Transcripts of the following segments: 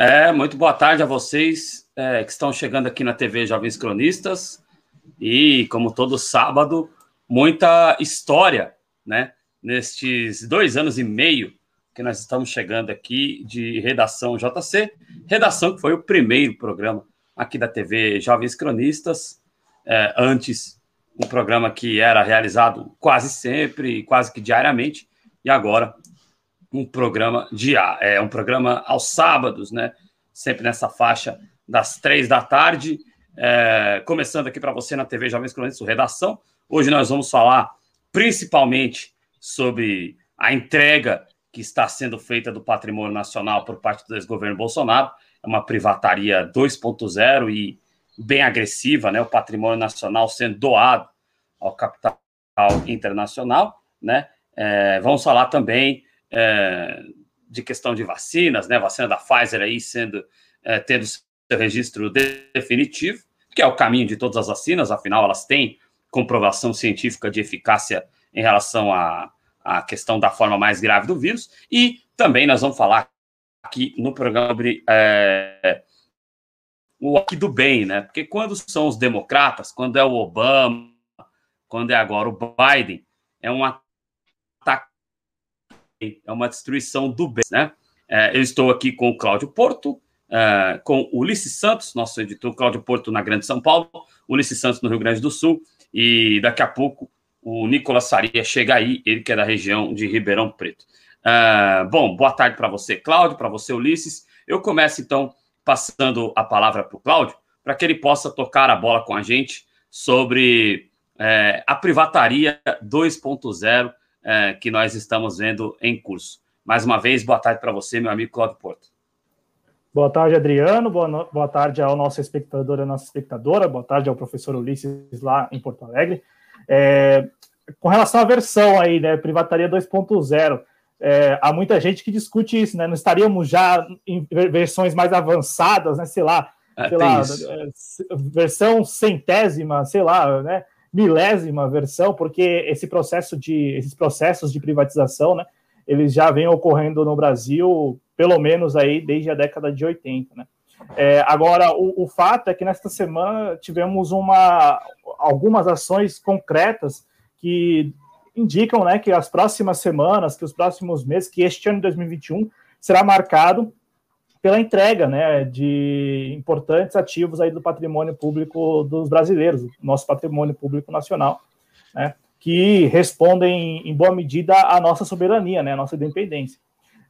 É, muito boa tarde a vocês é, que estão chegando aqui na TV Jovens Cronistas. E, como todo sábado, muita história, né? Nestes dois anos e meio que nós estamos chegando aqui de Redação JC. Redação que foi o primeiro programa aqui da TV Jovens Cronistas. É, antes, um programa que era realizado quase sempre, quase que diariamente. E agora, um programa dia, é um programa aos sábados, né? Sempre nessa faixa das três da tarde. É, começando aqui para você na TV Jovens Cronistas Redação. Hoje nós vamos falar principalmente sobre a entrega que está sendo feita do patrimônio nacional por parte do ex-governo Bolsonaro. É uma privataria 2.0 e bem agressiva, né? O patrimônio nacional sendo doado ao capital internacional, né? É, vamos falar também é, de questão de vacinas, né? Vacina da Pfizer aí sendo é, tendo seu registro definitivo, que é o caminho de todas as vacinas, afinal elas têm comprovação científica de eficácia em relação à, à questão da forma mais grave do vírus, e também nós vamos falar aqui no programa sobre é, o aqui do bem, né? Porque quando são os democratas, quando é o Obama, quando é agora o Biden, é um é uma destruição do bem, né? É, eu estou aqui com o Cláudio Porto, é, com o Ulisses Santos, nosso editor Cláudio Porto na Grande São Paulo, Ulisses Santos no Rio Grande do Sul, e daqui a pouco o Nicolas Faria chega aí, ele que é da região de Ribeirão Preto. É, bom, boa tarde para você, Cláudio, para você, Ulisses. Eu começo então passando a palavra para o Cláudio, para que ele possa tocar a bola com a gente sobre é, a privataria 2.0 é, que nós estamos vendo em curso. Mais uma vez, boa tarde para você, meu amigo Cláudio Porto. Boa tarde, Adriano. Boa, no... boa tarde ao nosso espectador e à nossa espectadora. Boa tarde ao professor Ulisses lá em Porto Alegre. É, com relação à versão aí, né, privataria 2.0, é, há muita gente que discute isso, né? Não estaríamos já em versões mais avançadas, né? Sei lá, é, sei lá, é, versão centésima, sei lá, né? Milésima versão, porque esse processo de, esses processos de privatização, né, eles já vêm ocorrendo no Brasil, pelo menos aí desde a década de 80, né. É, agora, o, o, fato é que nesta semana tivemos uma, algumas ações concretas que indicam né, que as próximas semanas, que os próximos meses, que este ano de 2021 será marcado pela entrega né, de importantes ativos aí do patrimônio público dos brasileiros, nosso patrimônio público nacional, né, que respondem em boa medida à nossa soberania, né, à nossa independência.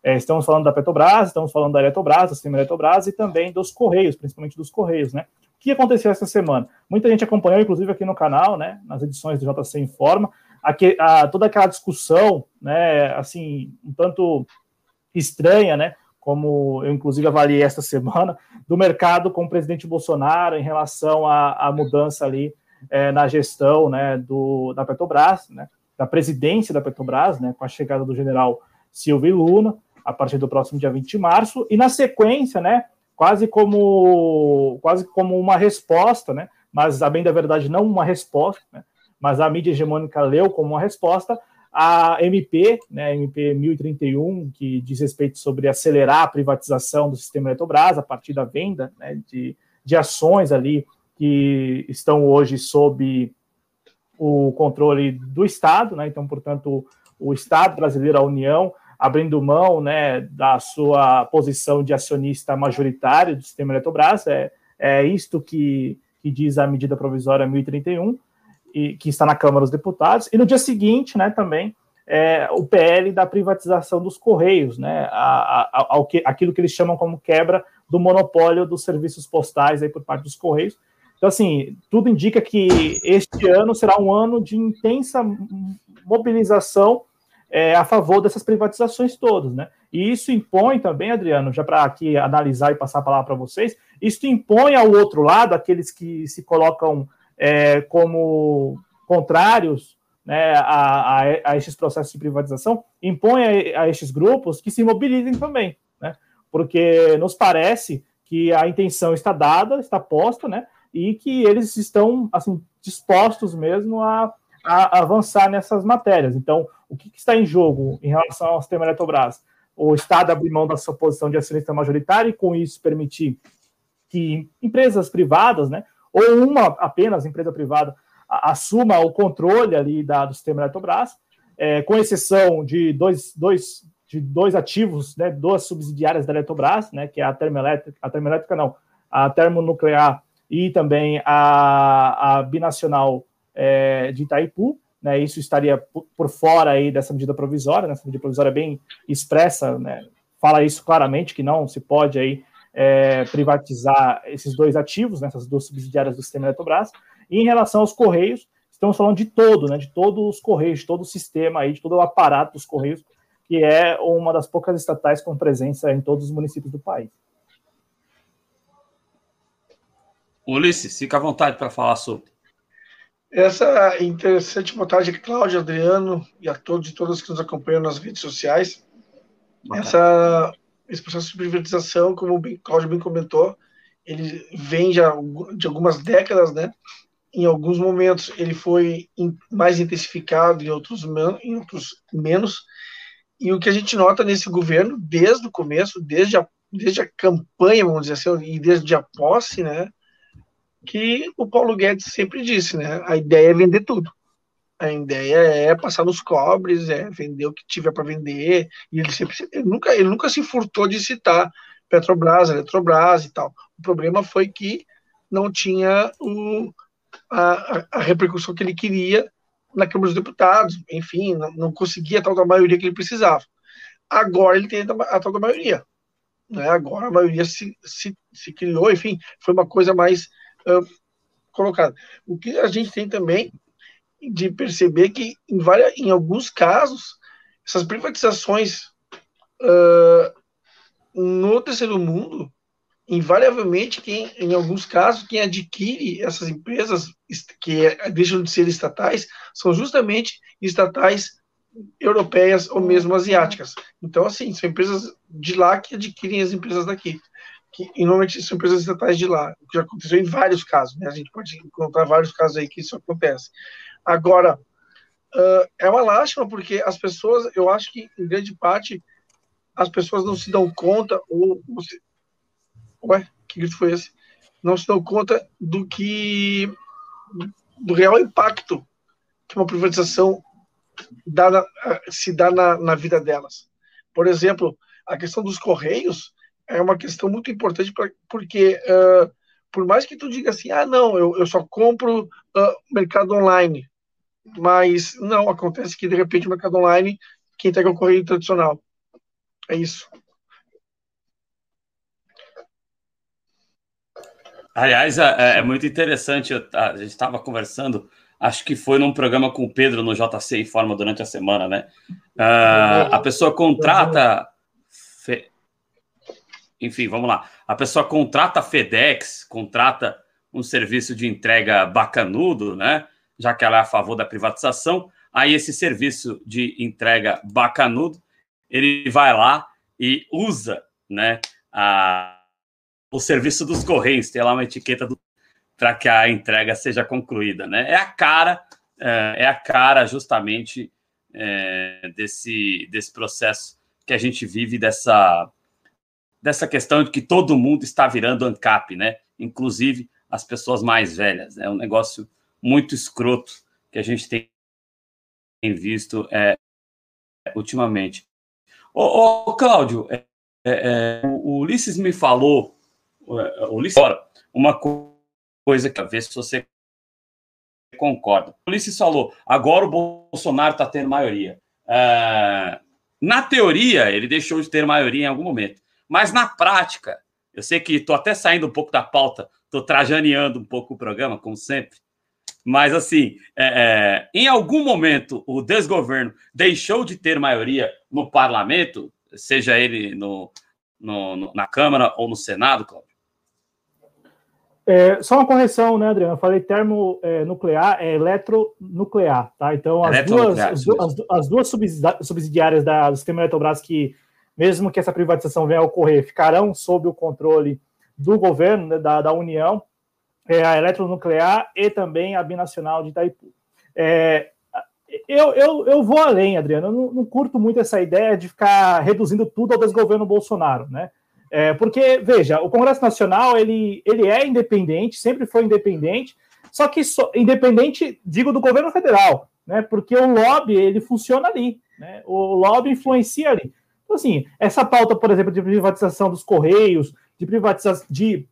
É, estamos falando da Petrobras, estamos falando da Eletrobras, do sistema Eletrobras e também dos Correios, principalmente dos Correios, né? O que aconteceu essa semana? Muita gente acompanhou, inclusive aqui no canal, né, nas edições do JC Informa, aqui, a, toda aquela discussão, né, assim, um tanto estranha, né, como eu inclusive avaliei esta semana, do mercado com o presidente Bolsonaro em relação à, à mudança ali é, na gestão né, do, da Petrobras, né, da presidência da Petrobras, né, com a chegada do general Silvio Luna, a partir do próximo dia 20 de março, e na sequência, né, quase como quase como uma resposta, né, mas a bem da verdade não uma resposta, né, mas a mídia hegemônica leu como uma resposta a MP, né, MP 1031, que diz respeito sobre acelerar a privatização do sistema Eletrobras a partir da venda né, de, de ações ali que estão hoje sob o controle do Estado, né, então, portanto, o Estado brasileiro, a União, abrindo mão né, da sua posição de acionista majoritário do sistema Eletrobras, é, é isto que, que diz a medida provisória 1031, e, que está na Câmara dos Deputados, e no dia seguinte, né, também, é, o PL da privatização dos Correios, né, a, a, ao que, aquilo que eles chamam como quebra do monopólio dos serviços postais aí por parte dos Correios. Então, assim, tudo indica que este ano será um ano de intensa mobilização é, a favor dessas privatizações todas, né? E isso impõe também, Adriano, já para aqui analisar e passar a palavra para vocês, isso impõe ao outro lado, aqueles que se colocam é, como contrários né, a, a, a, esses processos de privatização, impõe a, a estes grupos que se mobilizem também, né, porque nos parece que a intenção está dada, está posta, né, e que eles estão assim dispostos mesmo a, a avançar nessas matérias. Então, o que, que está em jogo em relação ao sistema Eletrobras? o Estado abrir mão da sua posição de acionista majoritário e, com isso, permitir que empresas privadas, né, ou uma apenas empresa privada, assuma o controle ali da, do sistema Eletrobras, é, com exceção de dois, dois, de dois ativos, né, duas subsidiárias da Eletrobras, né, que é a termoelétrica, a termoelétrica não, a termonuclear e também a, a binacional é, de Itaipu, né, isso estaria por fora aí dessa medida provisória, né, essa medida provisória é bem expressa, né, fala isso claramente, que não se pode aí é, privatizar esses dois ativos, né, essas duas subsidiárias do sistema Eletrobras, e em relação aos Correios, estamos falando de todo, né, de todos os Correios, de todo o sistema aí, de todo o aparato dos Correios, que é uma das poucas estatais com presença em todos os municípios do país. Ulisses, fica à vontade para falar sobre. Essa interessante montagem Cláudio, Adriano e a todos e todas que nos acompanham nas redes sociais. Essa, esse processo de privatização, como o Cláudio bem comentou, ele vem já de algumas décadas, né? Em alguns momentos ele foi mais intensificado, em outros, em outros menos. E o que a gente nota nesse governo, desde o começo, desde a, desde a campanha, vamos dizer assim, e desde a posse, né? que o Paulo Guedes sempre disse, né? A ideia é vender tudo. A ideia é passar nos cobres, é vender o que tiver para vender. E ele sempre, ele nunca, ele nunca se furtou de citar Petrobras, Eletrobras e tal. O problema foi que não tinha o, a, a, repercussão que ele queria na Câmara dos Deputados, enfim, não, não conseguia a tal da maioria que ele precisava. Agora ele tem a, tal da maioria. Né? Agora a maioria se, se, se criou, enfim, foi uma coisa mais uh, colocado. O que a gente tem também de perceber que em, várias, em alguns casos essas privatizações uh, no terceiro mundo invariavelmente quem em alguns casos quem adquire essas empresas que é, deixam de ser estatais são justamente estatais europeias ou mesmo asiáticas então assim são empresas de lá que adquirem as empresas daqui que normalmente são empresas estatais de lá, o que já aconteceu em vários casos, né? A gente pode encontrar vários casos aí que isso acontece. Agora, uh, é uma lástima porque as pessoas, eu acho que em grande parte as pessoas não se dão conta ou, ou se, ué, que grito foi esse? Não se dão conta do que do real impacto que uma privatização dá na, se dá na, na vida delas. Por exemplo, a questão dos correios é uma questão muito importante pra, porque uh, por mais que tu diga assim, ah, não, eu, eu só compro uh, mercado online, mas não, acontece que de repente o mercado online, quem entrega o correio tradicional. É isso. Aliás, é, é muito interessante, a gente estava conversando, acho que foi num programa com o Pedro no JC Informa durante a semana, né? Uh, a pessoa contrata enfim, vamos lá. A pessoa contrata a FedEx, contrata um serviço de entrega bacanudo, né? Já que ela é a favor da privatização. Aí esse serviço de entrega bacanudo, ele vai lá e usa, né? A, o serviço dos correios, tem lá uma etiqueta para que a entrega seja concluída, né? É a cara, é, é a cara justamente é, desse, desse processo que a gente vive dessa dessa questão de que todo mundo está virando ANCAP, né? Inclusive as pessoas mais velhas. É um negócio muito escroto que a gente tem visto é, ultimamente. Ô, ô Cláudio, é, é, é o Ulisses me falou, o Ulisses, uma coisa que a ver se você concorda. O Ulisses falou, agora o Bolsonaro está tendo maioria. É, na teoria, ele deixou de ter maioria em algum momento. Mas na prática, eu sei que estou até saindo um pouco da pauta, estou trajaneando um pouco o programa, como sempre. Mas, assim, é, é, em algum momento o desgoverno deixou de ter maioria no parlamento, seja ele no, no, no na Câmara ou no Senado, Cláudio? É, só uma correção, né, Adriano? Eu falei termonuclear, é, é eletronuclear, tá? Então, as duas, as, as, as duas subsidiárias da, do sistema Eletrobras que mesmo que essa privatização venha a ocorrer, ficarão sob o controle do governo, né, da, da União, é, a eletronuclear e também a binacional de Itaipu. É, eu, eu, eu vou além, Adriano. Eu não, não, curto muito essa ideia de ficar reduzindo tudo ao desgoverno Bolsonaro, né? É, porque, veja, o Congresso Nacional ele, ele é independente, sempre foi independente, só que so, independente, digo, do governo federal, né? Porque o lobby ele funciona ali, né? O lobby influencia ali. Então, assim, essa pauta, por exemplo, de privatização dos Correios, de privatização de,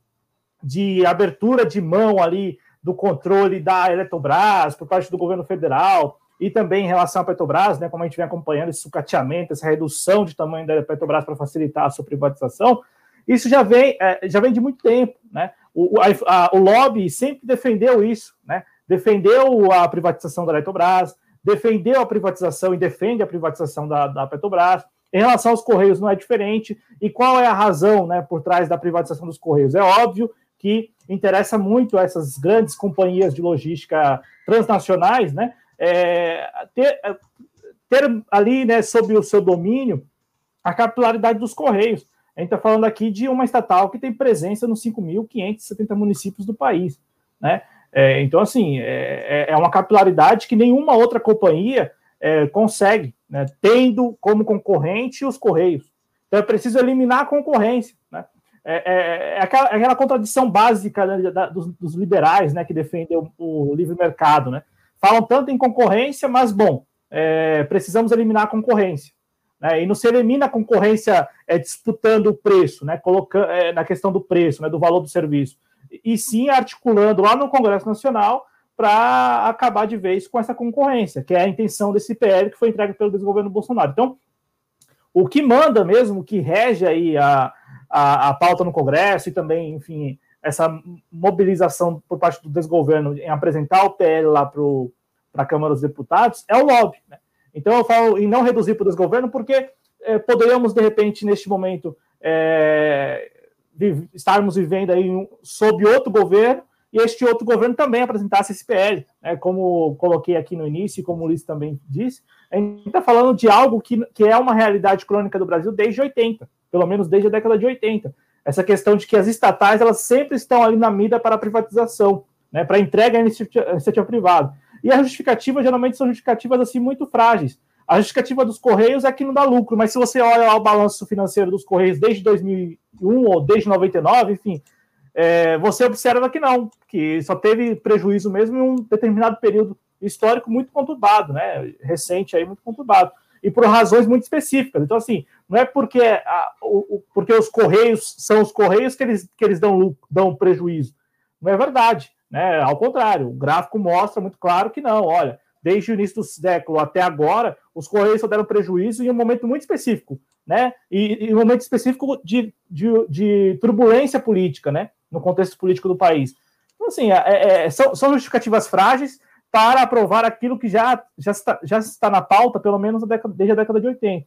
de abertura de mão ali do controle da Eletrobras por parte do governo federal, e também em relação à Petrobras, né, como a gente vem acompanhando esse sucateamento, essa redução de tamanho da Petrobras para facilitar a sua privatização, isso já vem, é, já vem de muito tempo. Né? O, a, a, o lobby sempre defendeu isso, né? defendeu a privatização da Petrobras, defendeu a privatização e defende a privatização da, da Petrobras. Em relação aos Correios, não é diferente. E qual é a razão né, por trás da privatização dos Correios? É óbvio que interessa muito a essas grandes companhias de logística transnacionais, né? é, ter, é, ter ali, né, sob o seu domínio, a capilaridade dos Correios. A gente está falando aqui de uma estatal que tem presença nos 5.570 municípios do país, né? É, então, assim, é, é, é uma capilaridade que nenhuma outra companhia é, consegue, né, tendo como concorrente os Correios. Então, é preciso eliminar a concorrência, né? É, é, é aquela, aquela, contradição básica né, da, dos, dos, liberais, né, que defendem o, o livre mercado, né? falam tanto em concorrência, mas, bom, é, precisamos eliminar a concorrência. Né? E não se elimina a concorrência é, disputando o preço, né? colocando, é, na questão do preço, né? do valor do serviço, e sim articulando lá no Congresso Nacional para acabar de vez com essa concorrência, que é a intenção desse PL que foi entregue pelo desgoverno Bolsonaro. Então, o que manda mesmo, que rege aí a, a, a pauta no Congresso e também, enfim, essa mobilização por parte do desgoverno em apresentar o PL lá para a Câmara dos Deputados é o lobby. Né? Então eu falo em não reduzir para o desgoverno, porque é, poderíamos, de repente, neste momento, é, estarmos vivendo aí um, sob outro governo e este outro governo também apresentasse esse PL, né? como coloquei aqui no início e como o Ulisses também disse, a gente está falando de algo que, que é uma realidade crônica do Brasil desde 80, pelo menos desde a década de 80 essa questão de que as estatais elas sempre estão ali na mira para a privatização, né, para entrega à iniciativa, privada. E as justificativas geralmente são justificativas assim muito frágeis. A justificativa dos Correios é que não dá lucro, mas se você olha o balanço financeiro dos Correios desde 2001 ou desde 99, enfim, é, você observa que não, que só teve prejuízo mesmo em um determinado período histórico muito conturbado, né, recente aí muito conturbado e por razões muito específicas. Então, assim, não é porque, a, o, porque os Correios são os Correios que eles, que eles dão, dão prejuízo. Não é verdade. Né? Ao contrário, o gráfico mostra muito claro que não. Olha, desde o início do século até agora, os Correios só deram prejuízo em um momento muito específico, né? E, em um momento específico de, de, de, turbulência política, né? No contexto político do país. Então, assim, é, é, são, são justificativas frágeis, para aprovar aquilo que já, já, está, já está na pauta, pelo menos década, desde a década de 80.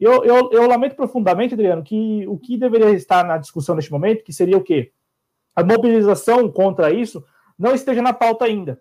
Eu, eu, eu lamento profundamente, Adriano, que o que deveria estar na discussão neste momento, que seria o quê? A mobilização contra isso não esteja na pauta ainda.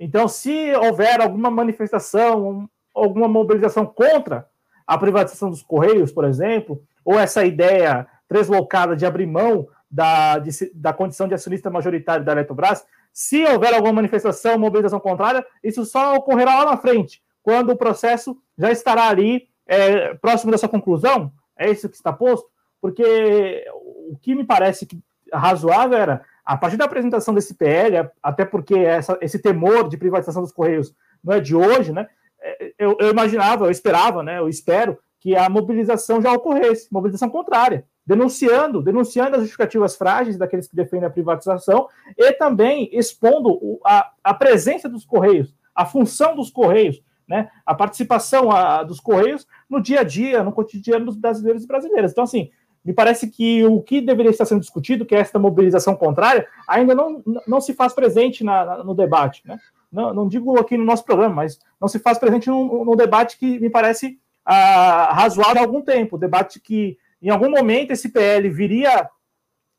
Então, se houver alguma manifestação, alguma mobilização contra a privatização dos Correios, por exemplo, ou essa ideia deslocada de abrir mão da, de, da condição de acionista majoritário da Eletrobras, se houver alguma manifestação, mobilização contrária, isso só ocorrerá lá na frente, quando o processo já estará ali é, próximo dessa conclusão. É isso que está posto? Porque o que me parece que razoável era, a partir da apresentação desse PL, até porque essa, esse temor de privatização dos Correios não é de hoje, né? É, eu, eu imaginava, eu esperava, né? Eu espero que a mobilização já ocorresse, mobilização contrária denunciando, denunciando as justificativas frágeis daqueles que defendem a privatização e também expondo a, a presença dos Correios, a função dos Correios, né, a participação a, dos Correios no dia a dia, no cotidiano dos brasileiros e brasileiras. Então, assim, me parece que o que deveria estar sendo discutido, que é esta mobilização contrária, ainda não, não se faz presente na, no debate. Né? Não, não, digo aqui no nosso programa, mas não se faz presente no, no debate que me parece ah, razoável há algum tempo. Debate que em algum momento, esse PL viria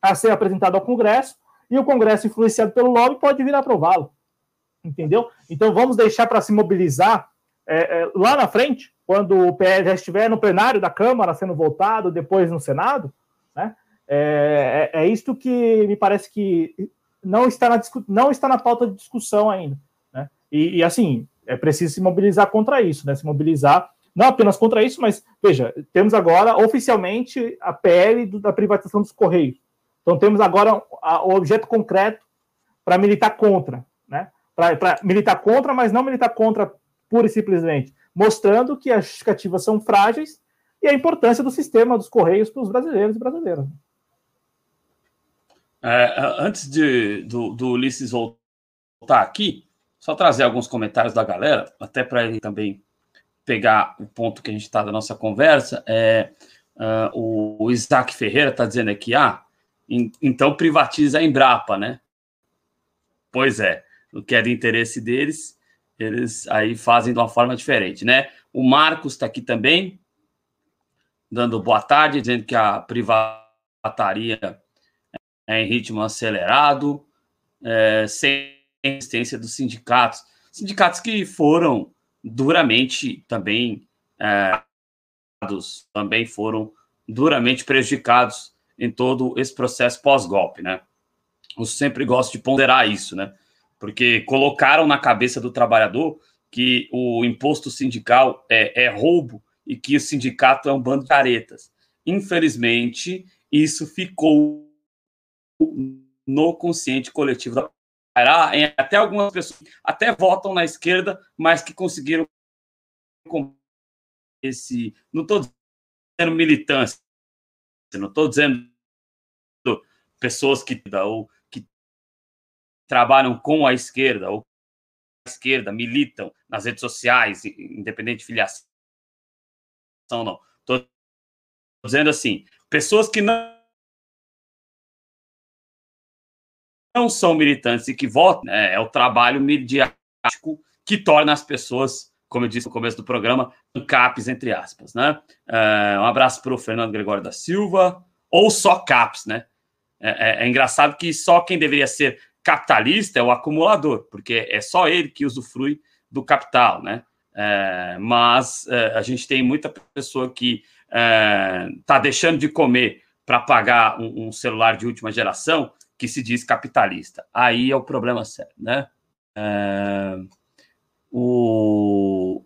a ser apresentado ao Congresso e o Congresso, influenciado pelo lobby, pode vir a aprová-lo. Entendeu? Então, vamos deixar para se mobilizar é, é, lá na frente, quando o PL já estiver no plenário da Câmara sendo votado, depois no Senado, né? É, é, é isto que me parece que não está na, não está na pauta de discussão ainda. Né? E, e assim, é preciso se mobilizar contra isso, né? Se mobilizar não apenas contra isso, mas veja, temos agora oficialmente a PL do, da privatização dos Correios. Então temos agora a, o objeto concreto para militar contra, né? Para militar contra, mas não militar contra pura e simplesmente, mostrando que as justificativas são frágeis e a importância do sistema dos Correios para os brasileiros e brasileiras. É, antes de, do, do Ulisses voltar aqui, só trazer alguns comentários da galera, até para ele também pegar o ponto que a gente está da nossa conversa. É, uh, o, Isaac Ferreira está dizendo aqui, ah, in, então privatiza a Embrapa, né? Pois é, o que é de interesse deles, eles aí fazem de uma forma diferente, né? O Marcos está aqui também, dando boa tarde, dizendo que a privataria é em ritmo acelerado, é, sem resistência dos sindicatos. Sindicatos que foram duramente também é, também foram duramente prejudicados em todo esse processo pós-golpe, né? Eu sempre gosto de ponderar isso, né? Porque colocaram na cabeça do trabalhador que o imposto sindical é, é roubo e que o sindicato é um bando de caretas. Infelizmente, isso ficou no consciente coletivo da até algumas pessoas até votam na esquerda, mas que conseguiram esse. Não estou dizendo militância, não estou dizendo pessoas que, ou, trabalham com a esquerda ou a esquerda militam nas redes sociais, independente de filiação, não. Estou dizendo assim, pessoas que não não são militantes e que votam, né, é o trabalho midiático que torna as pessoas, como eu disse no começo do programa, CAPs, entre aspas. Né? Uh, um abraço para o Fernando Gregório da Silva, ou só CAPs, né? É, é, é, engraçado que só quem deveria ser capitalista é o acumulador, porque é só ele que usufrui do capital, né? É, mas é, a gente tem muita pessoa que está deixando de comer para pagar um, um celular de última geração que se diz capitalista. Aí é o problema sério, né? É, o,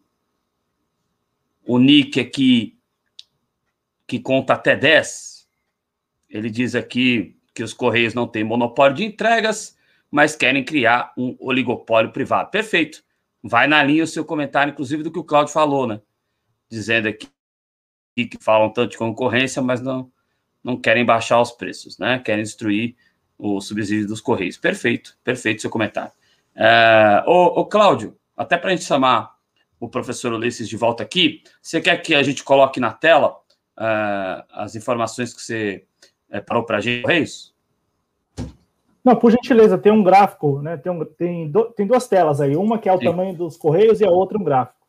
o Nick aqui, que conta até 10, ele diz aqui que os Correios não têm monopólio de entregas, mas querem criar um oligopólio privado. Perfeito. Vai na linha o seu comentário, inclusive, do que o Claudio falou, né? Dizendo aqui que falam tanto de concorrência, mas não, não querem baixar os preços, né? Querem destruir o subsídio dos Correios. Perfeito, perfeito seu comentário. É, ô, Cláudio, até para a gente chamar o professor Ulisses de volta aqui, você quer que a gente coloque na tela é, as informações que você é, parou para a gente, Correios? Não, por gentileza, tem um gráfico, né? Tem, um, tem, do, tem duas telas aí, uma que é o Sim. tamanho dos Correios e a outra um gráfico.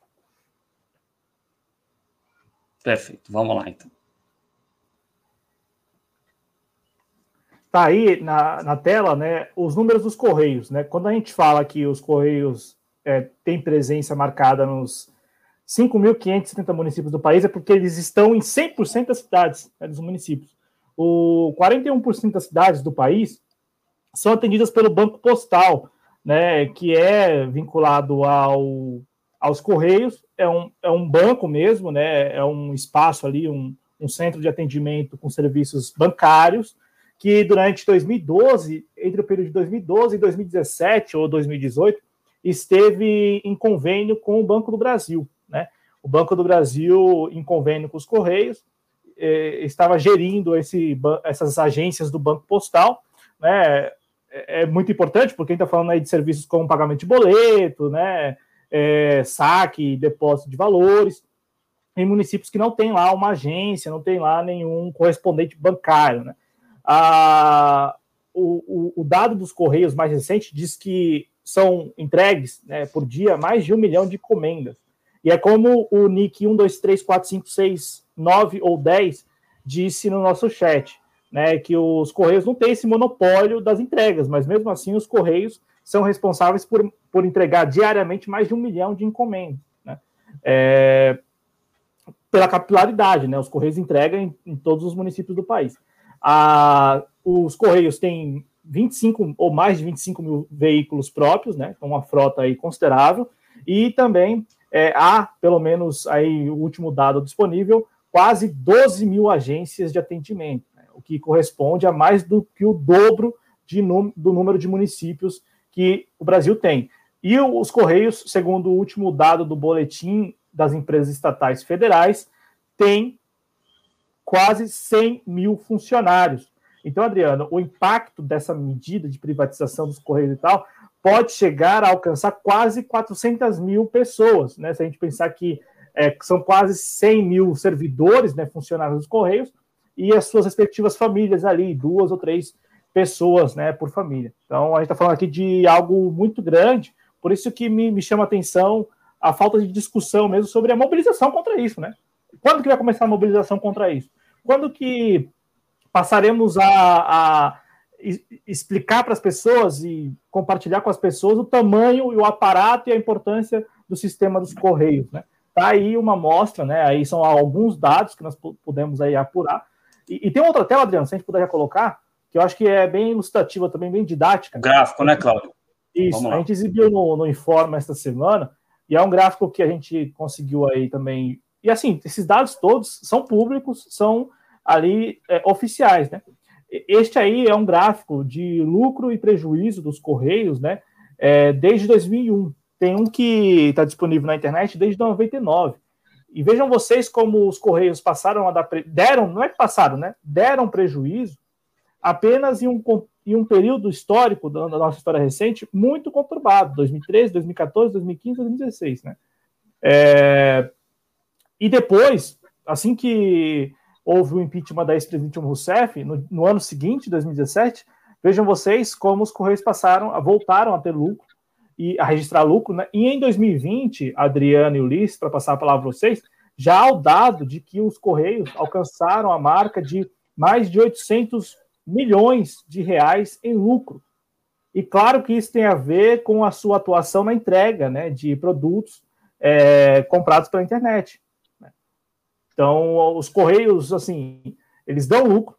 Perfeito, vamos lá então. Tá aí na, na tela, né, os números dos Correios, né? Quando a gente fala que os Correios é, têm presença marcada nos 5.570 municípios do país, é porque eles estão em 100% das cidades, né, dos municípios. O 41% das cidades do país são atendidas pelo Banco Postal, né, que é vinculado ao, aos Correios, é um, é um banco mesmo, né, é um espaço ali, um, um centro de atendimento com serviços bancários, que durante 2012, entre o período de 2012 e 2017 ou 2018, esteve em convênio com o Banco do Brasil. Né? O Banco do Brasil, em convênio com os Correios, eh, estava gerindo esse, essas agências do Banco Postal. Né? É, é muito importante, porque a gente está falando aí de serviços como pagamento de boleto, né? É, saque, depósito de valores, em municípios que não tem lá uma agência, não tem lá nenhum correspondente bancário. Né? A, o, o, o, dado dos Correios mais recente diz que são entregues né, por dia mais de um milhão de encomendas. E é como o Nick 1, 2, 3, 4, 5, 6, 9 ou 10 disse no nosso chat, né, que os Correios não têm esse monopólio das entregas, mas mesmo assim os Correios são responsáveis por, por entregar diariamente mais de um milhão de encomendas. Né? É, pela capilaridade, né? Os Correios entregam em, em todos os municípios do país. A, os Correios têm 25 ou mais de 25 mil veículos próprios, né? Então, uma frota aí considerável. E também é, há, pelo menos aí o último dado disponível, quase 12 mil agências de atendimento, o que corresponde a mais do que o dobro de, do número de municípios que o Brasil tem. E os Correios, segundo o último dado do boletim das empresas estatais federais, tem quase 100 mil funcionários. Então, Adriano, o impacto dessa medida de privatização dos Correios e tal pode chegar a alcançar quase 400 mil pessoas, né? Se a gente pensar que é, são quase 100 mil servidores, né, funcionários dos Correios, e as suas respectivas famílias ali, duas ou três pessoas, né, por família. Então, a gente está falando aqui de algo muito grande, por isso que me, me chama a atenção a falta de discussão mesmo sobre a mobilização contra isso, né? Quando que vai começar a mobilização contra isso? Quando que passaremos a, a explicar para as pessoas e compartilhar com as pessoas o tamanho e o aparato e a importância do sistema dos correios, né? Tá aí uma amostra, né? Aí são alguns dados que nós podemos aí apurar. E, e tem outra tela, Adriano, se a gente puder já colocar, que eu acho que é bem ilustrativa também, bem didática. Gráfico, né, Cláudio? Isso, a gente exibiu no, no Informa esta semana, e é um gráfico que a gente conseguiu aí também. E assim, esses dados todos são públicos, são ali é, oficiais, né? Este aí é um gráfico de lucro e prejuízo dos Correios, né? É, desde 2001. Tem um que está disponível na internet desde 99. E vejam vocês como os Correios passaram a dar. Deram, não é que passaram, né? Deram prejuízo apenas em um, em um período histórico da, nossa história recente muito conturbado 2013, 2014, 2015, 2016, né? É, e depois, assim que houve o impeachment da ex-presidente Rousseff, no, no, ano seguinte, 2017, vejam vocês como os Correios passaram, voltaram a ter lucro e a registrar lucro, né? E em 2020, Adriano e Ulisses, para passar a palavra para vocês, já há o dado de que os Correios alcançaram a marca de mais de 800 milhões de reais em lucro. E claro que isso tem a ver com a sua atuação na entrega né, de produtos é, comprados pela internet. Né? Então, os Correios, assim, eles dão lucro.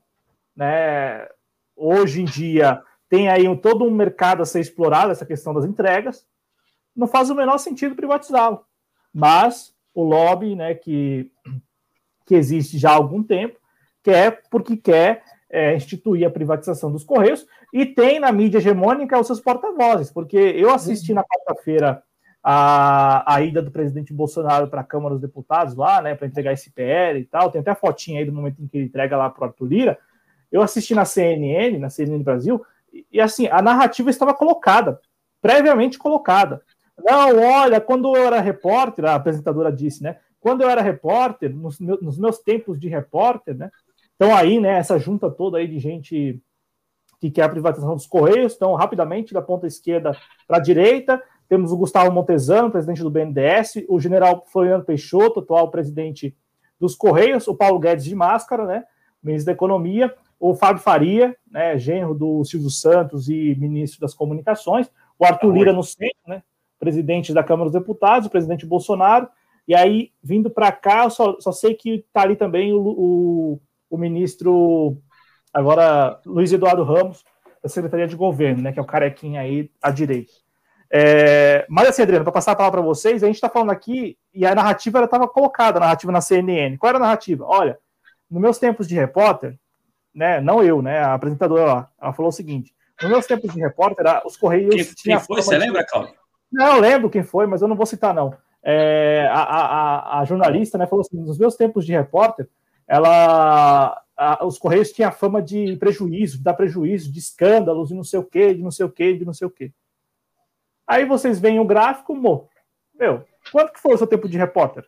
Né? Hoje em dia, tem aí um, todo um mercado a ser explorado, essa questão das entregas. Não faz o menor sentido privatizá-lo. Mas o lobby né, que, que existe já há algum tempo quer porque quer é, instituir a privatização dos Correios e tem na mídia hegemônica os seus porta-vozes, porque eu assisti na quarta-feira a, a ida do presidente Bolsonaro para a Câmara dos Deputados lá, né, para entregar esse PL e tal, tem até a fotinha aí do momento em que ele entrega lá para o Arthur Lira. Eu assisti na CNN, na CNN Brasil, e, assim, a narrativa estava colocada, previamente colocada. Não, olha, quando eu era repórter, a apresentadora disse, né? Quando eu era repórter, nos meus, nos meus tempos de repórter, né? Então, aí, né, essa junta toda aí de gente que quer a privatização dos Correios, então, rapidamente, da ponta esquerda para a direita, temos o Gustavo Montezano, presidente do BNDES, o general Floriano Peixoto, atual presidente dos Correios, o Paulo Guedes de máscara, né, ministro da Economia, o Fábio Faria, né, genro do Silvio Santos e ministro das Comunicações, o Arthur Lira no centro, né, presidente da Câmara dos Deputados, o presidente Bolsonaro, e aí, vindo para cá, eu só, só sei que está ali também o, o o ministro, agora, Luiz Eduardo Ramos, da Secretaria de Governo, né, que é o carequinha aí à direita. É, mas assim, Adriano, para passar a palavra para vocês, a gente está falando aqui, e a narrativa estava colocada, a narrativa na CNN. Qual era a narrativa? Olha, nos meus tempos de repórter, né, não eu, né, a apresentadora lá, ela falou o seguinte: nos meus tempos de repórter, os Correios. Quem, quem foi? Você de... lembra, Cláudio? Não, eu lembro quem foi, mas eu não vou citar, não. É, a, a, a, jornalista né, falou assim: nos meus tempos de repórter, ela a, os Correios tinham a fama de prejuízo, de dar prejuízo, de escândalos, de não sei o quê, de não sei o quê, de não sei o quê. Aí vocês veem o gráfico, mo, meu, quanto que foi o seu tempo de repórter?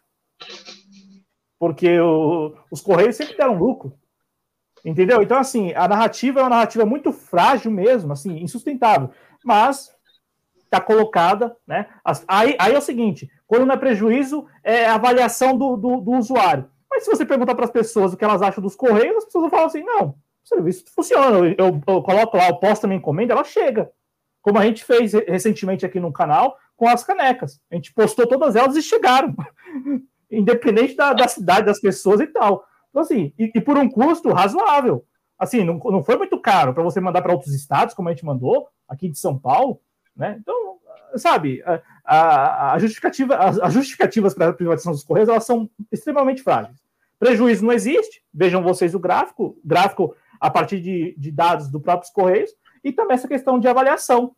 Porque o, os Correios sempre deram lucro. Entendeu? Então, assim, a narrativa é uma narrativa muito frágil mesmo, assim, insustentável. Mas está colocada, né? Aí, aí é o seguinte: quando não é prejuízo, é avaliação do, do, do usuário. Mas se você perguntar para as pessoas o que elas acham dos Correios, as pessoas vão falar assim: não, o serviço funciona. Eu, eu, eu coloco lá, eu posto a minha encomenda, ela chega. Como a gente fez recentemente aqui no canal com as canecas. A gente postou todas elas e chegaram. Independente da, da, cidade das pessoas e tal. Então, assim, e, e por um custo razoável. Assim, não, não foi muito caro para você mandar para outros estados, como a gente mandou, aqui de São Paulo, né? Então, sabe, a, a justificativa, as, as justificativas para a privatização dos Correios elas são extremamente frágeis. Prejuízo não existe, vejam vocês o gráfico, gráfico a partir de, de dados do próprios Correios, e também essa questão de avaliação,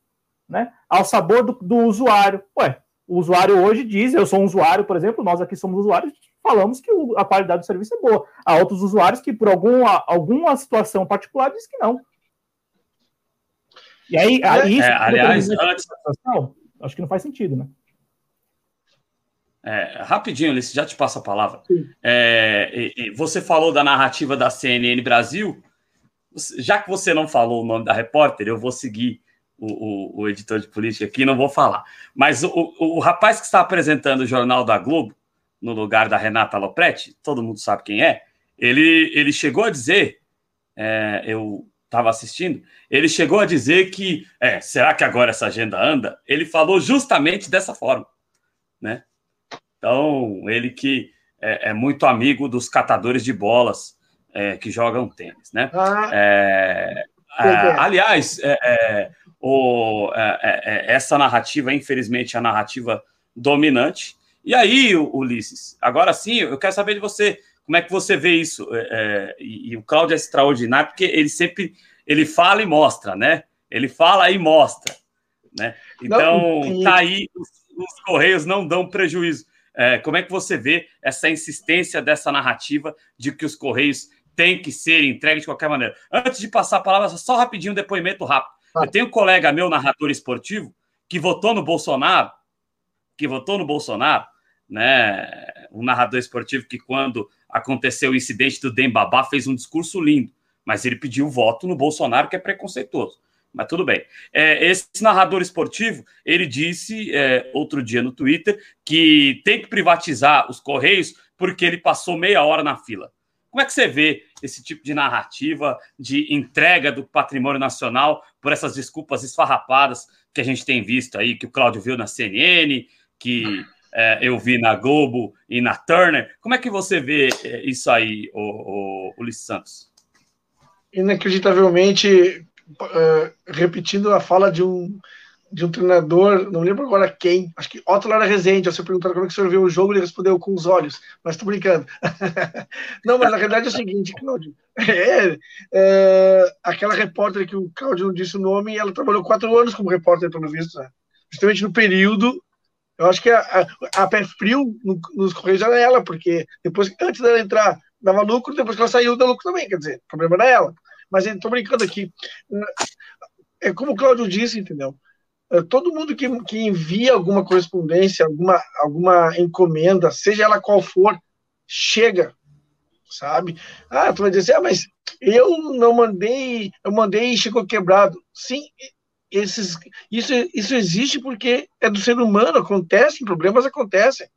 né? Ao sabor do, do usuário. Ué, o usuário hoje diz, eu sou um usuário, por exemplo, nós aqui somos usuários, falamos que o, a qualidade do serviço é boa. Há outros usuários que, por alguma, alguma situação particular, diz que não. E aí, aí é, aliás, antes... acho que não faz sentido, né? É, rapidinho, Ulisses, já te passo a palavra. É, você falou da narrativa da CNN Brasil. Já que você não falou o nome da repórter, eu vou seguir o, o, o editor de política aqui, não vou falar. Mas o, o, o rapaz que está apresentando o Jornal da Globo, no lugar da Renata Lopretti, todo mundo sabe quem é, ele, ele chegou a dizer, é, eu estava assistindo, ele chegou a dizer que, é, será que agora essa agenda anda? Ele falou justamente dessa forma, né? Então, ele que é, é muito amigo dos catadores de bolas é, que jogam tênis, né? Ah, é, aliás, é, é, o, essa narrativa, infelizmente, é a narrativa dominante. E aí, Ulisses, agora sim, eu quero saber de você, como é que você vê isso? e, e o Cláudio é extraordinário, porque ele sempre ele fala e mostra, né? Ele fala e mostra, né? Então, não, tá aí, os, os Correios não dão prejuízo. É, como é que você vê essa insistência dessa narrativa de que os Correios têm que ser entregues de qualquer maneira? Antes de passar a palavra, só rapidinho um depoimento rápido. Eu tenho um colega meu, narrador esportivo, que votou no Bolsonaro, que votou no Bolsonaro, né? Um narrador esportivo que, quando aconteceu o incidente do Dembabá, fez um discurso lindo, mas ele pediu voto no Bolsonaro, que é preconceituoso mas tudo bem. É, esse narrador esportivo, ele disse é, outro dia no Twitter que tem que privatizar os Correios porque ele passou meia hora na fila. Como é que você vê esse tipo de narrativa de entrega do patrimônio nacional por essas desculpas esfarrapadas que a gente tem visto aí, que o Cláudio viu na CNN, que é, eu vi na Globo e na Turner? Como é que você vê é, isso aí, o, o, Ulisses Santos? Inacreditavelmente uh, repetindo a fala de um, de um treinador, não lembro agora quem, acho que Otto Lara Rezende, você perguntaram como é que o senhor viu o jogo, ele respondeu com os olhos, mas estou brincando. não, mas na verdade é o seguinte, Cláudio, é, é, aquela repórter que o Cláudio não disse o nome, ela trabalhou quatro anos como repórter, pelo visto, né? justamente no período eu acho que a, a, a pé frio no, nos Correios era ela, porque depois, antes dela entrar, dava lucro, depois que ela saiu, deu lucro também, quer dizer, o problema era ela. Mas estou brincando aqui. É como o Cláudio disse, entendeu? É, todo mundo que, que envia alguma correspondência, alguma, alguma encomenda, seja ela qual for, chega, sabe? Ah, tu vai dizer, ah, mas eu não mandei, eu mandei e chegou quebrado. Sim, esses, isso, isso existe porque é do ser humano, acontece, problemas acontecem.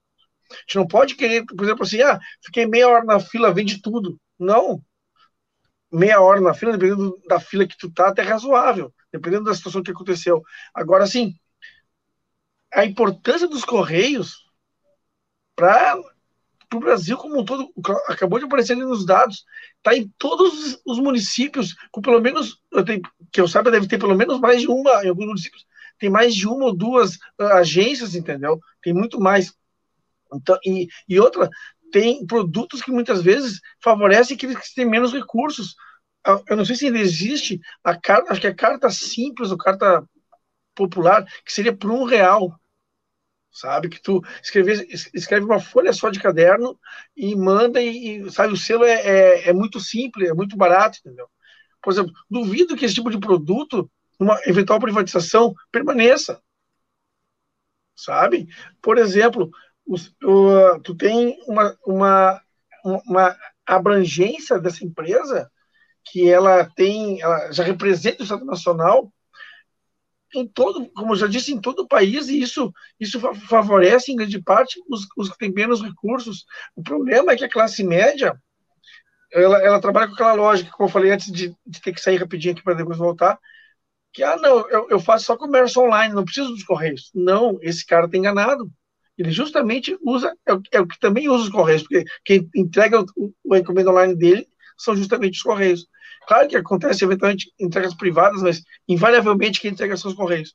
A gente não pode querer, por exemplo, assim, ah, fiquei meia hora na fila, vende tudo. Não, meia hora na fila, dependendo da fila que tu tá, até razoável, dependendo da situação que aconteceu. Agora, assim, a importância dos Correios para o Brasil como um todo, acabou de aparecer ali nos dados, está em todos os municípios, com pelo menos, eu tenho, que eu saiba, deve ter pelo menos mais de uma, em alguns municípios, tem mais de uma ou duas uh, agências, entendeu? Tem muito mais. Então, e, e outra, tem produtos que muitas vezes favorecem aqueles que têm menos recursos. Eu não sei se ainda existe a carta, acho que a carta simples, ou carta popular, que seria por um real. Sabe? Que tu escreve, escreve uma folha só de caderno e manda, e, sabe, o selo é, é, é muito simples, é muito barato, entendeu? Por exemplo, duvido que esse tipo de produto, uma eventual privatização, permaneça. Sabe? Por exemplo, o, tu tem uma, uma, uma abrangência dessa empresa que ela tem, ela já representa o Estado Nacional todo, como eu já disse, em todo o país, e isso, isso favorece, em grande parte, os, os que têm menos recursos. O problema é que a classe média, ela, ela trabalha com aquela lógica, como eu falei antes de, de ter que sair rapidinho aqui para depois voltar, que, ah, não, eu, eu faço só comércio online, não preciso dos correios. Não, esse cara está enganado ele justamente usa, é o, é o, que também usa os Correios, porque quem entrega o, o encomenda online dele são justamente os Correios. Claro que acontece eventualmente entregas privadas, mas invariavelmente quem entrega são os Correios.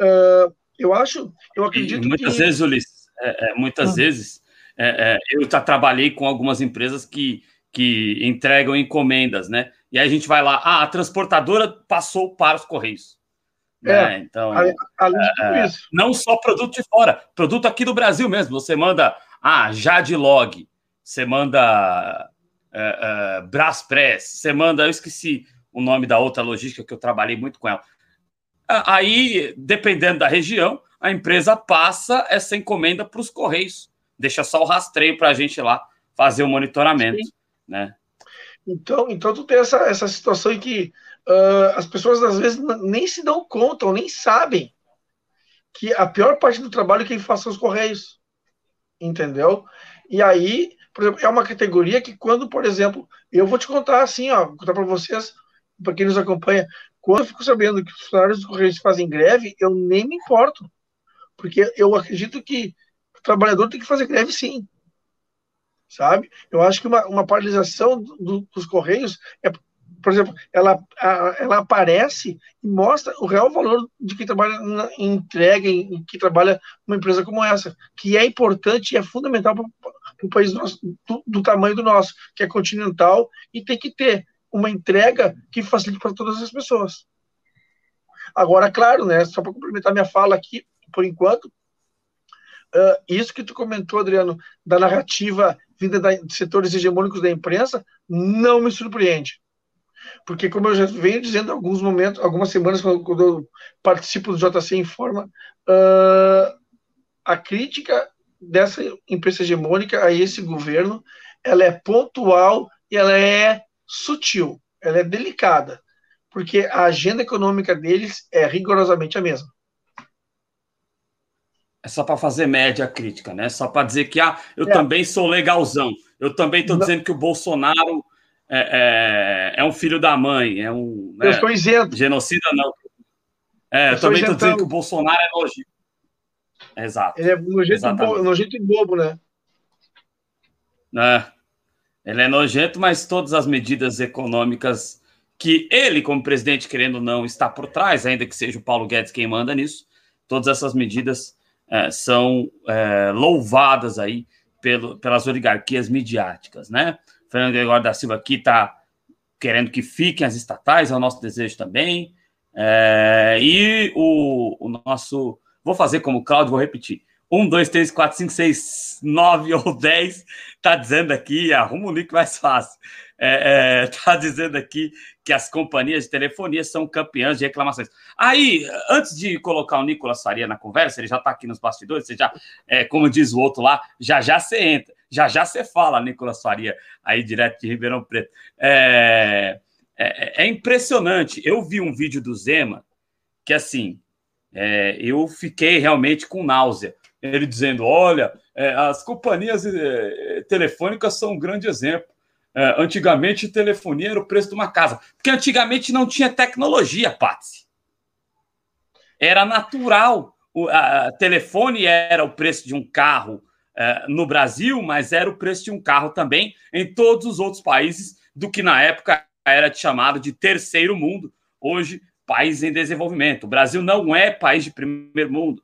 Uh, Eu acho, eu acredito e muitas que... vezes, Ulisses, é, é, muitas hum. vezes é, é, eu já trabalhei com algumas empresas que, que entregam encomendas, né? E aí a gente vai lá, ah, a transportadora passou para os Correios. É, né? então, é, não só produto de fora, produto aqui do Brasil mesmo. Você manda, ah, Jadlog, você manda é, é, Braspress, você manda, eu esqueci o nome da outra logística que eu trabalhei muito com ela. Aí, dependendo da região, a empresa passa essa encomenda para os Correios, deixa só o rastreio para a gente lá fazer o monitoramento, Sim. né? Então, então tu tem essa, essa situação em que uh, as pessoas às vezes nem se dão conta ou nem sabem que a pior parte do trabalho é quem faz são os correios, entendeu? E aí, por exemplo, é uma categoria que quando, por exemplo, eu vou te contar assim, ó, vou contar para vocês, para quem nos acompanha, quando eu fico sabendo que os funcionários dos correios fazem greve, eu nem me importo, porque eu acredito que o trabalhador tem que fazer greve sim sabe? Eu acho que uma, uma paralisação do, dos Correios é, por exemplo, ela, ela aparece e mostra o real valor de quem trabalha em entrega, em, que trabalha numa empresa como essa, que é importante e é fundamental o país nosso, do, do, tamanho do nosso, que é continental, e tem que ter uma entrega que facilite para todas as pessoas. Agora, claro, né, só para complementar minha fala aqui, por enquanto, uh, isso que tu comentou, Adriano, da narrativa vinda da, de setores hegemônicos da imprensa, não me surpreende. Porque, como eu já venho dizendo alguns momentos, algumas semanas, quando, quando eu participo do JC Informa, uh, a crítica dessa imprensa hegemônica a esse governo, ela é pontual e ela é sutil, ela é delicada, porque a agenda econômica deles é rigorosamente a mesma é só para fazer média crítica, né? Só para dizer que ah, eu é. também sou legalzão. Eu também estou dizendo que o Bolsonaro é, é, é, um filho da mãe, é um. Né? Eu sou isento. Genocida não. É, eu, eu também estou dizendo que o Bolsonaro é nojento. Exato. Ele é nojento, bo... nojento e bobo, né? É. Ele é nojento, mas todas as medidas econômicas que ele, como presidente, querendo ou não, está por trás, ainda que seja o Paulo Guedes quem manda nisso, todas essas medidas é, são é, louvadas aí pelo, pelas oligarquias midiáticas, né? Fernando Gregório da Silva aqui está querendo que fiquem as estatais, é o nosso desejo também. É, e o, o, nosso. Vou fazer como o Cláudio, vou repetir. Um, dois, três, quatro, cinco, seis, nove ou dez. Está dizendo aqui, arruma um link mais fácil. É, é, tá dizendo aqui que as companhias de telefonia são campeãs de reclamações. Aí, antes de colocar o Nicolas Faria na conversa, ele já está aqui nos bastidores, você já, é, como diz o outro lá, já já você entra, já já você fala, Nicolas Faria, aí direto de Ribeirão Preto. É, é, é impressionante. Eu vi um vídeo do Zema que, assim, é, eu fiquei realmente com náusea. Ele dizendo: olha, é, as companhias é, telefônicas são um grande exemplo é, antigamente, telefonia era o preço de uma casa. Porque antigamente não tinha tecnologia, Patsy. Era natural. O a, telefone era o preço de um carro é, no Brasil, mas era o preço de um carro também em todos os outros países do que na época era chamado de terceiro mundo. Hoje, país em desenvolvimento. O Brasil não é país de primeiro mundo.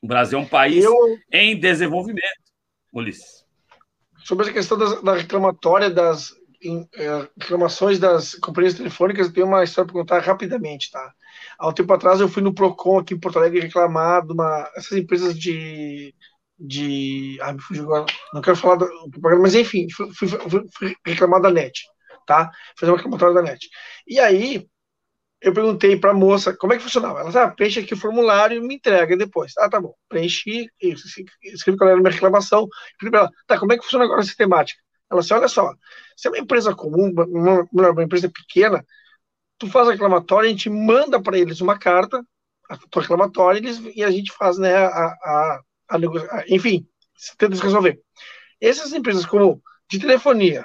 O Brasil é um país Eu... em desenvolvimento, Ulisses sobre a questão das, da reclamatória das em, é, reclamações das companhias telefônicas, eu tenho uma história para contar rapidamente, tá? Há um tempo atrás eu fui no Procon aqui em Porto Alegre reclamar de uma essas empresas de de ah, me fugiu agora, não quero falar do programa, mas enfim, fui, fui, fui reclamar da NET, tá? Fazer uma reclamatória da NET. E aí eu perguntei para a moça como é que funcionava. Ela disse, ah, preenche aqui o formulário e me entrega depois. Ah, tá bom. Preenchi, escrevi qual era a minha reclamação. Falei para ela, tá, como é que funciona agora a sistemática? Ela disse, olha só, se é uma empresa comum, uma, uma empresa pequena, tu faz a reclamatória, a gente manda para eles uma carta, a tua reclamatória, eles, e a gente faz, né, a, a, a, a enfim, tenta resolver. Essas empresas como de telefonia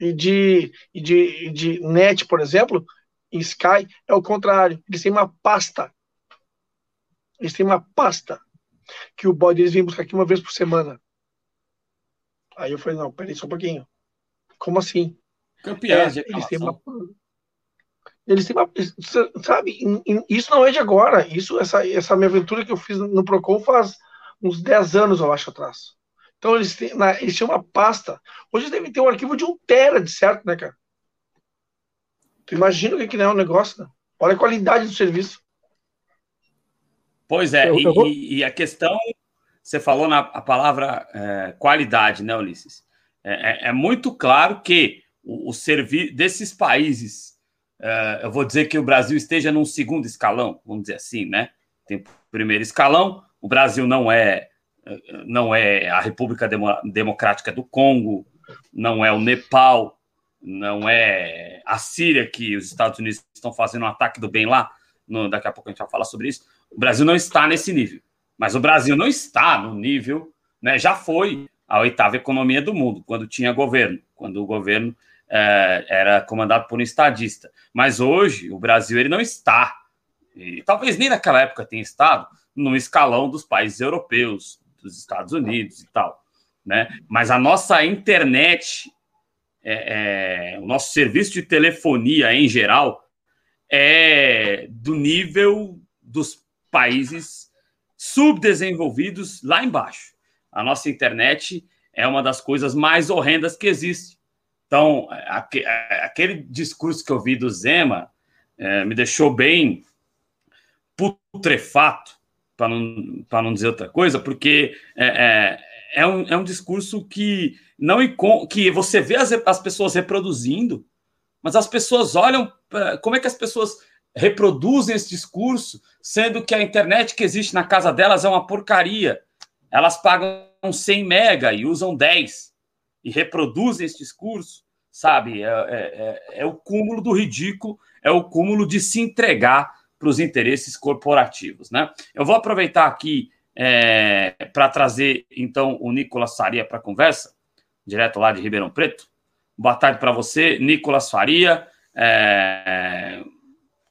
e de, e de, de net, por exemplo, em Sky é o contrário. Eles têm uma pasta. Eles têm uma pasta que o bode eles vêm buscar aqui uma vez por semana. Aí eu falei, não, peraí só um pouquinho. Como assim? Campeões, é, eles têm uma Eles têm uma, sabe, isso não é de agora. Isso, essa, essa minha aventura que eu fiz no Procon faz uns 10 anos, eu acho, atrás. Então eles têm, na, eles têm uma pasta. Hoje devem ter um arquivo de um tera, de certo, né, cara? Tu imagina o que, que não é o negócio, né? Olha a qualidade do serviço. Pois é, eu, eu vou... e, e, a questão, você falou na a palavra é, qualidade, né, Ulisses? É, é, é muito claro que o, o serviço desses países, é, eu vou dizer que o Brasil esteja num segundo escalão, vamos dizer assim, né? Tem o primeiro escalão, o Brasil não é não é a República Democrática do Congo, não é o Nepal, não é a Síria que os Estados Unidos estão fazendo um ataque do bem lá. No, daqui a pouco a gente vai falar sobre isso. O Brasil não está nesse nível, mas o Brasil não está no nível, né? Já foi a oitava economia do mundo quando tinha governo, quando o governo é, era comandado por um estadista. Mas hoje o Brasil ele não está, e talvez nem naquela época tenha estado no escalão dos países europeus, dos Estados Unidos e tal, né? Mas a nossa internet, é, é, o nosso serviço de telefonia em geral é do nível dos países subdesenvolvidos lá embaixo. A nossa internet é uma das coisas mais horrendas que existe. Então, aquele discurso que eu vi do Zema é, me deixou bem putrefato, para não, não dizer outra coisa, porque é, é, um, é um discurso que não que você vê as, as pessoas reproduzindo, mas as pessoas olham como é que as pessoas reproduzem esse discurso, sendo que a internet que existe na casa delas é uma porcaria. Elas pagam 100 mega e usam 10 e reproduzem esse discurso, sabe? É, é, é, é o cúmulo do ridículo, é o cúmulo de se entregar para os interesses corporativos, né? Eu vou aproveitar aqui é, para trazer então o Nicolas Faria para a conversa, direto lá de Ribeirão Preto. Boa tarde para você, Nicolas Faria. É,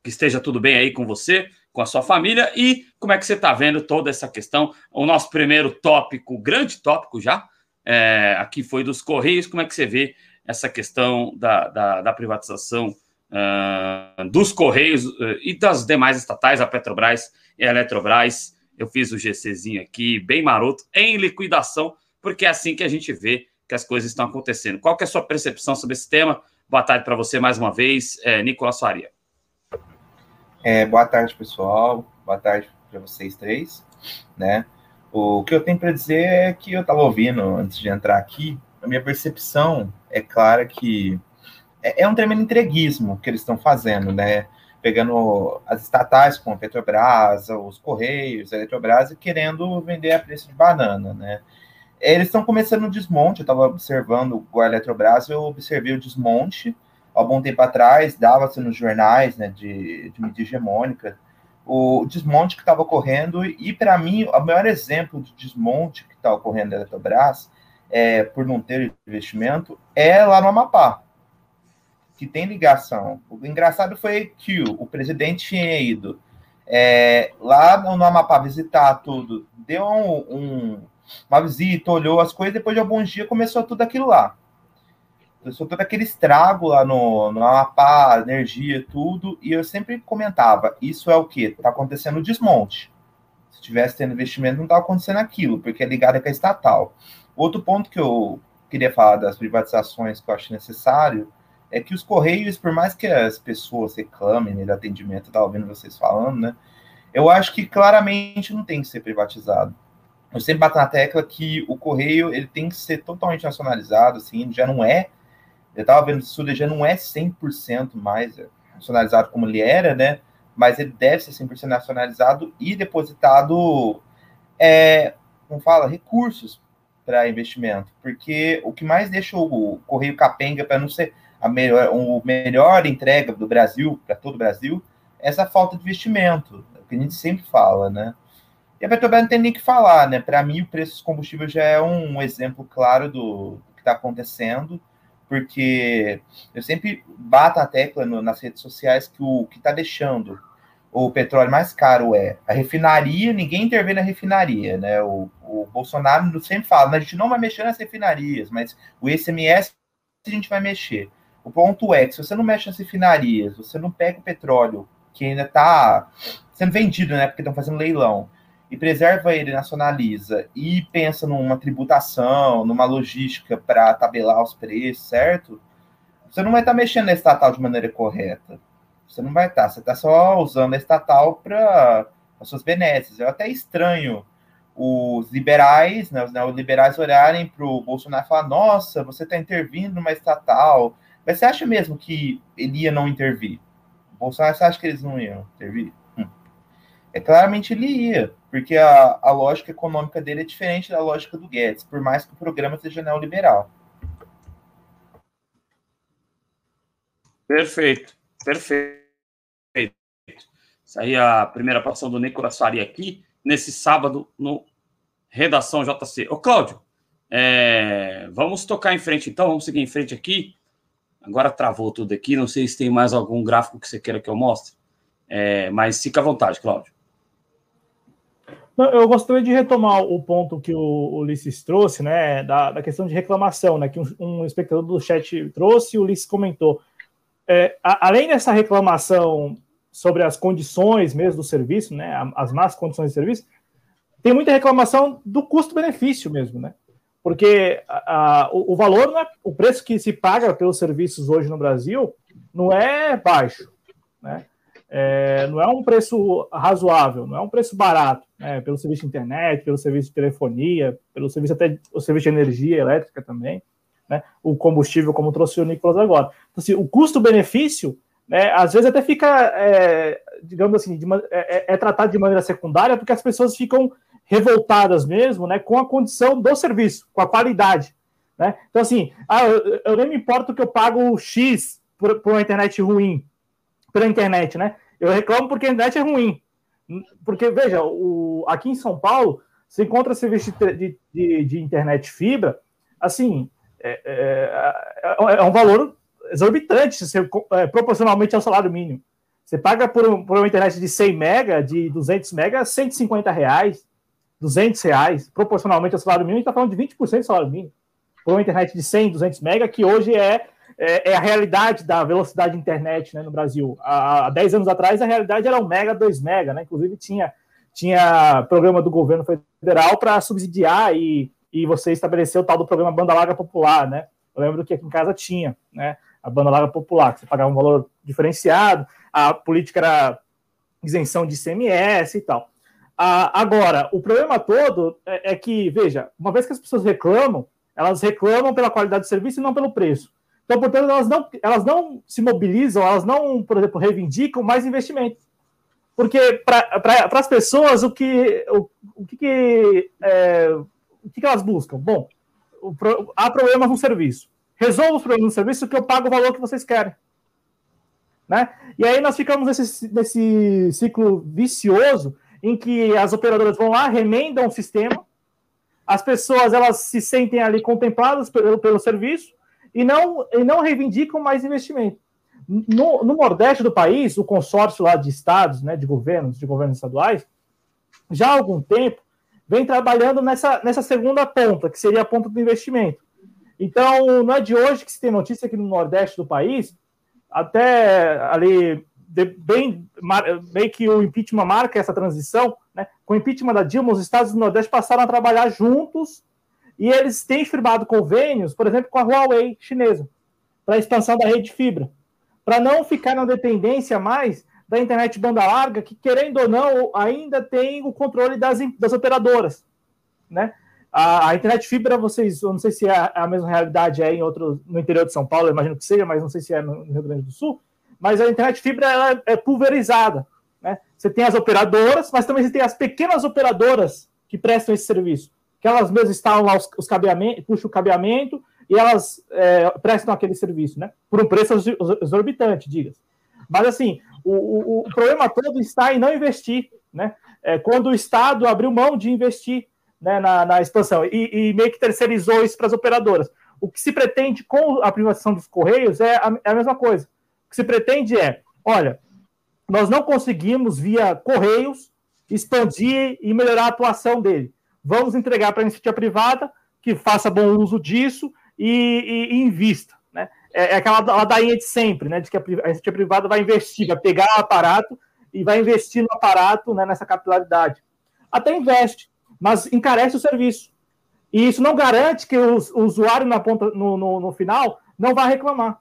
que esteja tudo bem aí com você, com a sua família e como é que você está vendo toda essa questão. O nosso primeiro tópico, grande tópico já, é, aqui foi dos Correios. Como é que você vê essa questão da, da, da privatização uh, dos Correios uh, e das demais estatais, a Petrobras e a Eletrobras? Eu fiz o GCzinho aqui, bem maroto, em liquidação, porque é assim que a gente vê que as coisas estão acontecendo. Qual é a sua percepção sobre esse tema? Boa tarde para você mais uma vez, é, Nicolas Faria. É, boa tarde, pessoal. Boa tarde para vocês três. Né? O que eu tenho para dizer é que eu estava ouvindo antes de entrar aqui, a minha percepção é clara que é, é um tremendo entreguismo que eles estão fazendo, né? Pegando as estatais como a Petrobras, os Correios, a Eletrobras e querendo vender a preço de banana, né? Eles estão começando o desmonte. Eu estava observando a Eletrobras, eu observei o desmonte há bom tempo atrás, dava-se nos jornais né, de, de mídia hegemônica, o desmonte que estava ocorrendo, e para mim, o maior exemplo de desmonte que está ocorrendo na Eletrobras, é, por não ter investimento, é lá no Amapá, que tem ligação. O engraçado foi que o presidente tinha ido é, lá no Amapá visitar tudo, deu um, um, uma visita, olhou as coisas, depois de alguns dias começou tudo aquilo lá começou todo aquele estrago lá no, no Amapá, energia, tudo, e eu sempre comentava, isso é o que? Está acontecendo desmonte. Se tivesse tendo investimento, não estava acontecendo aquilo, porque é ligado com a estatal. Outro ponto que eu queria falar das privatizações que eu acho necessário é que os Correios, por mais que as pessoas reclamem né, do atendimento, estava ouvindo vocês falando, né? Eu acho que claramente não tem que ser privatizado. Eu sempre bato na tecla que o Correio ele tem que ser totalmente nacionalizado, assim, já não é eu estava vendo que o já não é 100% mais nacionalizado como ele era, né? Mas ele deve ser 100% nacionalizado e depositado, é, como fala, recursos para investimento. Porque o que mais deixa o Correio capenga para não ser a melhor, a melhor entrega do Brasil, para todo o Brasil, é essa falta de investimento, é o que a gente sempre fala, né? E a Petrobras não tem nem que falar, né? Para mim, o preço dos combustíveis já é um exemplo claro do, do que está acontecendo porque eu sempre bato a tecla no, nas redes sociais que o que está deixando o petróleo mais caro é a refinaria, ninguém intervém na refinaria, né? O, o Bolsonaro sempre fala, a gente não vai mexer nas refinarias, mas o ICMS a gente vai mexer. O ponto é que se você não mexe nas refinarias, você não pega o petróleo que ainda está sendo vendido, né? Porque estão fazendo leilão, e preserva ele, nacionaliza, e pensa numa tributação, numa logística para tabelar os preços, certo? Você não vai estar tá mexendo na estatal de maneira correta. Você não vai estar, tá, você está só usando a estatal para as suas benesses. Eu até estranho os liberais, né, os neoliberais olharem para o Bolsonaro e falar: nossa, você está intervindo numa estatal. Mas você acha mesmo que ele ia não intervir? Bolsonaro, você acha que eles não iam intervir? Hum. É claramente ele ia, porque a, a lógica econômica dele é diferente da lógica do Guedes, por mais que o programa seja neoliberal. Perfeito, perfeito. Isso aí é a primeira participação do Nicolas Faria aqui, nesse sábado, no Redação JC. Ô, Cláudio, é, vamos tocar em frente então, vamos seguir em frente aqui. Agora travou tudo aqui, não sei se tem mais algum gráfico que você queira que eu mostre, é, mas fica à vontade, Cláudio. Eu gostaria de retomar o ponto que o Ulisses trouxe, né, da, da questão de reclamação, né, que um, um espectador do chat trouxe e o Ulisses comentou. É, a, além dessa reclamação sobre as condições mesmo do serviço, né, as más condições de serviço, tem muita reclamação do custo-benefício mesmo, né? Porque a, a, o, o, valor, é, o preço que se paga pelos serviços hoje no Brasil não é baixo, né? É, não é um preço razoável, não é um preço barato, né? Pelo serviço de internet, pelo serviço de telefonia, pelo serviço até o serviço de energia elétrica também, né? O combustível, como trouxe o Nicolas agora. Então, assim, o custo-benefício né, às vezes até fica, é, digamos assim, uma, é, é, é, tratado de maneira secundária, porque as pessoas ficam revoltadas mesmo né, com a condição do serviço, com a qualidade. Né? Então, assim, ah, eu, eu nem me importo que eu pago X por, por uma internet ruim, pela internet, né? Eu reclamo porque a internet é ruim. Porque, veja, o, aqui em São Paulo, você encontra serviço de, de, de internet fibra, assim, é, é, é, é um valor exorbitante se, é, proporcionalmente ao salário mínimo. Você paga por, um, por uma internet de 100 mega, de 200 mega, 150 reais, 200 reais, proporcionalmente ao salário mínimo, a gente está falando de 20% do salário mínimo. Por uma internet de 100, 200 mega, que hoje é, é, é a realidade da velocidade de internet né, no Brasil. Há, há 10 anos atrás, a realidade era 1 mega, 2 mega, né? Inclusive tinha, tinha programa do governo federal para subsidiar e, e você estabelecer o tal do programa Banda Larga Popular, né? Eu lembro que aqui em casa tinha, né? a banda larga popular, que você pagava um valor diferenciado, a política era isenção de ICMS e tal. Ah, agora, o problema todo é, é, que, veja, uma vez que as pessoas reclamam, elas reclamam pela qualidade do serviço e não pelo preço. Então, portanto, elas não, elas não se mobilizam, elas não, por exemplo, reivindicam mais investimento. Porque para as pessoas, o que, o, o que, que é, o que, que elas buscam? Bom, o, há problemas no serviço resolva os problemas do serviço que eu pago o valor que vocês querem. Né? E aí nós ficamos nesse, nesse ciclo vicioso em que as operadoras vão lá, remendam o sistema, as pessoas elas se sentem ali contempladas pelo, pelo serviço e não, e não reivindicam mais investimento. No, no, Nordeste do país, o consórcio lá de estados, né, de governos, de governos estaduais, já há algum tempo vem trabalhando nessa, nessa segunda ponta, que seria a ponta do investimento. Então, não é de hoje que se tem notícia aqui no Nordeste do país, até ali, bem, que o impeachment marca essa transição, né? com o impeachment da Dilma, os estados do Nordeste passaram a trabalhar juntos e eles têm firmado convênios, por exemplo, com a Huawei chinesa, para a expansão da rede fibra, para não ficar na dependência mais da internet banda larga, que, querendo ou não, ainda tem o controle das, das operadoras, né? A, a, internet fibra, vocês, eu não sei se é a mesma realidade é em outro, no interior de São Paulo, imagino que seja, mas não sei se é no Rio Grande do Sul. Mas a internet fibra é pulverizada. Né? Você tem as operadoras, mas também você tem as pequenas operadoras que prestam esse serviço. Que elas mesmas instalam lá os, os cabeamentos, puxam o cabeamento e elas é, prestam aquele serviço, né? Por um preço exorbitante, diga -se. Mas assim, o, o, o, problema todo está em não investir, né? É, quando o Estado abriu mão de investir né, na, na, expansão e, e, meio que terceirizou isso para as operadoras. O que se pretende com a privatização dos Correios é a, é a mesma coisa. Que se pretende é, olha, nós não conseguimos, via Correios, expandir e melhorar a atuação dele. Vamos entregar para a iniciativa privada que faça bom uso disso e, e, e invista. Né? é, é aquela ladainha de sempre, né? De que a, a iniciativa privada vai investir, vai pegar o aparato e vai investir no aparato né, nessa capilaridade. Até investe, mas encarece o serviço. E isso não garante que o, o usuário na ponta, no, no, no, final não vá reclamar.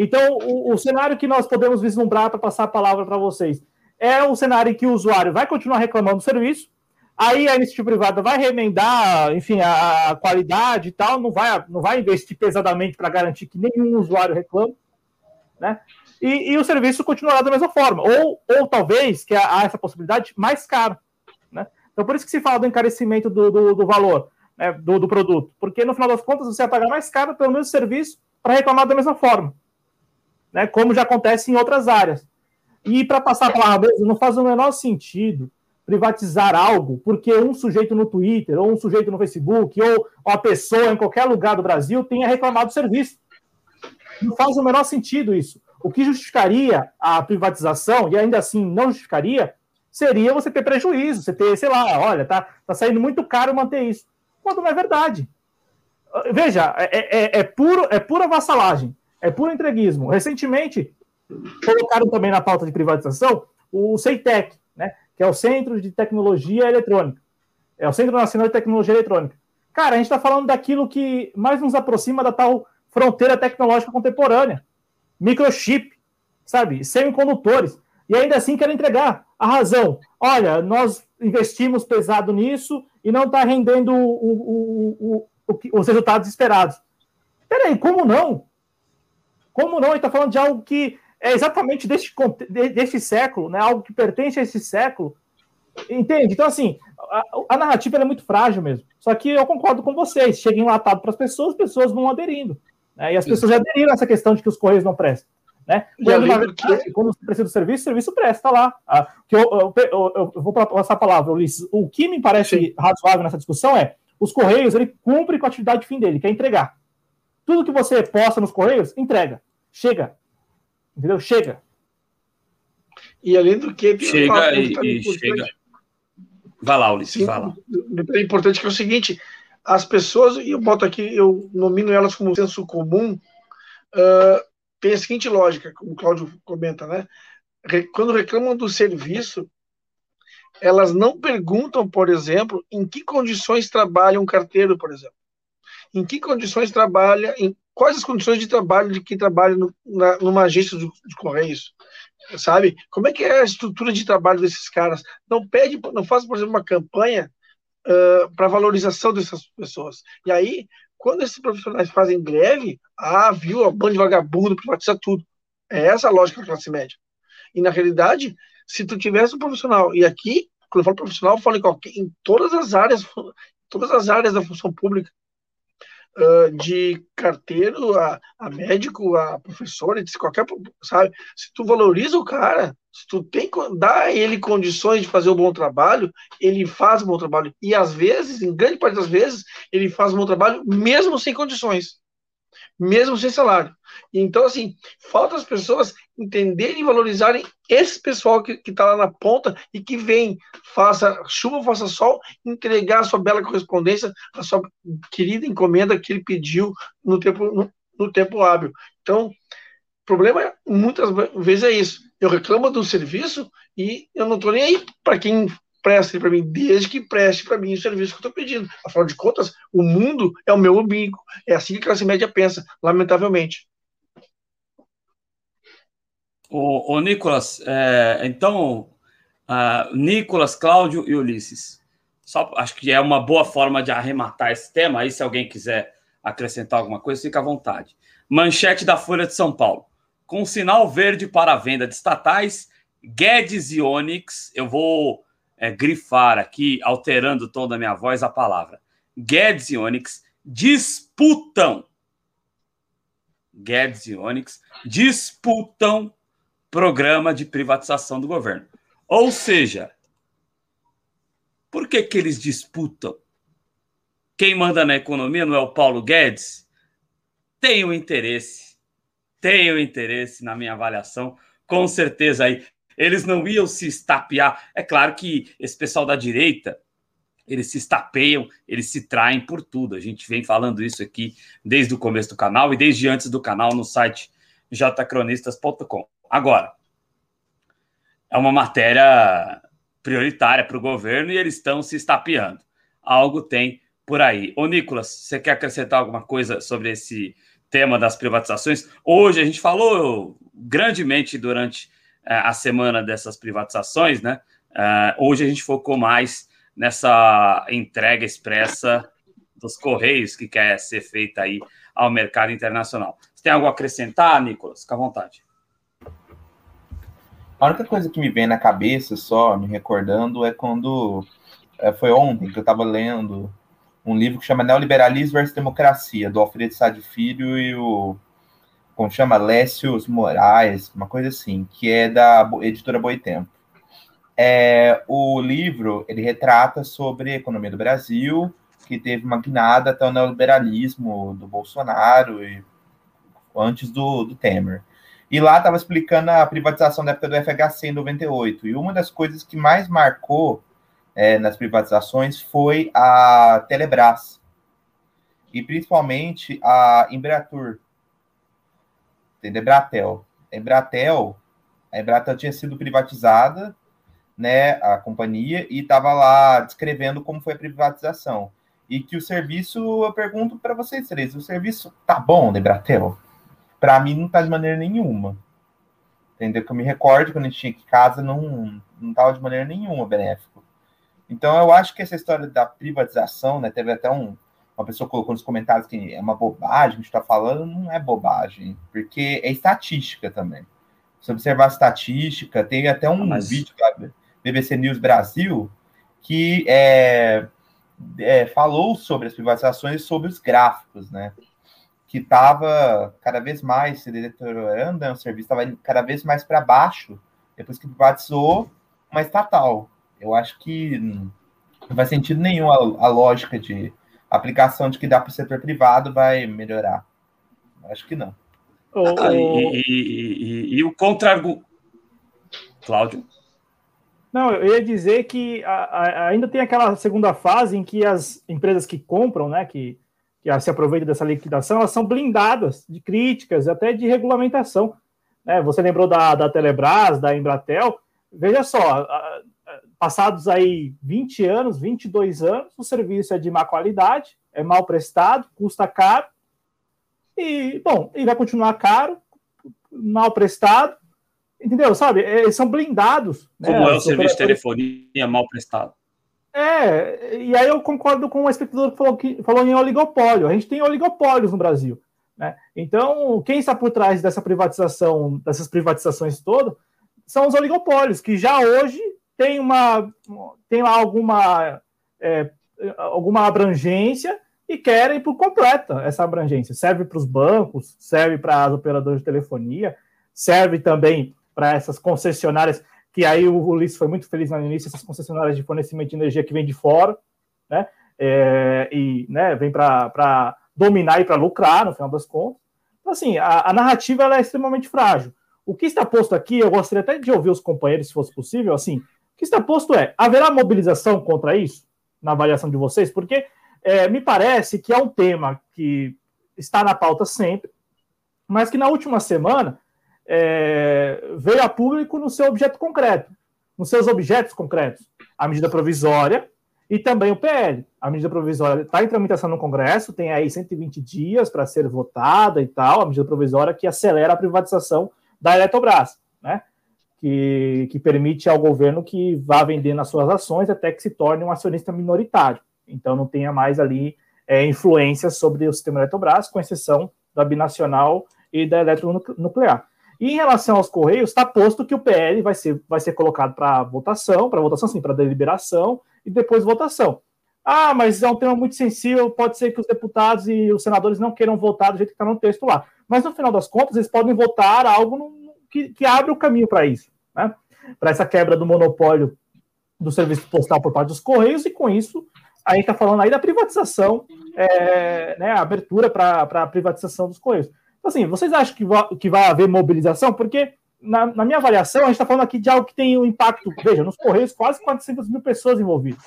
Então, o, o cenário que nós podemos vislumbrar para passar a palavra para vocês é o cenário em que o usuário vai continuar reclamando do serviço, aí a iniciativa privada vai remendar, enfim, a, a qualidade e tal, não vai, não vai investir pesadamente para garantir que nenhum usuário reclame, né? E, e, o serviço continuará da mesma forma, ou, ou talvez, que há essa possibilidade, mais caro, né? Então, por isso que se fala do encarecimento do, do, do valor né, do, do, produto, porque no final das contas você vai pagar mais caro pelo mesmo serviço para reclamar da mesma forma, né? Como já acontece em outras áreas. E para passar a palavra, não faz o menor sentido privatizar algo porque um sujeito no Twitter, ou um sujeito no Facebook, ou uma pessoa em qualquer lugar do Brasil tenha reclamado do serviço. Não faz o menor sentido isso. O que justificaria a privatização, e ainda assim não justificaria, seria você ter prejuízo, você ter, sei lá, olha, tá, tá saindo muito caro manter isso. Quando não é verdade. Veja, é, é, é puro, é pura vassalagem, é puro entreguismo. Recentemente, colocaram também na pauta de privatização o CEITEC, né, que é o Centro de Tecnologia Eletrônica. É o Centro Nacional de Tecnologia Eletrônica. Cara, a gente está falando daquilo que mais nos aproxima da tal fronteira tecnológica contemporânea. Microchip, sabe? Semicondutores. E ainda assim querem entregar a razão. Olha, nós investimos pesado nisso e não está rendendo o, o, o, os resultados esperados. Peraí, como não? Como não? Ele está falando de algo que é exatamente deste, deste século, né? algo que pertence a esse século. Entende? Então, assim, a, a narrativa é muito frágil mesmo. Só que eu concordo com vocês. Chega enlatado para as pessoas, as pessoas vão aderindo. Né? E as pessoas já aderiram a essa questão de que os Correios não prestam. Né? Quando, verdade, que... quando você precisa do serviço, o serviço presta lá. Ah, que eu, eu, eu, eu, vou passar a palavra, Ulisses. O que me parece Sim. razoável nessa discussão é os Correios, ele cumpre com a atividade de fim dele, que é entregar. Tudo que você posta nos Correios, entrega. Chega. Entendeu? Chega. E além do que, chega e, e chega. Vai lá, Ulisses, Sim, vai lá. É importante que é o seguinte: as pessoas, e eu boto aqui, eu nomino elas como senso comum, uh, tem a seguinte lógica, como o Cláudio comenta, né? Quando reclamam do serviço, elas não perguntam, por exemplo, em que condições trabalha um carteiro, por exemplo. Em que condições trabalha, em quais as condições de trabalho de quem trabalha no, na, numa agência de, correios, sabe? Como é que é a estrutura de trabalho desses caras? Não pede, não faz, por exemplo, uma campanha uh, para valorização dessas pessoas. E aí, quando esses profissionais fazem greve, ah, viu, a banda de vagabundo privatiza tudo. É essa a lógica da classe média. E na realidade, se tu tivesse um profissional, e aqui, quando eu falo profissional, eu falo em, qualquer, em todas as áreas, todas as áreas da função pública, uh, de carteiro a, a, médico, a professor, qualquer, sabe? Se tu valoriza o cara, se tu tem dá a ele condições de fazer um bom trabalho, ele faz um bom trabalho. E às vezes, em grande parte das vezes, ele faz um bom trabalho mesmo sem condições mesmo sem salário. Então, assim, falta as pessoas entenderem e valorizarem esse pessoal que está lá na ponta e que vem, faça chuva, faça sol, entregar a sua bela correspondência, a sua querida encomenda que ele pediu no tempo, no, no tempo hábil. Então, o problema muitas vezes é isso. Eu reclamo do serviço e eu não estou nem aí para quem preste para mim, desde que preste para mim o serviço que eu estou pedindo. Afinal de contas, o mundo é o meu umbigo. É assim que a classe média pensa, lamentavelmente. O, o Nicolas, é, então, uh, Nicolas, Cláudio e Ulisses. Só, acho que é uma boa forma de arrematar esse tema. Aí, se alguém quiser acrescentar alguma coisa, fica à vontade. Manchete da Folha de São Paulo. Com sinal verde para a venda de estatais, Guedes e Onix, eu vou é, grifar aqui, alterando o tom da minha voz, a palavra. Guedes e Onix disputam. Guedes e Onix disputam programa de privatização do governo. Ou seja, por que, que eles disputam? Quem manda na economia não é o Paulo Guedes? Tem o interesse, tem o interesse na minha avaliação, com certeza aí eles não iam se estapear. É claro que esse pessoal da direita, eles se estapeiam, eles se traem por tudo. A gente vem falando isso aqui desde o começo do canal e desde antes do canal no site jcronistas.com. Agora, é uma matéria prioritária para o governo e eles estão se estapeando. Algo tem por aí. Ô, Nicolas, você quer acrescentar alguma coisa sobre esse tema das privatizações? Hoje a gente falou grandemente durante a semana dessas privatizações, né? É, hoje a gente focou mais nessa entrega expressa dos Correios que quer ser feita aí ao mercado internacional. Você tem algo a acrescentar, Nicolas? Fica à vontade. A única coisa que me vem na cabeça, só me recordando, é quando é, foi ontem que eu estava lendo um livro que chama Neoliberalismo versus Democracia, do Alfredo Sade Filho e o como chama Lécio Moraes, uma coisa assim, que é da editora Boitempo. É, o livro ele retrata sobre a economia do Brasil, que teve uma guinada até o neoliberalismo do Bolsonaro e antes do, do Temer. E lá estava explicando a privatização da época do FHC em 98. E uma das coisas que mais marcou é, nas privatizações foi a Telebrás. E principalmente a Embratur. Embratel. Embratel, a Embratel tinha sido privatizada né, a companhia, e estava lá descrevendo como foi a privatização. E que o serviço, eu pergunto para vocês três, o serviço tá bom, Debratel? Para mim não tá de maneira nenhuma. Entendeu? Que eu me recordo quando a gente tinha que casa, não, não de maneira nenhuma benéfico. Então eu acho que essa história da privatização, né, teve até um, uma pessoa colocou nos comentários que é uma bobagem, a gente está falando, não é bobagem, porque é estatística também. Se observar a estatística, tem até um ah, Mas... vídeo lá, BBC News Brasil, que é, é, falou sobre as privatizações, sobre os gráficos, né? Que estava cada vez mais se deteriorando, né? o serviço estava cada vez mais para baixo, depois que privatizou uma estatal. Eu acho que não faz sentido nenhum a, a lógica de aplicação de que dá para o setor privado vai melhorar. Acho que não. Ah, e, e, e, e, o contra Cláudio? Não, eu ia dizer que a, a, ainda tem aquela segunda fase em que as empresas que compram, né, que, que se aproveitam dessa liquidação, elas são blindadas de críticas, até de regulamentação. Né? Você lembrou da, da Telebrás, da Embratel? Veja só, a, passados aí 20 anos, 22 anos, o serviço é de má qualidade, é mal prestado, custa caro, e, bom, e vai continuar caro, mal prestado, Entendeu? Sabe? É, eles são blindados. Né? Como né? é o serviço de telefonia mal prestado? É, e aí eu concordo com o espectador que falou, que falou em oligopólio. A gente tem oligopólios no Brasil. Né? Então, quem está por trás dessa privatização, dessas privatizações todas, são os oligopólios, que já hoje tem uma tem lá alguma, é, alguma abrangência e querem por completa essa abrangência. Serve para os bancos, serve para as operadoras de telefonia, serve também para essas concessionárias, que aí o Ulisses foi muito feliz no início, essas concessionárias de fornecimento de energia que vem de fora, né? É, e né, vem para dominar e para lucrar, no final das contas. Então, assim, a, a narrativa é extremamente frágil. O que está posto aqui, eu gostaria até de ouvir os companheiros, se fosse possível, assim, que está posto é, haverá mobilização contra isso, na avaliação de vocês? Porque é, me parece que é um tema que está na pauta sempre, mas que na última semana é, veio a público no seu objeto concreto, nos seus objetos concretos, a medida provisória e também o PL. A medida provisória está em tramitação no Congresso, tem aí 120 dias para ser votada e tal, a medida provisória que acelera a privatização da Eletrobras, né? Que, que permite ao governo que vá vendendo as suas ações até que se torne um acionista minoritário. Então não tenha mais ali é, influência sobre o sistema Eletrobras, com exceção da binacional e da eletronuclear. E em relação aos Correios, está posto que o PL vai ser, vai ser colocado para votação, para votação sim, para deliberação e depois votação. Ah, mas é um tema muito sensível, pode ser que os deputados e os senadores não queiram votar do jeito que está no texto lá. Mas no final das contas, eles podem votar algo no, que, que abre o caminho para isso, né? Para essa quebra do monopólio do serviço postal por parte dos Correios, e com isso a gente está falando aí da privatização, é, né, a abertura para a privatização dos Correios. Assim, vocês acham que vai, que vai haver mobilização? Porque, na, na minha avaliação, a gente está falando aqui de algo que tem um impacto, veja, nos Correios, quase 400 mil pessoas envolvidas.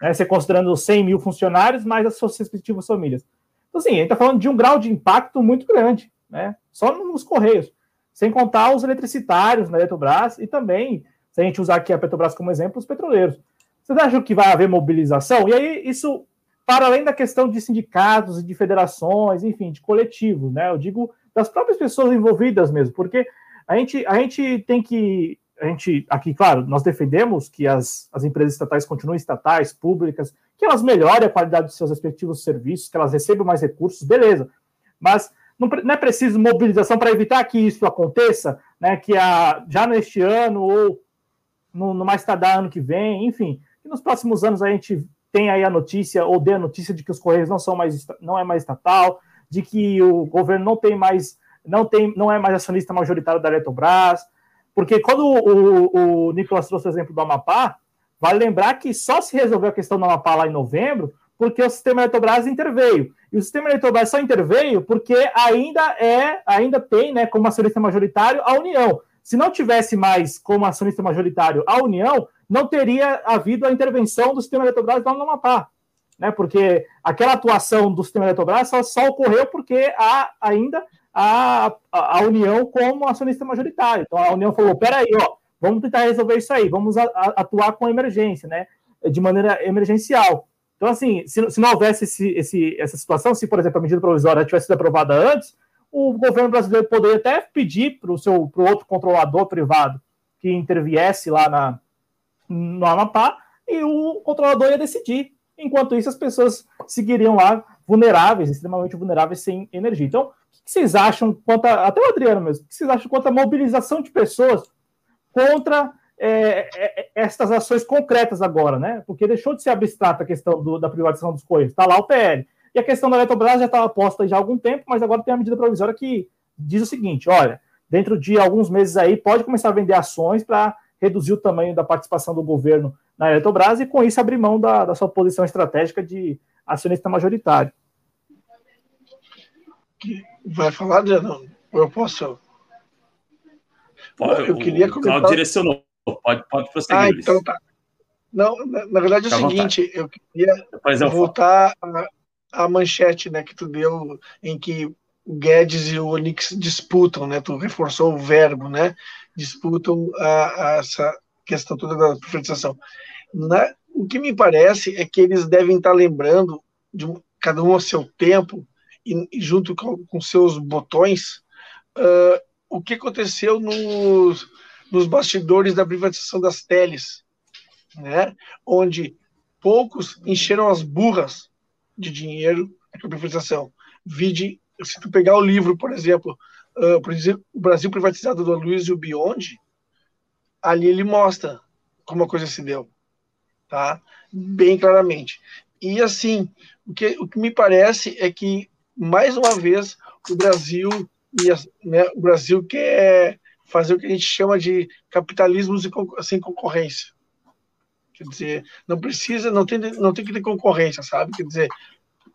né, você considerando 100 mil funcionários mais as suas respectivas famílias. Então, assim, a gente está falando de um grau de impacto muito grande, né? Só nos Correios. Sem contar os eletricitários na Eletrobras e também, se a gente usar aqui a Petrobras como exemplo, os petroleiros. Vocês acham que vai haver mobilização? E aí, isso, para além da questão de sindicatos, de federações, enfim, de coletivos, né? Eu digo das próprias pessoas envolvidas mesmo, porque a gente, a gente tem que. A gente, aqui, claro, nós defendemos que as, as empresas estatais continuem estatais, públicas, que elas melhorem a qualidade dos seus respectivos serviços, que elas recebam mais recursos, beleza. Mas não, não é preciso mobilização para evitar que isso aconteça, né? Que a, já neste ano ou no, no mais tardar ano que vem, enfim, que nos próximos anos a gente tem aí a notícia ou dê a notícia de que os Correios não são mais não é mais estatal, de que o governo não tem mais não tem não é mais acionista majoritário da Eletrobras, porque quando o, o Nicolas trouxe o exemplo do Amapá, vale lembrar que só se resolveu a questão do Amapá lá em novembro, porque o sistema Eletrobras interveio. E o sistema Eletrobras só interveio porque ainda é, ainda tem, né, como acionista majoritário a União. Se não tivesse mais como acionista majoritário a União, não teria havido a intervenção do sistema Eletrobras lá no Amapá. Né, porque aquela atuação do sistema Eletrobras só, só ocorreu porque há ainda a, a, a, União como acionista majoritário. Então a União falou: peraí, ó, vamos tentar resolver isso aí, vamos a, a, atuar com emergência, né? De maneira emergencial. Então, assim, se, se não houvesse esse, esse, essa situação, se, por exemplo, a medida provisória tivesse sido aprovada antes, o governo brasileiro poderia até pedir para o pro outro controlador privado que interviesse lá na, no Amapá e o controlador ia decidir. Enquanto isso, as pessoas seguiriam lá vulneráveis, extremamente vulneráveis, sem energia. Então, o que vocês acham quanto a, até o Adriano mesmo, o que vocês acham quanto à mobilização de pessoas contra é, é, é, estas ações concretas agora, né? Porque deixou de ser abstrata a questão do, da privatização dos Correios, está lá o PL. E a questão da Eletrobras já estava posta já há algum tempo, mas agora tem a medida provisória que diz o seguinte: olha, dentro de alguns meses aí pode começar a vender ações para reduzir o tamanho da participação do governo na Eletrobras e com isso abrir mão da, da sua posição estratégica de acionista majoritário. Vai falar, Adriano? Eu posso? eu queria comentar. O direcionou. Pode, pode prosseguir. Ah, então tá. Não, na, na verdade é o seguinte, vontade. eu queria eu voltar à manchete né, que tu deu, em que o Guedes e o Onix disputam, né? Tu reforçou o verbo, né? Disputam a, a essa questão toda da privatização. Na, o que me parece é que eles devem estar lembrando de cada um ao seu tempo e, e junto com, com, seus botões uh, o que aconteceu nos, nos bastidores da privatização das teles, né? Onde poucos encheram as burras de dinheiro com a privatização. Vide, se tu pegar o livro, por exemplo, uh, por exemplo, o Brasil privatizado do Luiz e o Bionde, ali ele mostra como a coisa se deu, tá? Bem claramente. E assim, o que, o que me parece é que mais uma vez o Brasil né, o Brasil quer fazer o que a gente chama de capitalismo sem concorrência. Quer dizer, não precisa, não tem, não tem que ter concorrência, sabe? Quer dizer,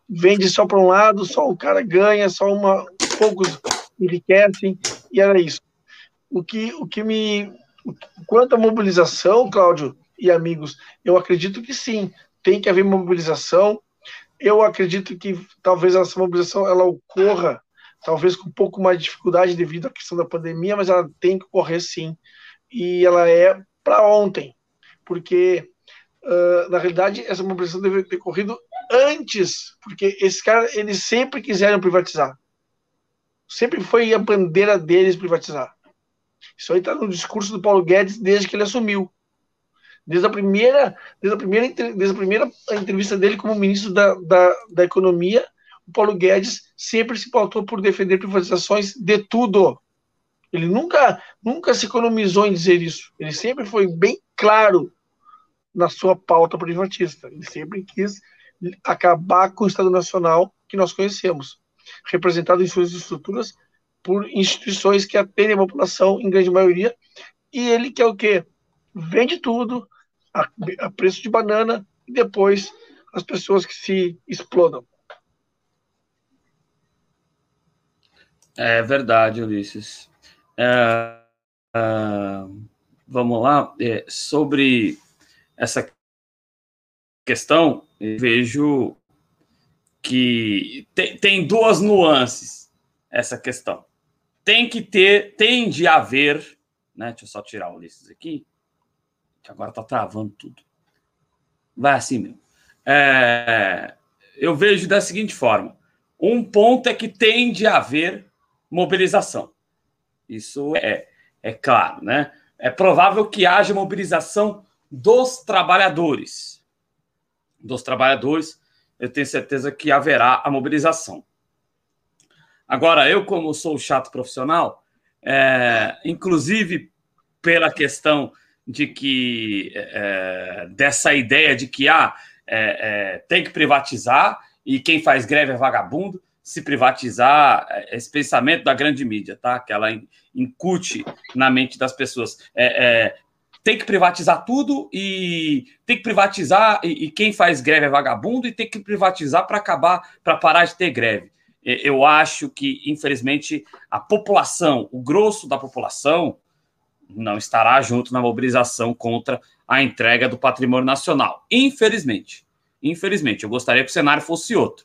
vende só para um lado, só o cara ganha, só uma poucos enriquecem e era isso. O que, o que me quanto à mobilização, Cláudio e amigos, eu acredito que sim, tem que haver mobilização. Eu acredito que talvez essa mobilização ela ocorra talvez com um pouco mais de dificuldade devido à questão da pandemia, mas ela tem que ocorrer sim. E ela é para ontem, porque uh, na realidade essa mobilização deveria ter corrido antes, porque esses caras eles sempre quiseram privatizar. Sempre foi a bandeira deles privatizar. Isso aí está no discurso do Paulo Guedes desde que ele assumiu. Desde a primeira, desde a primeira, desde a primeira entrevista dele como ministro da, da, da Economia, o Paulo Guedes sempre se pautou por defender privatizações de tudo. Ele nunca, nunca se economizou em dizer isso. Ele sempre foi bem claro na sua pauta privatista. Ele sempre quis acabar com o Estado Nacional que nós conhecemos, representado em suas estruturas por instituições que atendem a população em grande maioria, e ele quer o quê? Vende tudo a, a preço de banana e depois as pessoas que se explodam. É verdade, Ulisses. É, é, vamos lá. É, sobre essa questão, vejo que tem, tem duas nuances essa questão. Tem que ter, tem de haver, né? Deixa eu só tirar o Ulisses aqui, que agora tá travando tudo. Vai assim mesmo. É, eu vejo da seguinte forma: um ponto é que tem de haver mobilização. Isso é, é claro, né? É provável que haja mobilização dos trabalhadores. Dos trabalhadores, eu tenho certeza que haverá a mobilização. Agora, eu, como sou chato profissional, é, inclusive pela questão de que é, dessa ideia de que ah, é, é tem que privatizar e quem faz greve é vagabundo, se privatizar, é, esse pensamento da grande mídia, tá? Que ela incute na mente das pessoas. É, tem que privatizar tudo e tem que privatizar e, e quem faz greve é vagabundo e tem que privatizar para acabar, para parar de ter greve. Eu acho que, infelizmente, a população, o grosso da população, não estará junto na mobilização contra a entrega do patrimônio nacional. Infelizmente. Infelizmente. Eu gostaria que o cenário fosse outro.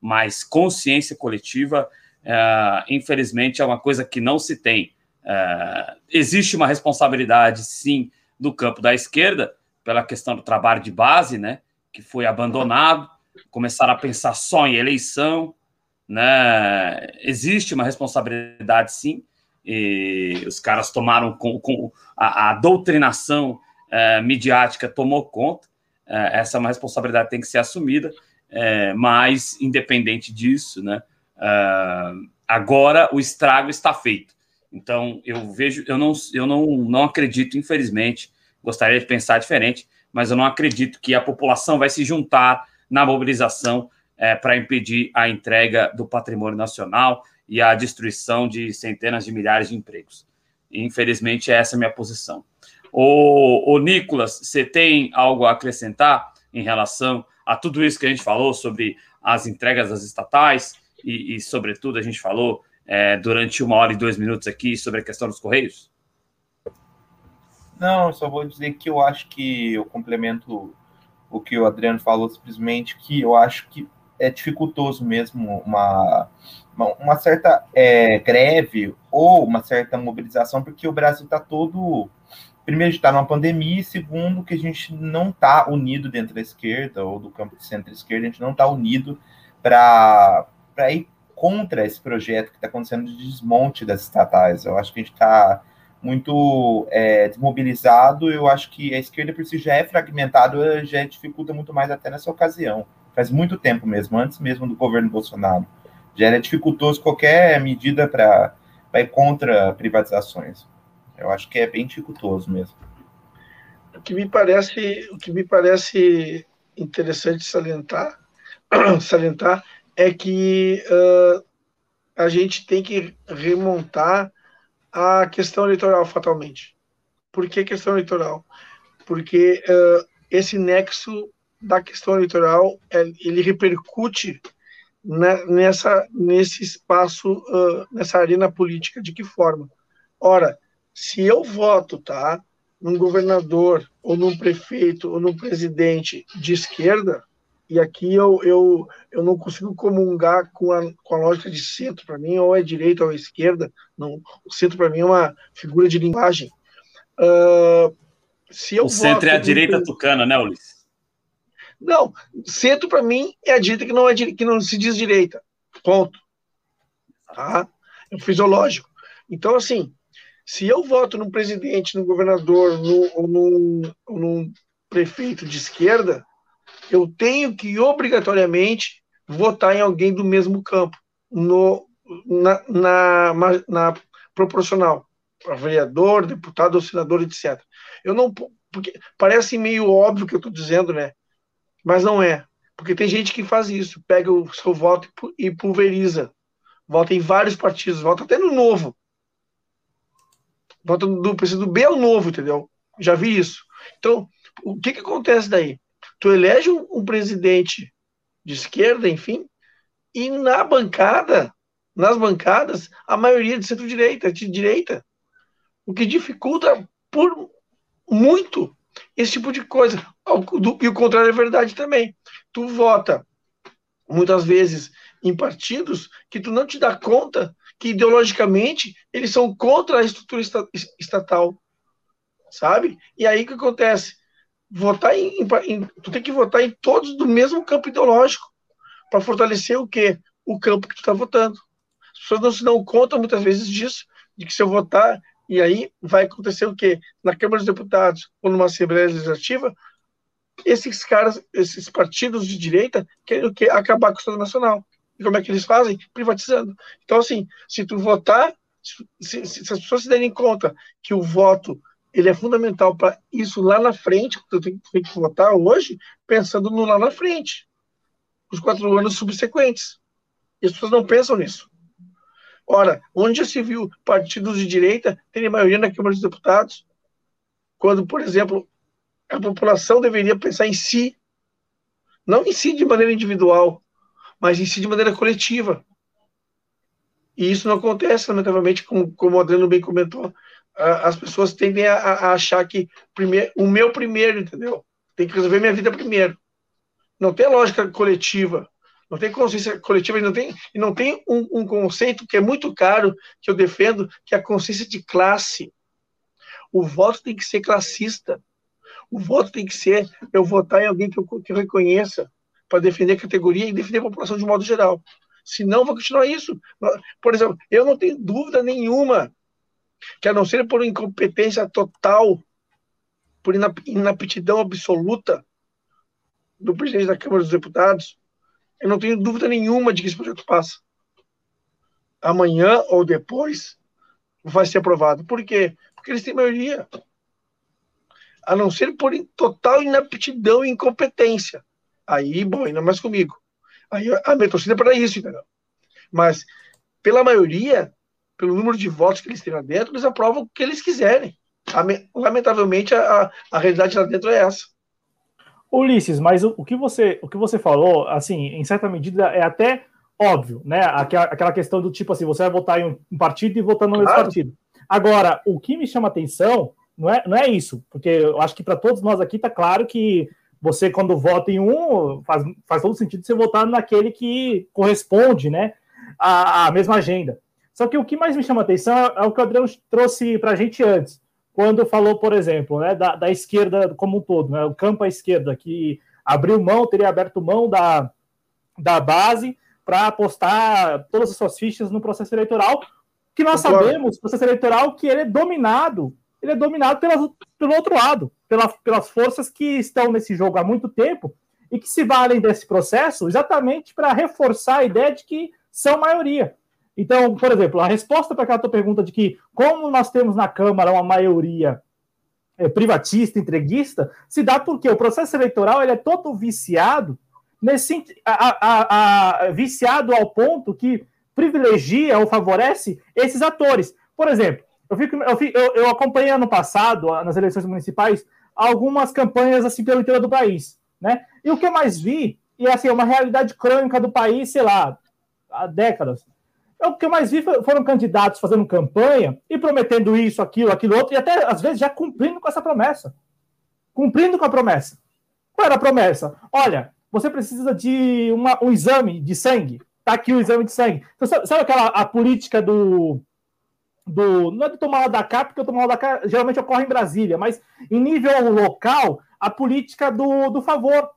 Mas consciência coletiva, é, infelizmente, é uma coisa que não se tem. É, existe uma responsabilidade, sim, do campo da esquerda, pela questão do trabalho de base, né, que foi abandonado, começaram a pensar só em eleição, né? Existe uma responsabilidade, sim, e os caras tomaram com, com a, a doutrinação é, midiática tomou conta. Essa é uma responsabilidade que tem que ser assumida, é, mas independente disso, né? É, agora o estrago está feito. Então, eu vejo, eu não, eu não, não acredito, infelizmente, gostaria de pensar diferente, mas eu não acredito que a população vai se juntar na mobilização é, para impedir a entrega do patrimônio nacional e a destruição de centenas de milhares de empregos. Infelizmente, essa é a minha posição. O, o Nicolas, você tem algo a acrescentar em relação a tudo isso que a gente falou sobre as entregas das estatais e, e sobretudo, a gente falou é, durante uma hora e dois minutos aqui sobre a questão dos Correios? Não, só vou dizer que eu acho que eu complemento o que o Adriano falou, simplesmente que eu acho que é dificultoso mesmo uma, uma, certa é, greve ou uma certa mobilização, porque o Brasil está todo. Primeiro, está numa pandemia, e segundo, que a gente não está unido dentro da esquerda ou do campo de centro-esquerda, a gente não está unido para ir contra esse projeto que está acontecendo de desmonte das estatais. Eu acho que a gente está muito é, desmobilizado. Eu acho que a esquerda por si já é fragmentada, já dificulta muito mais até nessa ocasião. Faz muito tempo mesmo, antes mesmo do governo Bolsonaro. Já era dificultoso qualquer medida para ir contra privatizações. Eu acho que é bem dificultoso mesmo. O que me parece, o que me parece interessante salientar, salientar é que uh, a gente tem que remontar a questão eleitoral fatalmente. Por que questão eleitoral? Porque uh, esse nexo da questão eleitoral ele repercute na, nessa nesse espaço uh, nessa arena política de que forma? Ora, se eu voto, tá, num governador ou num prefeito ou num presidente de esquerda, e aqui eu, eu, eu não consigo comungar com a, com a lógica de centro, para mim, ou é direita ou é esquerda, não, o centro para mim é uma figura de linguagem. Uh, se eu o centro é a direita tucana, né, Ulisses? Não, centro para mim é a direita que não, é, que não se diz direita, ponto. Tá? É fisiológico. Então, assim, se eu voto num presidente, num governador, no, ou num, ou num prefeito de esquerda, eu tenho que obrigatoriamente votar em alguém do mesmo campo, no, na, na, na proporcional, para vereador, deputado ou senador, etc. Eu não, porque parece meio óbvio o que eu estou dizendo, né? Mas não é, porque tem gente que faz isso, pega o seu voto e pulveriza, vota em vários partidos, vota até no novo, vota do do B ao novo, entendeu? Já vi isso. Então, o que que acontece daí? tu elege um, um presidente de esquerda, enfim, e na bancada, nas bancadas, a maioria de centro-direita, de direita, o que dificulta por muito esse tipo de coisa. E o contrário é verdade também. Tu vota, muitas vezes, em partidos que tu não te dá conta que ideologicamente eles são contra a estrutura estatal, sabe? E aí o que acontece? Votar em, em, tu tem que votar em todos do mesmo campo ideológico para fortalecer o quê? O campo que tu está votando. As pessoas não se dão conta muitas vezes disso, de que se eu votar e aí vai acontecer o quê? Na Câmara dos Deputados ou numa Assembleia Legislativa, esses caras, esses partidos de direita querem o quê? acabar com o Estado Nacional. E como é que eles fazem? Privatizando. Então, assim, se tu votar, se, se, se as pessoas se derem conta que o voto ele é fundamental para isso lá na frente, tu tem, tem, que votar hoje pensando no lá na frente, os quatro anos subsequentes. E as pessoas não pensam nisso. Ora, onde já se viu partidos de direita terem maioria na Câmara dos Deputados? Quando, por exemplo, a população deveria pensar em si, não em si de maneira individual, mas em si de maneira coletiva. E isso não acontece, lamentavelmente, como, como o Adriano bem comentou. As pessoas tendem a, a achar que primeiro, o meu primeiro, entendeu? Tem que resolver minha vida primeiro. Não tem lógica coletiva não tem consciência coletiva e não tem, e não tem um, um, conceito que é muito caro, que eu defendo, que é a consciência de classe. O voto tem que ser classista. O voto tem que ser eu votar em alguém que eu, que eu reconheça para defender a categoria e defender a população de modo geral. Senão, vai continuar isso. Por exemplo, eu não tenho dúvida nenhuma que, a não ser por incompetência total, por inaptidão absoluta do presidente da Câmara dos Deputados, eu não tenho dúvida nenhuma de que esse projeto passa. Amanhã ou depois vai ser aprovado. Por quê? Porque eles têm maioria. A não ser por total inaptidão e incompetência. Aí, bom, ainda mais comigo. Aí a minha torcida é para isso, entendeu? Mas, pela maioria, pelo número de votos que eles têm lá dentro, eles aprovam o que eles quiserem. Lamentavelmente, a, a realidade lá dentro é essa. Ulisses, mas o, o, que você, o que você falou, assim, em certa medida, é até óbvio, né? Aquela, aquela questão do tipo assim, você vai votar em um partido e votar no claro. mesmo partido. Agora, o que me chama atenção não é, não é isso, porque eu acho que para todos nós aqui está claro que você, quando vota em um, faz, faz todo sentido você votar naquele que corresponde, né? À, à mesma agenda. Só que o que mais me chama atenção é, é o que o Adriano trouxe para a gente antes quando falou, por exemplo, né, da, da esquerda como um todo, né, o campo à esquerda, que abriu mão, teria aberto mão da, da base para apostar todas as suas fichas no processo eleitoral, que nós sabemos, processo eleitoral, que ele é dominado, ele é dominado pela, pelo outro lado, pela, pelas forças que estão nesse jogo há muito tempo e que se valem desse processo exatamente para reforçar a ideia de que são maioria. Então, por exemplo, a resposta para aquela tua pergunta de que, como nós temos na Câmara uma maioria é, privatista, entreguista, se dá porque o processo eleitoral ele é todo viciado, nesse, a, a, a, viciado ao ponto que privilegia ou favorece esses atores. Por exemplo, eu, fico, eu, fico, eu, eu acompanhei ano passado, nas eleições municipais, algumas campanhas assim pelo interior do país. Né? E o que eu mais vi, e assim, é uma realidade crônica do país, sei lá, há décadas é o que eu mais vi foram candidatos fazendo campanha e prometendo isso, aquilo, aquilo outro, e até às vezes já cumprindo com essa promessa. Cumprindo com a promessa. Qual era a promessa? Olha, você precisa de uma, um exame de sangue. Tá aqui o exame de sangue. Então, sabe, sabe aquela a política do, do. Não é do tomar da cá, porque o tomar da cá geralmente ocorre em Brasília, mas em nível local, a política do, do favor.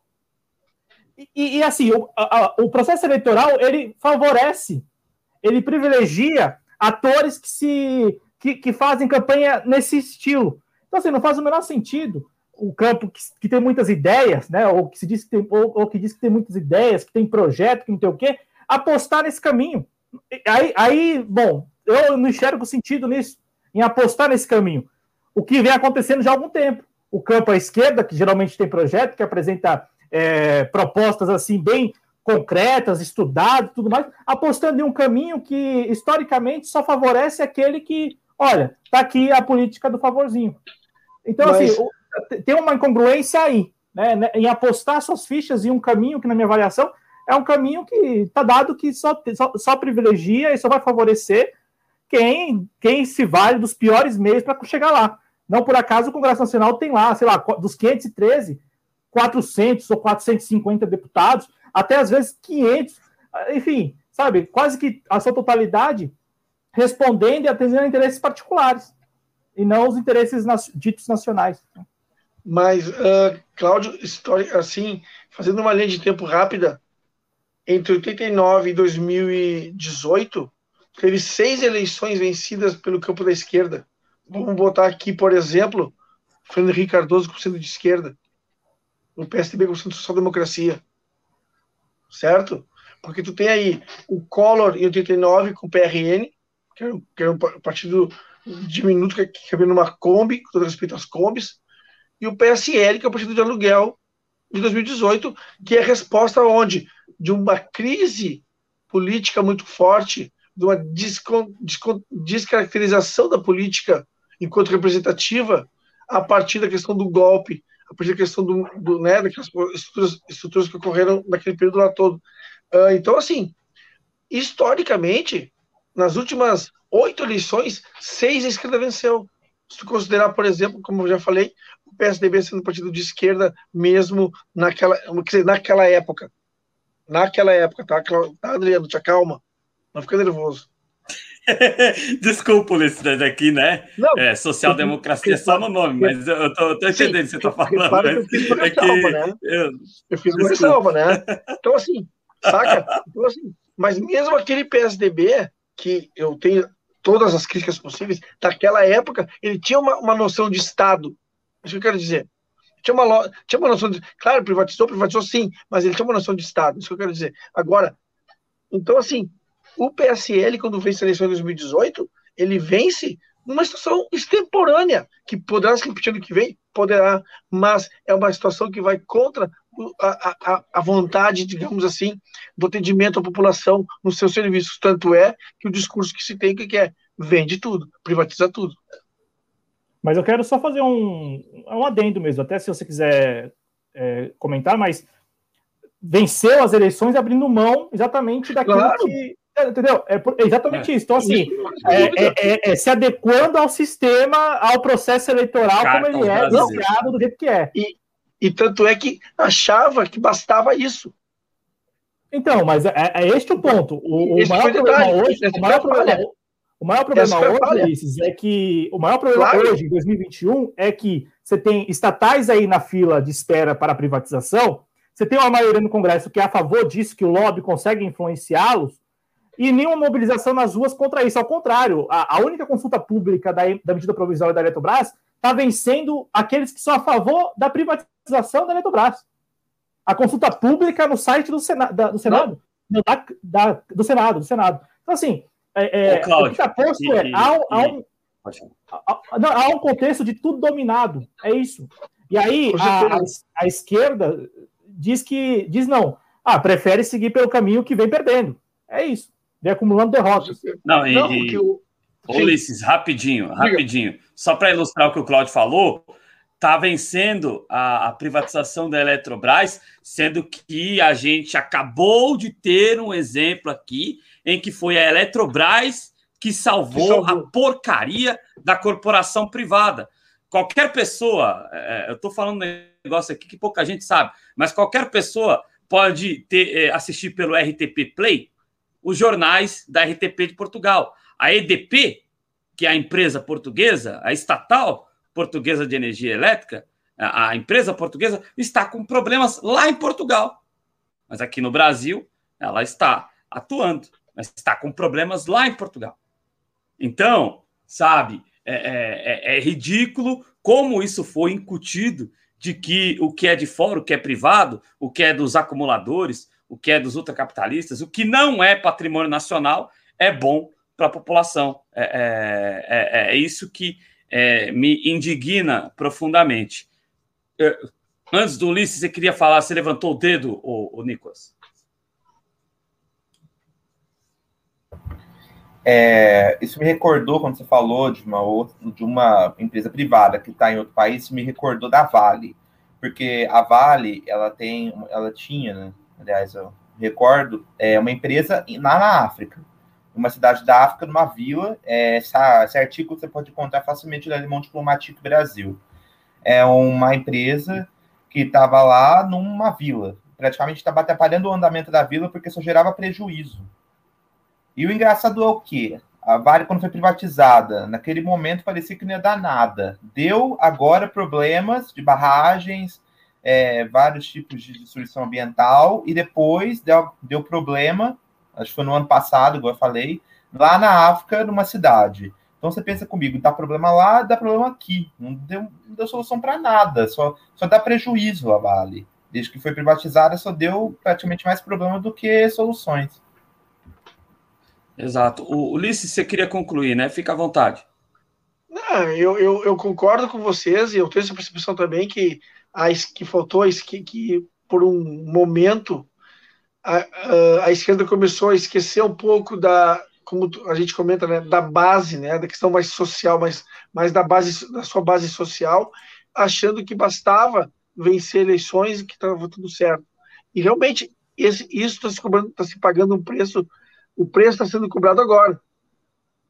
E, e assim, o, a, o processo eleitoral ele favorece ele privilegia atores que se que, que, fazem campanha nesse estilo. Então, assim, não faz o menor sentido o campo que, que tem muitas ideias, né? Ou que se diz que tem, ou, ou, que diz que tem muitas ideias, que tem projeto, que não tem o quê, apostar nesse caminho. Aí, aí, bom, eu não enxergo sentido nisso, em apostar nesse caminho. O que vem acontecendo já há algum tempo. O campo à esquerda, que geralmente tem projeto, que apresenta é, propostas assim bem concretas, estudadas tudo mais, apostando em um caminho que historicamente só favorece aquele que, olha, está aqui a política do favorzinho. Então, Mas... assim, tem uma incongruência aí, né, né, em apostar suas fichas em um caminho que, na minha avaliação, é um caminho que está dado que só, só, só, privilegia e só vai favorecer quem, quem se vale dos piores meios para chegar lá. Não por acaso o Congresso Nacional tem lá, sei lá, dos 513, 400 ou 450 deputados, até às vezes 500, enfim, sabe, quase que a sua totalidade respondendo e atendendo a interesses particulares e não os interesses ditos nacionais. Mas, uh, Cláudio, assim, fazendo uma linha de tempo rápida, entre 89 e 2018, teve seis eleições vencidas pelo campo da esquerda. Vamos botar aqui, por exemplo, Fernando Henrique Cardoso com sendo de esquerda, o PSDB com sendo social-democracia, certo? Porque tu tem aí o Collor em 89 com o PRN, que era, que era um partido diminuto que, que cabia numa Kombi, com todo respeito às Kombis, e o PSL, que é o partido de aluguel de 2018, que é resposta onde de uma crise política muito forte, de uma descaracterização da política enquanto representativa a partir da questão do golpe, a partir da questão do, do né, daquelas estruturas, estruturas que ocorreram naquele período lá todo. Uh, então, assim, historicamente, nas últimas oito eleições, seis a esquerda venceu. Se tu considerar, por exemplo, como eu já falei, o PSDB sendo partido de esquerda mesmo naquela, dizer, naquela época. Naquela época, tá, tá Adriano? Te acalma. Não fica nervoso. Desculpa, Ulisses, aqui, né? Não, é, social-democracia é só no nome, mas eu tô, tô entendendo o que você está falando. Eu fiz uma ressalva, é né? Eu, eu fiz uma ressalva, né? Então, assim, saca? Então, assim, mas mesmo aquele PSDB, que eu tenho todas as críticas possíveis, daquela época, ele tinha uma, uma noção de Estado. Isso que eu quero dizer. Tinha uma, tinha uma noção de. Claro, privatizou, privatizou sim, mas ele tinha uma noção de Estado. Isso que eu quero dizer. Agora, então, assim, o PSL, quando vence a eleição em 2018, ele vence numa situação extemporânea, que poderá se repetir no que vem, poderá, mas é uma situação que vai contra a, a, a, vontade, digamos assim, do atendimento à população nos seus serviços. Tanto é que o discurso que se tem que é vende tudo, privatiza tudo. Mas eu quero só fazer um, um adendo mesmo, até se você quiser é, comentar, mas venceu as eleições abrindo mão exatamente daquilo claro. que. É, entendeu? É, exatamente é. isso. Então, assim, é, é, é, é, se adequando ao sistema, ao processo eleitoral como ele é, baseado do jeito que é. E, e tanto é que achava que bastava isso. Então, mas é, é este o ponto. O, o maior problema hoje, o maior problema, o maior problema hoje, Ulisses, é que o maior problema claro. hoje, em 2021, é que você tem estatais aí na fila de espera para a privatização, você tem uma maioria no Congresso que é a favor disso, que o lobby consegue influenciá-los, e nenhuma mobilização nas ruas contra isso. Ao contrário, a, a única consulta pública da, da medida provisória da Eletrobras está vencendo aqueles que são a favor da privatização da Eletrobras. A consulta pública no site do, Sena, da, do Senado. Da, da, do Senado, do Senado. Então, assim, é, é, Cláudio, o que está posto e, é, há, há, um, há, não, há um contexto de tudo dominado. É isso. E aí a, a, a, esquerda diz que diz não, ah, prefere seguir pelo caminho que vem perdendo. É isso. Vem acumulando derrotas. Não, e, não, que o... Ulisses, rapidinho, rapidinho. Só para ilustrar o que o Cláudio falou, está vencendo a, a, privatização da Eletrobras, sendo que a gente acabou de ter um exemplo aqui em que foi a Eletrobras que salvou, que salvou. a porcaria da corporação privada. Qualquer pessoa, é, eu estou falando um negócio aqui que pouca gente sabe, mas qualquer pessoa pode ter, é, assistir pelo RTP Play os jornais da RTP de Portugal. A EDP, que é a empresa portuguesa, a estatal portuguesa de energia elétrica, a, empresa portuguesa, está com problemas lá em Portugal. Mas aqui no Brasil, ela está atuando mas está com problemas lá em Portugal. Então, sabe, é, é, é, é ridículo como isso foi incutido de que o que é de fora, o que é privado, o que é dos acumuladores, o que é dos ultracapitalistas, o que não é patrimônio nacional é bom para a população. É, é, é, é, isso que é, me indigna profundamente. Antes do Ulisses, você queria falar, você levantou o dedo, o, o Nicolas? É, isso me recordou quando você falou de uma outra, de uma empresa privada que está em outro país, me recordou da Vale, porque a Vale ela tem, ela tinha, né, aliás, eu recordo, é uma empresa lá na África, uma cidade da África, numa vila. É, essa, esse artigo você pode encontrar facilmente no Alemão Diplomático Brasil. É uma empresa que estava lá numa vila. Praticamente estava atrapalhando o andamento da vila porque só gerava prejuízo. E o engraçado é o quê? A Vale, quando foi privatizada, naquele momento parecia que não ia dar nada. Deu agora problemas de barragens, é, vários tipos de destruição ambiental, e depois deu, deu problema, acho que foi no ano passado, igual eu falei, lá na África, numa cidade. Então você pensa comigo, dá problema lá, dá problema aqui. Não deu, não deu solução para nada, só, só dá prejuízo a Vale. Desde que foi privatizada, só deu praticamente mais problema do que soluções. Exato. O Ulisses, você queria concluir, né? Fica à vontade. Não, eu, eu, eu, concordo com vocês e eu tenho essa percepção também que, a, que faltou que, que por um momento a, a, a, esquerda começou a esquecer um pouco da, como a gente comenta, né, da base, né, da questão mais social, mais, mais da base da sua base social, achando que bastava vencer eleições e que estava tudo certo. E realmente esse, isso está se está se pagando um preço o preço está sendo cobrado agora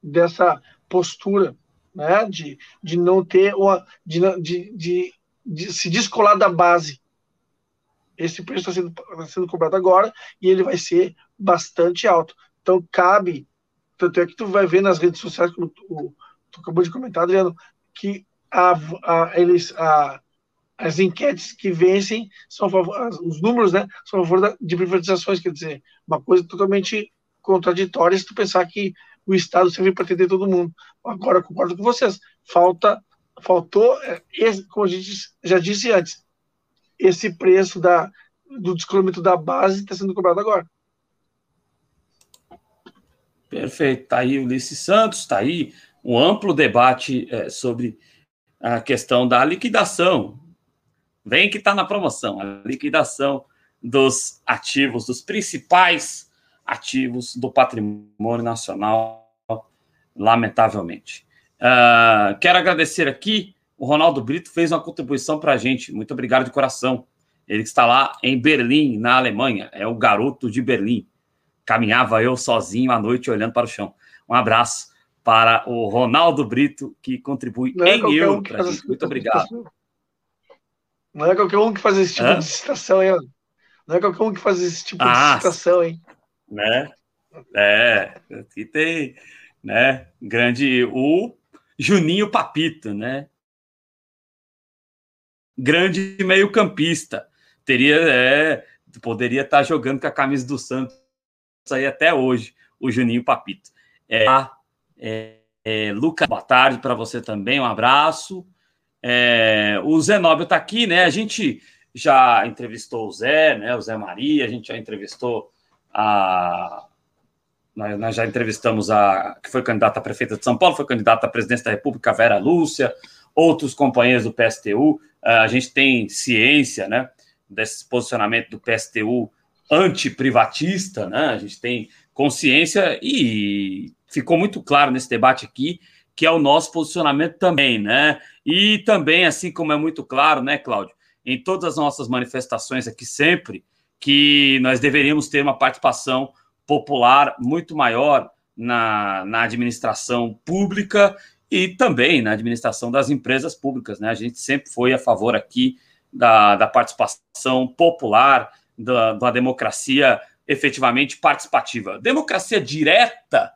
dessa postura, né, de, de não ter uma, de, de, de, de se descolar da base. Esse preço está sendo, tá sendo cobrado agora e ele vai ser bastante alto. Então cabe, tanto é que tu vai ver nas redes sociais, como tu, tu acabou de comentar, Adriano, que a, a, eles, a, as enquetes que vencem são favor, os números, né, são a favor da, de privatizações, quer dizer, uma coisa totalmente contraditória se tu pensar que o Estado serve para atender todo mundo. Agora, concordo com vocês, falta, faltou, é, como a gente já disse antes, esse preço da, do descolamento da base está sendo cobrado agora. Perfeito. Está aí Ulisses Santos, está aí um amplo debate é, sobre a questão da liquidação. Vem que está na promoção, a liquidação dos ativos, dos principais ativos do patrimônio nacional, lamentavelmente. Uh, quero agradecer aqui, o Ronaldo Brito fez uma contribuição para a gente, muito obrigado de coração. Ele está lá em Berlim, na Alemanha, é o garoto de Berlim. Caminhava eu sozinho à noite olhando para o chão. Um abraço para o Ronaldo Brito, que contribui Não é em euro um para gente. Muito obrigado. Não é qualquer um que faz esse tipo Hã? de citação, hein? Não é qualquer um que faz esse tipo ah, de citação, hein? né? É, aqui tem, né? Grande o Juninho Papito, né? Grande meio-campista. Teria, é, poderia estar jogando com a camisa do Santos aí até hoje, o Juninho Papito. É, é, é Lucas, boa tarde para você também, um abraço. É, o Zenóbio está aqui, né? A gente já entrevistou o Zé, né? O Zé Maria, a gente já entrevistou a, nós, nós, já entrevistamos a que foi candidata a prefeita de São Paulo, foi candidata à presidência da República, Vera Lúcia, outros companheiros do PSTU. A gente tem ciência, né, desse posicionamento do PSTU antiprivatista, né? A gente tem consciência e ficou muito claro nesse debate aqui que é o nosso posicionamento também, né? E também, assim como é muito claro, né, Cláudio, em todas as nossas manifestações aqui sempre, que nós deveríamos ter uma participação popular muito maior na, na administração pública e também na administração das empresas públicas. Né? A gente sempre foi a favor aqui da, da participação popular, da, da democracia efetivamente participativa. Democracia direta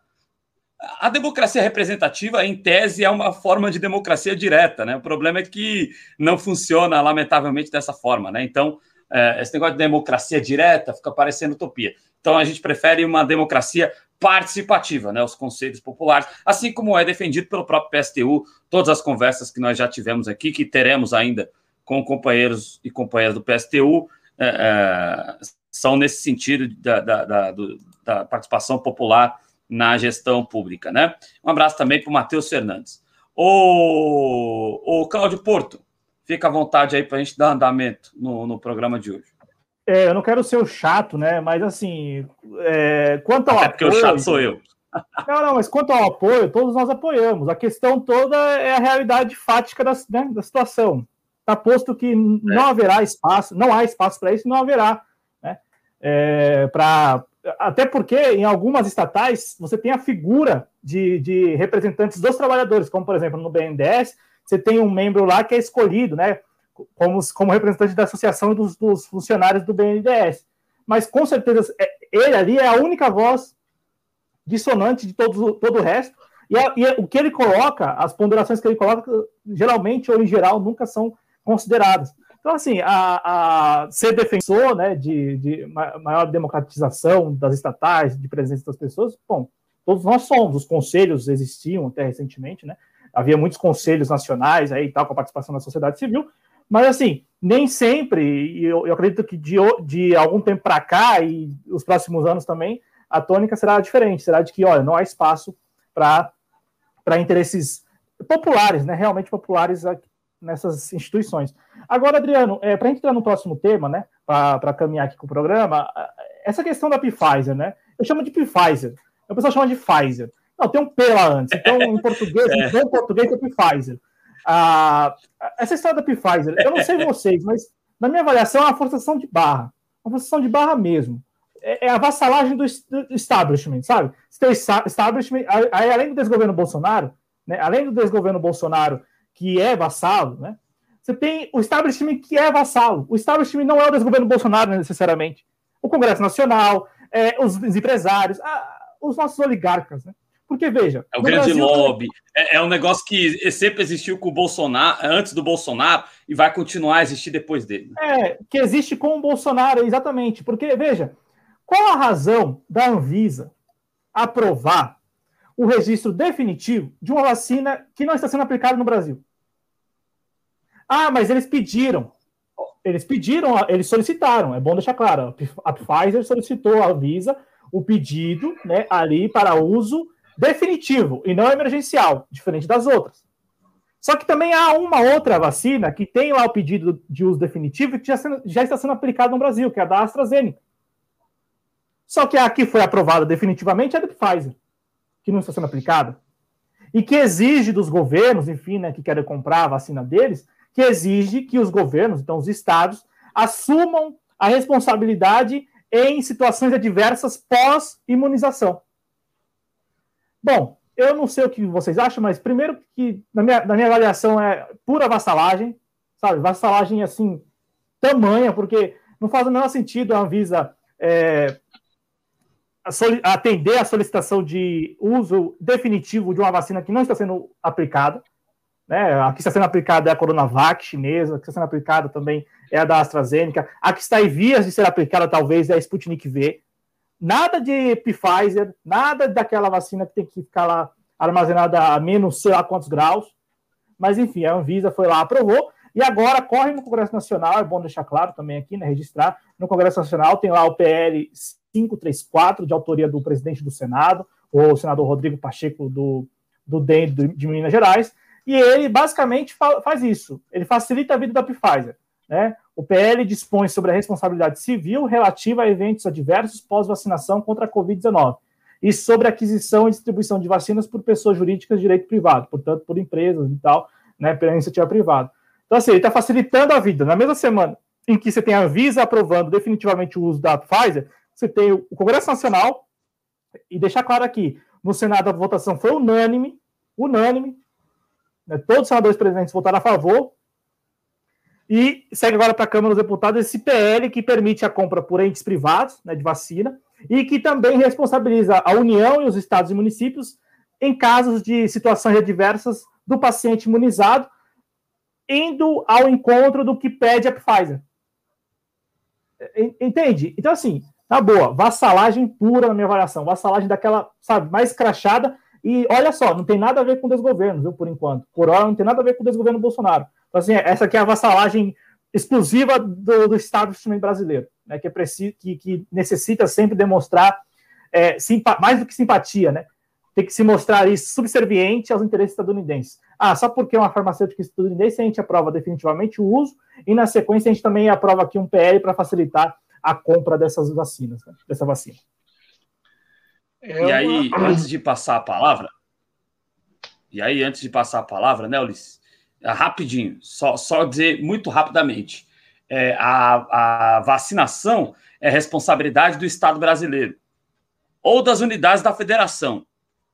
a democracia representativa, em tese, é uma forma de democracia direta, né? O problema é que não funciona, lamentavelmente, dessa forma, né? Então, é, esse negócio de democracia direta fica parecendo utopia. Então a gente prefere uma democracia participativa, né, os conselhos populares, assim como é defendido pelo próprio PSTU, todas as conversas que nós já tivemos aqui, que teremos ainda com companheiros e companheiras do PSTU, é, é, são nesse sentido da, da, da, da, participação popular na gestão pública, né? Um abraço também para o Matheus Fernandes. O, o Cláudio Porto, Fica à vontade aí para a gente dar andamento no, no programa de hoje. É, eu não quero ser o chato, né? Mas assim, é, quanto ao Até porque apoio, o chato sou eu. Não, não, mas quanto ao apoio, todos nós apoiamos. A questão toda é a realidade fática da, né, da situação. Está posto que não é. haverá espaço, não há espaço para isso, não haverá. Né? É, para Até porque em algumas estatais você tem a figura de, de representantes dos trabalhadores, como por exemplo no BNDES, você tem um membro lá que é escolhido, né? Como, como representante da associação dos, dos funcionários do BNDES. Mas com certeza é, ele ali é a única voz dissonante de todo, todo o resto. E, a, e o que ele coloca, as ponderações que ele coloca, geralmente ou em geral nunca são consideradas. Então, assim, a, a ser defensor né, de, de, maior democratização das estatais, de presença das pessoas, bom, todos nós somos, os conselhos existiam até recentemente, né? Havia muitos conselhos nacionais aí tal, com a participação da sociedade civil, mas assim, nem sempre, e eu, eu acredito que de, de algum tempo para cá e os próximos anos também, a tônica será diferente, será de que, olha, não há espaço para interesses populares, né, realmente populares nessas instituições. Agora, Adriano, é, para entrar no próximo tema, né, para caminhar aqui com o programa, essa questão da Pfizer, né, eu chamo de Pfizer, o pessoal chama de Pfizer. Não, tem um P lá antes, então em português, é. em português é Pfizer. Essa história da Pfizer, eu não sei vocês, mas na minha avaliação é uma forçação de barra. Uma forçação de barra mesmo. É, é a vassalagem do, establishment, sabe? Você tem o establishment, aí, além do desgoverno Bolsonaro, né, além do desgoverno Bolsonaro, que é vassalo, né? Você tem o establishment que é vassalo. O establishment não é o desgoverno Bolsonaro necessariamente. O Congresso Nacional, é, os, os empresários, os nossos oligarcas, né? Porque, veja. É o grande Brasil, lobby. É, é, um negócio que sempre existiu com o Bolsonaro, antes do Bolsonaro, e vai continuar a existir depois dele. É, que existe com o Bolsonaro, exatamente. Porque, veja, qual a razão da Anvisa aprovar o registro definitivo de uma vacina que não está sendo aplicada no Brasil? Ah, mas eles pediram. Eles pediram, eles solicitaram, é bom deixar claro. A Pfizer solicitou à Anvisa o pedido né, ali para uso definitivo e não emergencial, diferente das outras. Só que também há uma outra vacina que tem lá o pedido de uso definitivo que já, sendo, já está sendo aplicado no Brasil, que é a da AstraZeneca. Só que a que foi aprovada definitivamente é a da Pfizer, que não está sendo aplicada. E que exige dos governos, enfim, né, que querem comprar a vacina deles, que exige que os governos, então os estados, assumam a responsabilidade em situações adversas pós-imunização. Bom, eu não sei o que vocês acham, mas primeiro que, na minha, na minha avaliação, é pura vassalagem, sabe? Vassalagem, assim, tamanha, porque não faz o menor sentido a Anvisa é, atender a solicitação de uso definitivo de uma vacina que não está sendo aplicada. Né? A que está sendo aplicada é a Coronavac chinesa, a que está sendo aplicada também é a da AstraZeneca, a que está em vias de ser aplicada talvez é a Sputnik V. Nada de Pfizer, nada daquela vacina que tem que ficar lá armazenada a menos sei lá quantos graus. Mas enfim, a Anvisa foi lá, aprovou, e agora corre no Congresso Nacional, é bom deixar claro também aqui, né, registrar, no Congresso Nacional tem lá o PL 534, de autoria do presidente do Senado, o senador Rodrigo Pacheco, do, do DEM de Minas Gerais, e ele basicamente faz isso, ele facilita a vida da Pfizer. Né? O PL dispõe sobre a responsabilidade civil relativa a eventos adversos pós-vacinação contra a Covid-19 e sobre a aquisição e distribuição de vacinas por pessoas jurídicas de direito privado, portanto, por empresas e tal, né, pela iniciativa privada. Então, assim, ele está facilitando a vida. Na mesma semana em que você tem a Visa aprovando definitivamente o uso da Pfizer, você tem o Congresso Nacional, e deixar claro aqui, no Senado a votação foi unânime, unânime, né, todos os senadores presidentes votaram a favor, e segue agora para a Câmara dos Deputados esse PL que permite a compra por entes privados né, de vacina e que também responsabiliza a União e os estados e municípios em casos de situações adversas do paciente imunizado, indo ao encontro do que pede a Pfizer. Entende? Então, assim, na boa, vassalagem pura na minha avaliação, vassalagem daquela, sabe, mais crachada. E olha só, não tem nada a ver com o desgoverno, viu, por enquanto. Por hora, não tem nada a ver com o desgoverno Bolsonaro. Então, assim, essa aqui é a vassalagem exclusiva do, do establishment brasileiro, né, que, é preciso, que, que necessita sempre demonstrar é, mais do que simpatia, né? Tem que se mostrar isso subserviente aos interesses estadunidenses. Ah, só porque é uma farmacêutica estadunidense a gente aprova definitivamente o uso e na sequência a gente também aprova aqui um PL para facilitar a compra dessas vacinas, né, dessa vacina. É e aí, antes de passar a palavra, e aí, antes de passar a palavra, né, Ulisses? É, rapidinho, só, só dizer muito rapidamente. É, a, a vacinação é responsabilidade do Estado brasileiro. ou das unidades da federação.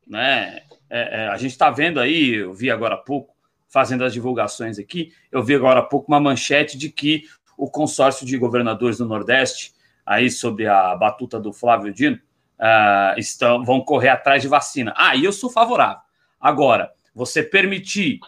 Né? É, é, a gente está vendo aí, eu vi agora há pouco, fazendo as divulgações aqui, eu vi agora há pouco uma manchete de que o consórcio de governadores do Nordeste, aí sobre a batuta do Flávio Dino, uh, estão, vão correr atrás de vacina. Ah, e eu sou favorável. Agora, você permitir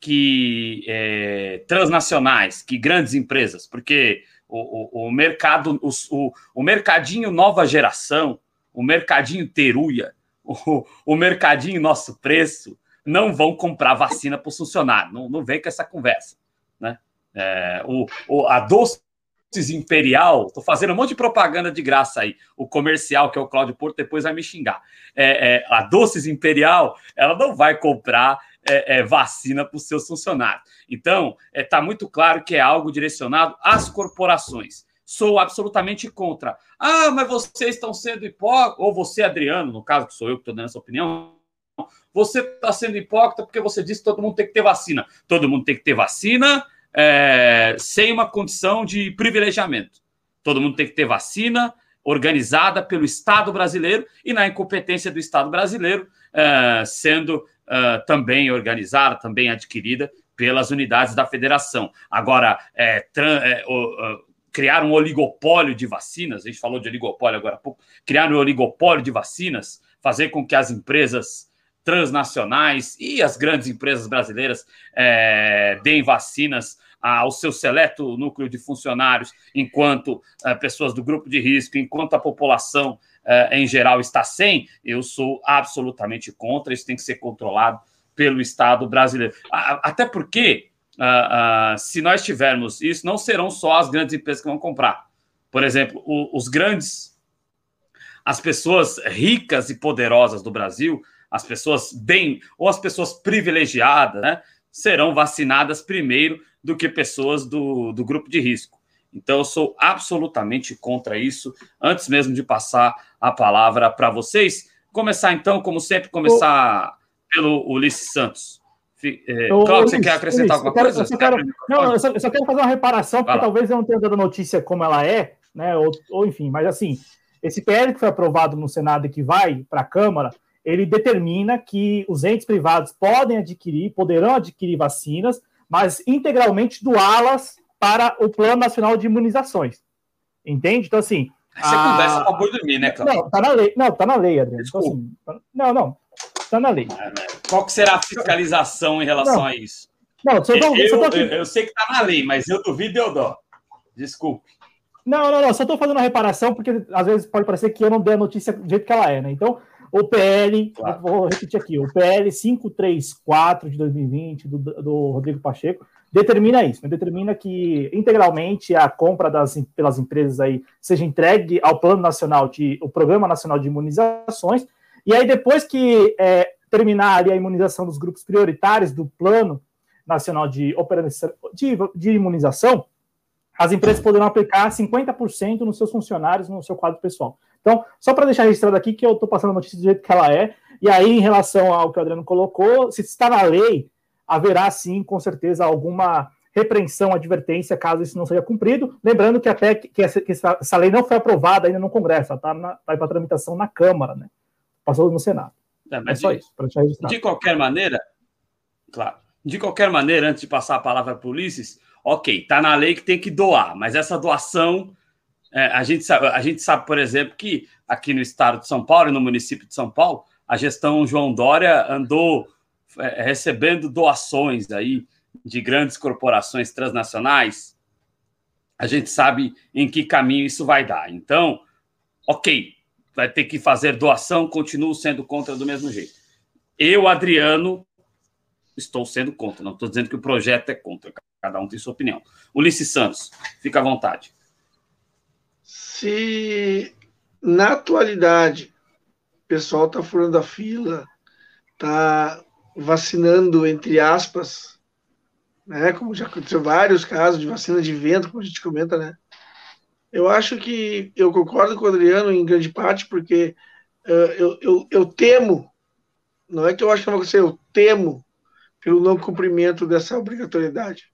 que é, transnacionais, que grandes empresas, porque o, o, o mercado, o, o, o mercadinho nova geração, o mercadinho teruia, o, o mercadinho nosso preço, não vão comprar vacina para o funcionário. Não, não vem com essa conversa. Né? É, o, o, a Doces Imperial, estou fazendo um monte de propaganda de graça aí. O comercial, que é o Cláudio Porto, depois vai me xingar. É, é, a Doces Imperial, ela não vai comprar é, é, vacina para os seus funcionários. Então, está é, muito claro que é algo direcionado às corporações. Sou absolutamente contra. Ah, mas vocês estão sendo hipócritas, ou você, Adriano, no caso que sou eu que estou dando essa opinião, você está sendo hipócrita porque você disse que todo mundo tem que ter vacina. Todo mundo tem que ter vacina é, sem uma condição de privilegiamento. Todo mundo tem que ter vacina organizada pelo Estado brasileiro e na incompetência do Estado brasileiro, é, sendo é, também organizada, também adquirida pelas unidades da federação. Agora, é, é, criar um oligopólio de vacinas, a gente falou de oligopólio agora há pouco, criar um oligopólio de vacinas, fazer com que as empresas transnacionais e as grandes empresas brasileiras é, deem vacinas ao seu seleto núcleo de funcionários, enquanto é, pessoas do grupo de risco, enquanto a população é, em geral está sem, eu sou absolutamente contra. Isso tem que ser controlado pelo Estado brasileiro. Até porque, uh, uh, se nós tivermos isso, não serão só as grandes empresas que vão comprar. Por exemplo, o, os grandes, as pessoas ricas e poderosas do Brasil as pessoas bem ou as pessoas privilegiadas, né, serão vacinadas primeiro do que pessoas do, do grupo de risco. Então, eu sou absolutamente contra isso. Antes mesmo de passar a palavra para vocês, começar então, como sempre, começar pelo Ulisses Santos. É, Cláudio, você quer acrescentar alguma quero, coisa? Eu quero, não, eu só, eu só, quero fazer uma reparação, porque talvez eu não tenha dado a notícia como ela é, né? Ou, ou enfim, mas assim, esse PL que foi aprovado no Senado e que vai para a Câmara, ele determina que os entes privados podem adquirir, poderão adquirir vacinas, mas integralmente doá-las para o Plano Nacional de Imunizações. Entende? Então, assim. Você a... conversa para boi dormir, né, Cláudio? Não, tá na lei. Não, tá na lei, Adriano. Então, assim, não, não. Tá na lei. É, Qual que será a fiscalização em relação não. a isso? Não, só tô, eu, só tô aqui... eu, eu, sei que tá na lei, mas eu duvido e eu dou. Desculpe. Não, não, não. Só estou fazendo uma reparação, porque às vezes pode parecer que eu não dei a notícia do jeito que ela é, né? Então, o PL, claro. vou repetir aqui, o PL 534 de 2020 do, do Rodrigo Pacheco determina isso, né? determina que integralmente a compra das, pelas empresas aí seja entregue ao Plano Nacional de, o Programa Nacional de Imunizações, e aí depois que é, terminar ali a imunização dos grupos prioritários do Plano Nacional de, de, de Imunização, as empresas poderão aplicar 50% nos seus funcionários, no seu quadro pessoal. Então, só para deixar registrado aqui que eu estou passando a notícia do jeito que ela é, e aí, em relação ao que o Adriano colocou, se está na lei, haverá sim, com certeza, alguma repreensão, advertência, caso isso não seja cumprido. Lembrando que até que essa, que essa lei não foi aprovada ainda no Congresso, ela está tá para tramitação na Câmara, né? Passou no Senado. É, é só de, isso, para deixar registrado. De qualquer maneira, claro, de qualquer maneira, antes de passar a palavra para o Ulisses, ok, está na lei que tem que doar, mas essa doação é, a, gente sabe, a gente sabe, por exemplo, que aqui no estado de São Paulo e no município de São Paulo, a gestão João Dória andou recebendo doações aí de grandes corporações transnacionais. A gente sabe em que caminho isso vai dar. Então, ok, vai ter que fazer doação, continuo sendo contra do mesmo jeito. Eu, Adriano, estou sendo contra. Não estou dizendo que o projeto é contra. Cada um tem sua opinião. Ulisses Santos, fica à vontade se na atualidade o pessoal está furando a fila, está vacinando, entre aspas, né, como já aconteceu vários casos de vacina de vento, como a gente comenta, né? Eu acho que eu concordo com o Adriano em grande parte, porque uh, eu, eu, eu, temo, não é que eu acho que vai acontecer, eu temo pelo não cumprimento dessa obrigatoriedade,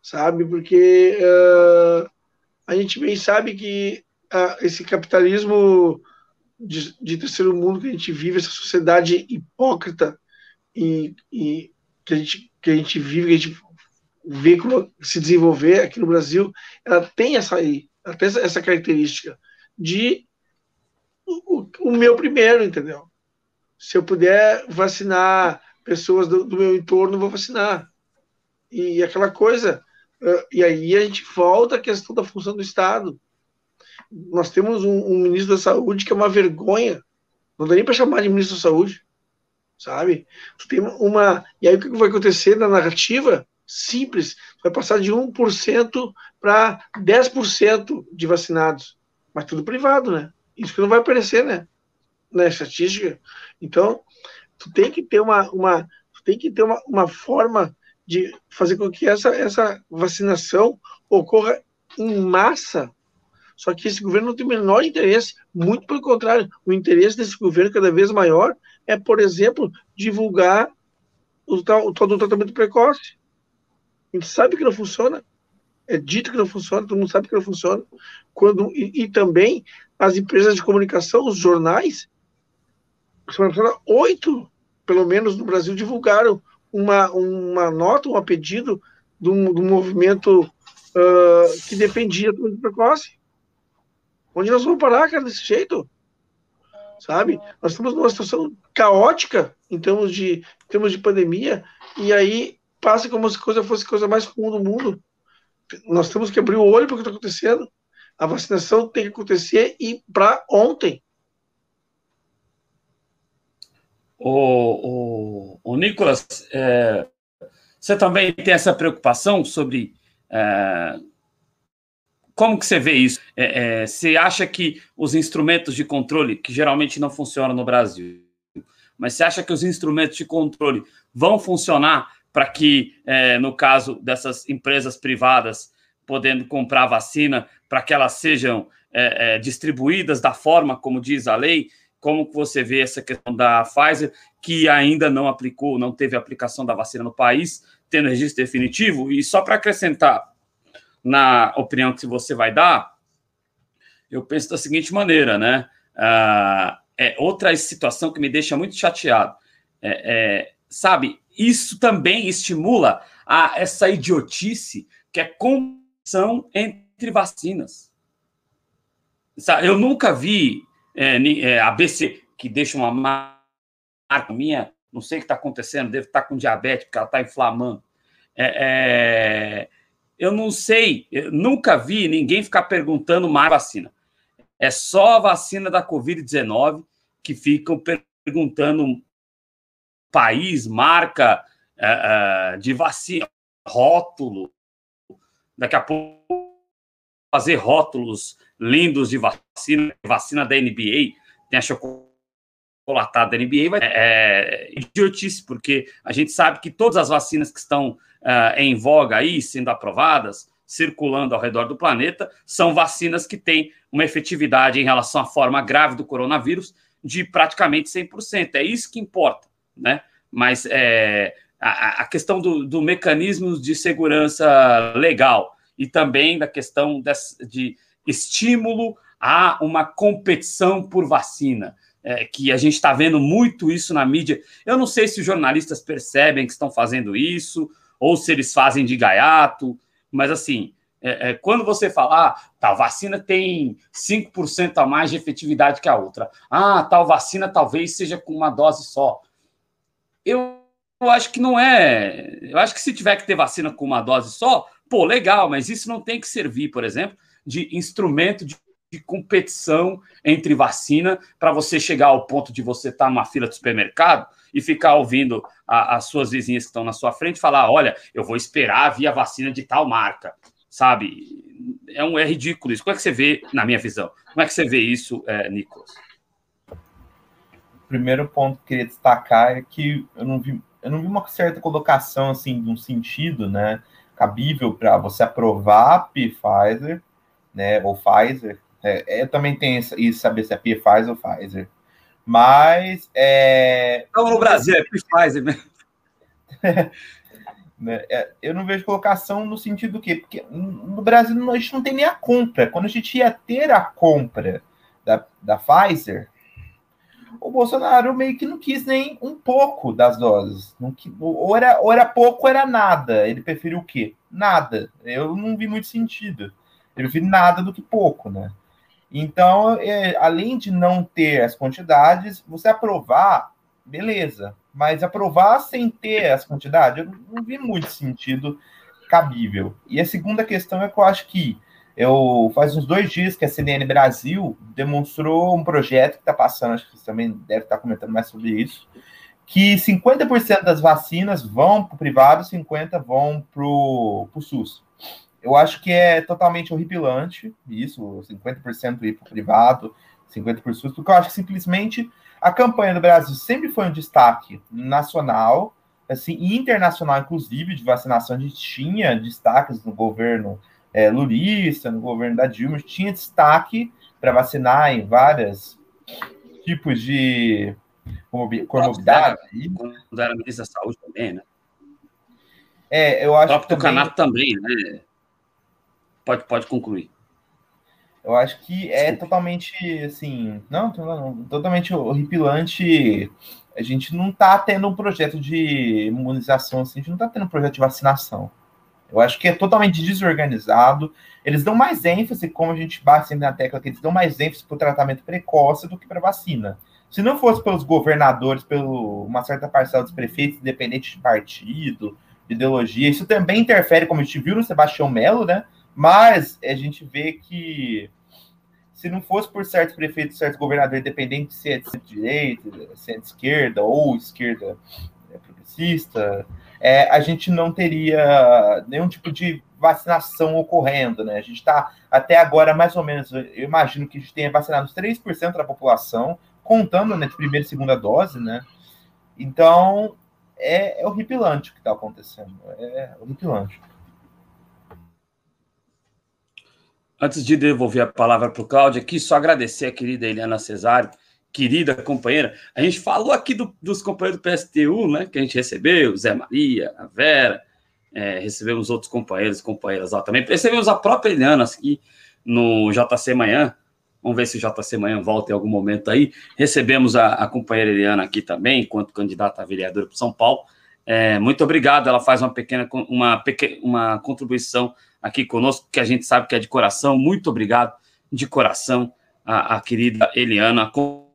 sabe? Porque uh, a gente bem sabe que uh, esse capitalismo de, de, terceiro mundo que a gente vive, essa sociedade hipócrita e, e que, a gente, que a gente vive, que a gente vê se desenvolver aqui no Brasil, ela tem essa ela tem essa, característica de o, o, meu primeiro, entendeu? Se eu puder vacinar pessoas do, do meu entorno, vou vacinar. E aquela coisa, e aí a gente volta à questão da função do Estado. Nós temos um, um ministro da Saúde que é uma vergonha, não dá nem para chamar de ministro da Saúde, sabe? Tu tem uma. E aí o que vai acontecer na narrativa? Simples, vai passar de 1% para 10% de vacinados, mas tudo privado, né? Isso que não vai aparecer, né? Na estatística. Então, tu tem que ter uma, uma tu tem que ter uma, uma forma de fazer com que essa, essa vacinação ocorra em massa. Só que esse governo não tem o menor interesse, muito pelo contrário, o interesse desse governo cada vez maior é, por exemplo, divulgar o tal, o tal do tratamento precoce. A gente sabe que não funciona, é dito que não funciona, todo mundo sabe que não funciona. Quando, e, e também as empresas de comunicação, os jornais, oito, pelo menos no Brasil, divulgaram uma, uma nota, um pedido do, do movimento uh, que defendia do precoce. Onde nós vamos parar, cara, desse jeito? Sabe? Nós estamos numa situação caótica em termos de, em termos de pandemia, e aí passa como se coisa fosse a coisa mais comum do mundo. Nós temos que abrir o olho para o que está acontecendo. A vacinação tem que acontecer e para ontem. O, o, o Nicolas, é, você também tem essa preocupação sobre é, como que você vê isso? É, é, você acha que os instrumentos de controle, que geralmente não funcionam no Brasil, mas você acha que os instrumentos de controle vão funcionar para que, é, no caso dessas empresas privadas, podendo comprar vacina, para que elas sejam é, é, distribuídas da forma como diz a lei. Como você vê essa questão da Pfizer, que ainda não aplicou, não teve aplicação da vacina no país, tendo registro definitivo? E só para acrescentar na opinião que você vai dar, eu penso da seguinte maneira, né? Ah, é outra situação que me deixa muito chateado. É, é, sabe, isso também estimula a essa idiotice que é competição entre vacinas. Eu nunca vi é, é, a BC que deixa uma marca minha, não sei o que está acontecendo, deve estar tá com diabetes, porque ela está inflamando. É, é, eu não sei, eu nunca vi ninguém ficar perguntando mais vacina. É só a vacina da Covid-19 que ficam perguntando país, marca uh, uh, de vacina, rótulo. Daqui a pouco fazer rótulos lindos de vacina, vacina da NBA, tem a chocolatada da NBA, vai, é, é idiotice, porque a gente sabe que todas as vacinas que estão uh, em voga aí, sendo aprovadas, circulando ao redor do planeta, são vacinas que têm uma efetividade em relação à forma grave do coronavírus de praticamente 100%. É isso que importa, né? Mas é, a, a questão do, do mecanismo de segurança legal e também da questão de, de estímulo a uma competição por vacina. É, que a gente está vendo muito isso na mídia. Eu não sei se os jornalistas percebem que estão fazendo isso, ou se eles fazem de gaiato, mas assim, é, é, quando você falar, ah, tal vacina tem 5% a mais de efetividade que a outra, ah, tal vacina talvez seja com uma dose só. Eu, eu acho que não é. Eu acho que se tiver que ter vacina com uma dose só, pô, legal, mas isso não tem que servir, por exemplo, de instrumento de, de competição entre vacina para você chegar ao ponto de você estar tá numa fila de supermercado e ficar ouvindo a, as suas vizinhas que estão na sua frente falar: olha, eu vou esperar vir a vacina de tal marca, sabe? É, um, é ridículo isso. Como é que você vê, na minha visão, como é que você vê isso, é, Nicolas? Primeiro ponto que eu queria destacar é que eu não vi, eu não vi uma certa colocação, assim, de um sentido, né, cabível para você aprovar a Pfizer, né, ou Pfizer. É, eu também tenho isso, saber se é Pfizer ou Pfizer mas. É... Não, no Brasil é Pfizer mesmo. Né, é, eu não vejo colocação no sentido do quê? Porque no Brasil a gente não tem nem a compra. Quando a gente ia ter a compra da, da Pfizer, o Bolsonaro meio que não quis nem um pouco das doses. Não, ou, era, ou era pouco ou era nada. Ele preferiu o quê? Nada. Eu não vi muito sentido. Ele prefere nada do que pouco, né? Então, é, além de não ter as quantidades, você aprovar, beleza. Mas aprovar sem ter as quantidades, eu não vi muito sentido cabível. E a segunda questão é que eu acho que eu faz uns dois dias que a CNN Brasil demonstrou um projeto que está passando, acho que você também deve estar comentando mais sobre isso, que 50% das vacinas vão para o privado, 50% vão para o SUS. Eu acho que é totalmente horripilante isso, 50% ir para o privado, 50% para o SUS, porque eu acho que simplesmente a campanha do Brasil sempre foi um destaque nacional, assim, internacional, inclusive, de vacinação. A gente tinha destaques no governo é, lulista, no governo da Dilma, tinha destaque para vacinar em vários tipos de comorbidade. Quando era ministro da Saúde também, né? É, eu acho o próprio que também... também, né? Pode, pode concluir. Eu acho que é Desculpa. totalmente, assim, não, não, totalmente horripilante. A gente não está tendo um projeto de imunização, assim, a gente não está tendo um projeto de vacinação. Eu acho que é totalmente desorganizado. Eles dão mais ênfase, como a gente bate sempre na tecla, que eles dão mais ênfase para o tratamento precoce do que para vacina. Se não fosse pelos governadores, pelo uma certa parcela dos prefeitos, independente de partido, de ideologia, isso também interfere, como a gente viu no Sebastião Melo, né? Mas a gente vê que se não fosse por certos prefeitos, certos governadores, independente se é de direita, se é de esquerda ou esquerda é, progressista, é, a gente não teria nenhum tipo de vacinação ocorrendo, né? A gente está até agora mais ou menos, eu imagino que a gente tenha vacinado 3% da população, contando né, de primeira e segunda dose, né? Então é, é horripilante o que está acontecendo, é horripilante. Antes de devolver a palavra para o Cláudio, aqui só agradecer a querida Eliana Cesário, querida companheira. A gente falou aqui do, dos companheiros do PSTU, né? Que a gente recebeu, Zé Maria, a Vera, é, recebemos outros companheiros e companheiras lá também. Recebemos a própria Eliana aqui no JC Manhã. Vamos ver se o JC Manhã volta em algum momento aí. Recebemos a, a companheira Eliana aqui também, enquanto candidata a vereadora para São Paulo. É, muito obrigado. Ela faz uma pequena, uma, uma contribuição aqui conosco, que a gente sabe que é de coração. Muito obrigado de coração a, a querida Eliana,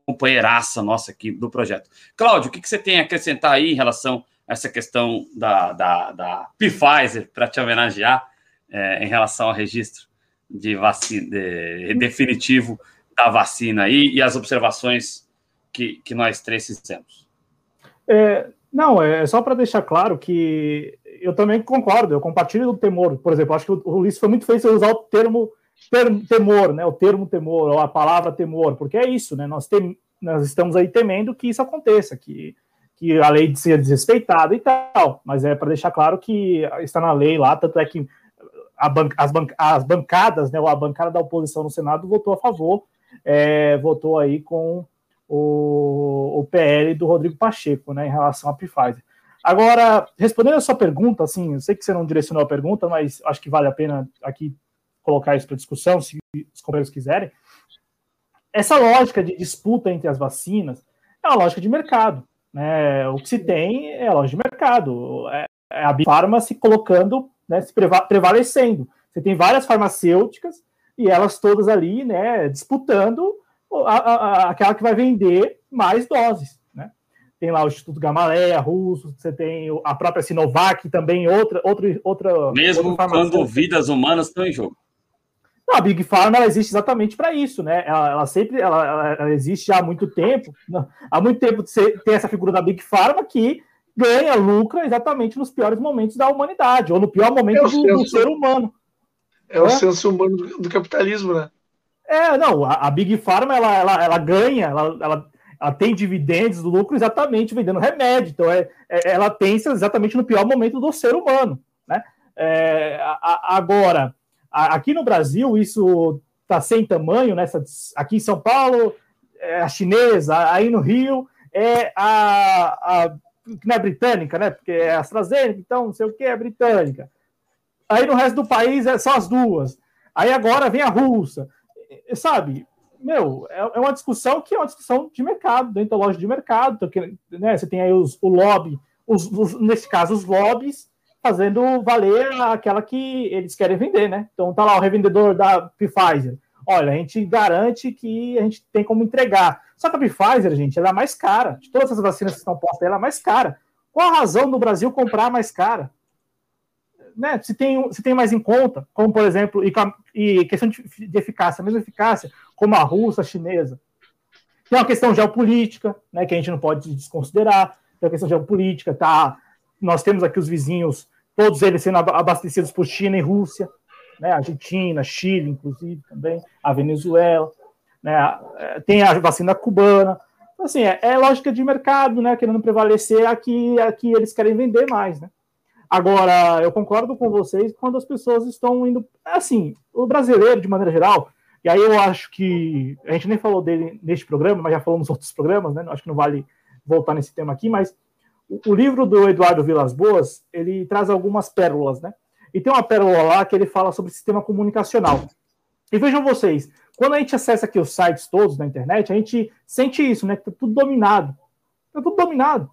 companheiraça nossa aqui do projeto. Cláudio, o que, que você tem a acrescentar aí em relação a essa questão da, da, da Pfizer, para te homenagear, é, em relação ao registro de vacina de, definitivo da vacina aí e as observações que, que nós três fizemos? É, não, é só para deixar claro que eu também concordo, eu compartilho do temor. Por exemplo, acho que o Ulisses foi muito feliz em usar o termo, termo, temor, né? O termo temor, ou a palavra temor, porque é isso, né? Nós, tem, nós estamos aí temendo que isso aconteça, que, que a lei seja desrespeitada e tal. Mas é para deixar claro que está na lei lá, tanto é que as, as, bancadas, né? Ou a bancada da oposição no Senado votou a favor, é, votou aí com o, o PL do Rodrigo Pacheco, né? Em relação à Pfizer. Agora, respondendo a sua pergunta, assim, eu sei que você não direcionou a pergunta, mas acho que vale a pena aqui colocar isso para discussão, se os companheiros quiserem. Essa lógica de disputa entre as vacinas é uma lógica de mercado. Né? O que se tem é a lógica de mercado. É, é a Bifarma se colocando, né, se prevalecendo. Você tem várias farmacêuticas e elas todas ali, né, disputando a, a, a, aquela que vai vender mais doses tem lá o Instituto Gamaleia russo, você tem a própria Sinovac também, outra. outra, outra Mesmo outra quando vidas humanas estão em jogo. Não, a Big Pharma ela existe exatamente para isso, né? Ela, ela sempre ela, ela, existe já há muito tempo. Há muito tempo você tem essa figura da Big Pharma que ganha, lucra exatamente nos piores momentos da humanidade, ou no pior momento é do, senso, do, ser humano. É, é, o senso humano do, do, capitalismo, né? É, não, a, a Big Pharma ela, ela, ela ganha, ela, ela ela tem dividendos, lucro exatamente vendendo remédio. Então, é, é, ela pensa exatamente no pior momento do ser humano. Né? É, a, agora, a, aqui no Brasil, isso está sem tamanho. Nessa, aqui em São Paulo, é a chinesa, aí no Rio, é a, a não é britânica, né? Porque é AstraZeneca, então não sei o que é britânica. Aí no resto do país é só as duas. Aí agora vem a russa. Sabe, meu, é, é, uma discussão que é uma discussão de mercado, dentro da loja de mercado. Então, né, você tem aí os, o lobby, os, os, nesse caso, os lobbies fazendo valer aquela que eles querem vender, né? Então tá lá o revendedor da Pfizer. Olha, a gente garante que a gente tem como entregar. Só que a Pfizer, gente, ela é mais cara. De todas as vacinas que estão postas, ela é mais cara. Qual a razão do Brasil comprar mais cara? Né? Se, tem, se tem mais em conta, como por exemplo, e, e questão de, de eficácia, a mesma eficácia, como a russa, a chinesa. Tem uma questão geopolítica, né, que a gente não pode desconsiderar. Tem uma questão geopolítica, tá? Nós temos aqui os vizinhos, todos eles sendo abastecidos por China e Rússia, né? Argentina, Chile, inclusive, também, a Venezuela, né? É, tem a vacina cubana. Então, assim, é, é lógica de mercado, né? Querendo prevalecer aqui, aqui eles querem vender mais, né? Agora, eu concordo com vocês quando as pessoas estão indo. Assim, o brasileiro, de maneira geral, e aí eu acho que. A gente nem falou dele neste programa, mas já falou nos outros programas, né? Acho que não vale voltar nesse tema aqui, mas o, o livro do Eduardo Vilas Boas ele traz algumas pérolas, né? E tem uma pérola lá que ele fala sobre sistema comunicacional. E vejam vocês, quando a gente acessa aqui os sites todos na internet, a gente sente isso, né? Que tá tudo dominado. Tá tudo dominado.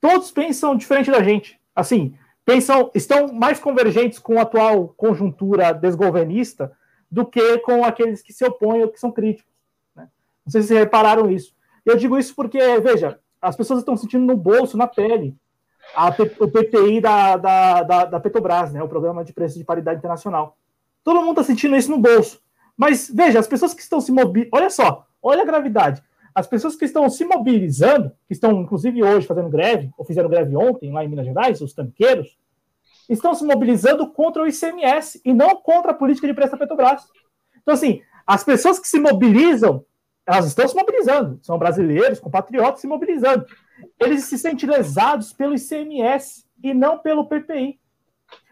Todos pensam diferente da gente. Assim, pensam, estão mais convergentes com a atual conjuntura desgovernista do que com aqueles que se opõem ou que são críticos. Né? Não sei se vocês repararam isso. Eu digo isso porque, veja, as pessoas estão sentindo no bolso, na pele, a, o PPI da, da, da, da, Petrobras, né? o Programa de Preços de Paridade Internacional. Todo mundo está sentindo isso no bolso. Mas veja, as pessoas que estão se mobilizando, olha só, olha a gravidade. As pessoas que estão se mobilizando, que estão inclusive hoje fazendo greve, ou fizeram greve ontem lá em Minas Gerais, os tanqueiros, estão se mobilizando contra o ICMS e não contra a política de preço da Petrobras. Então, assim, as pessoas que se mobilizam, elas estão se mobilizando, são brasileiros, compatriotas se mobilizando. Eles se sentem lesados pelo ICMS e não pelo PPI,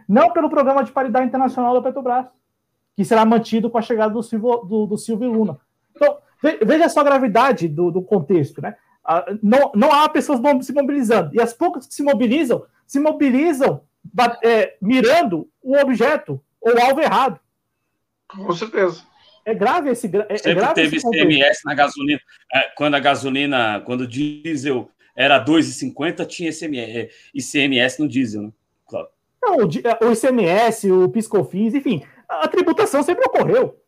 não pelo Programa de Paridade Internacional da Petrobras, que será mantido com a chegada do Silvio, do, do Silvio Luna. Veja só a gravidade do, do contexto, né? Não, não há pessoas se mobilizando. E as poucas que se mobilizam, se mobilizam é, mirando o objeto ou o alvo errado. Com certeza. É grave esse. É, é Sempre grave teve ICMS na gasolina. É, quando a gasolina, quando o diesel era 2,50, tinha ICMS, ICMS no diesel, né? Claro. Não, o ICMS, o PiscoFins, enfim, a tributação sempre ocorreu.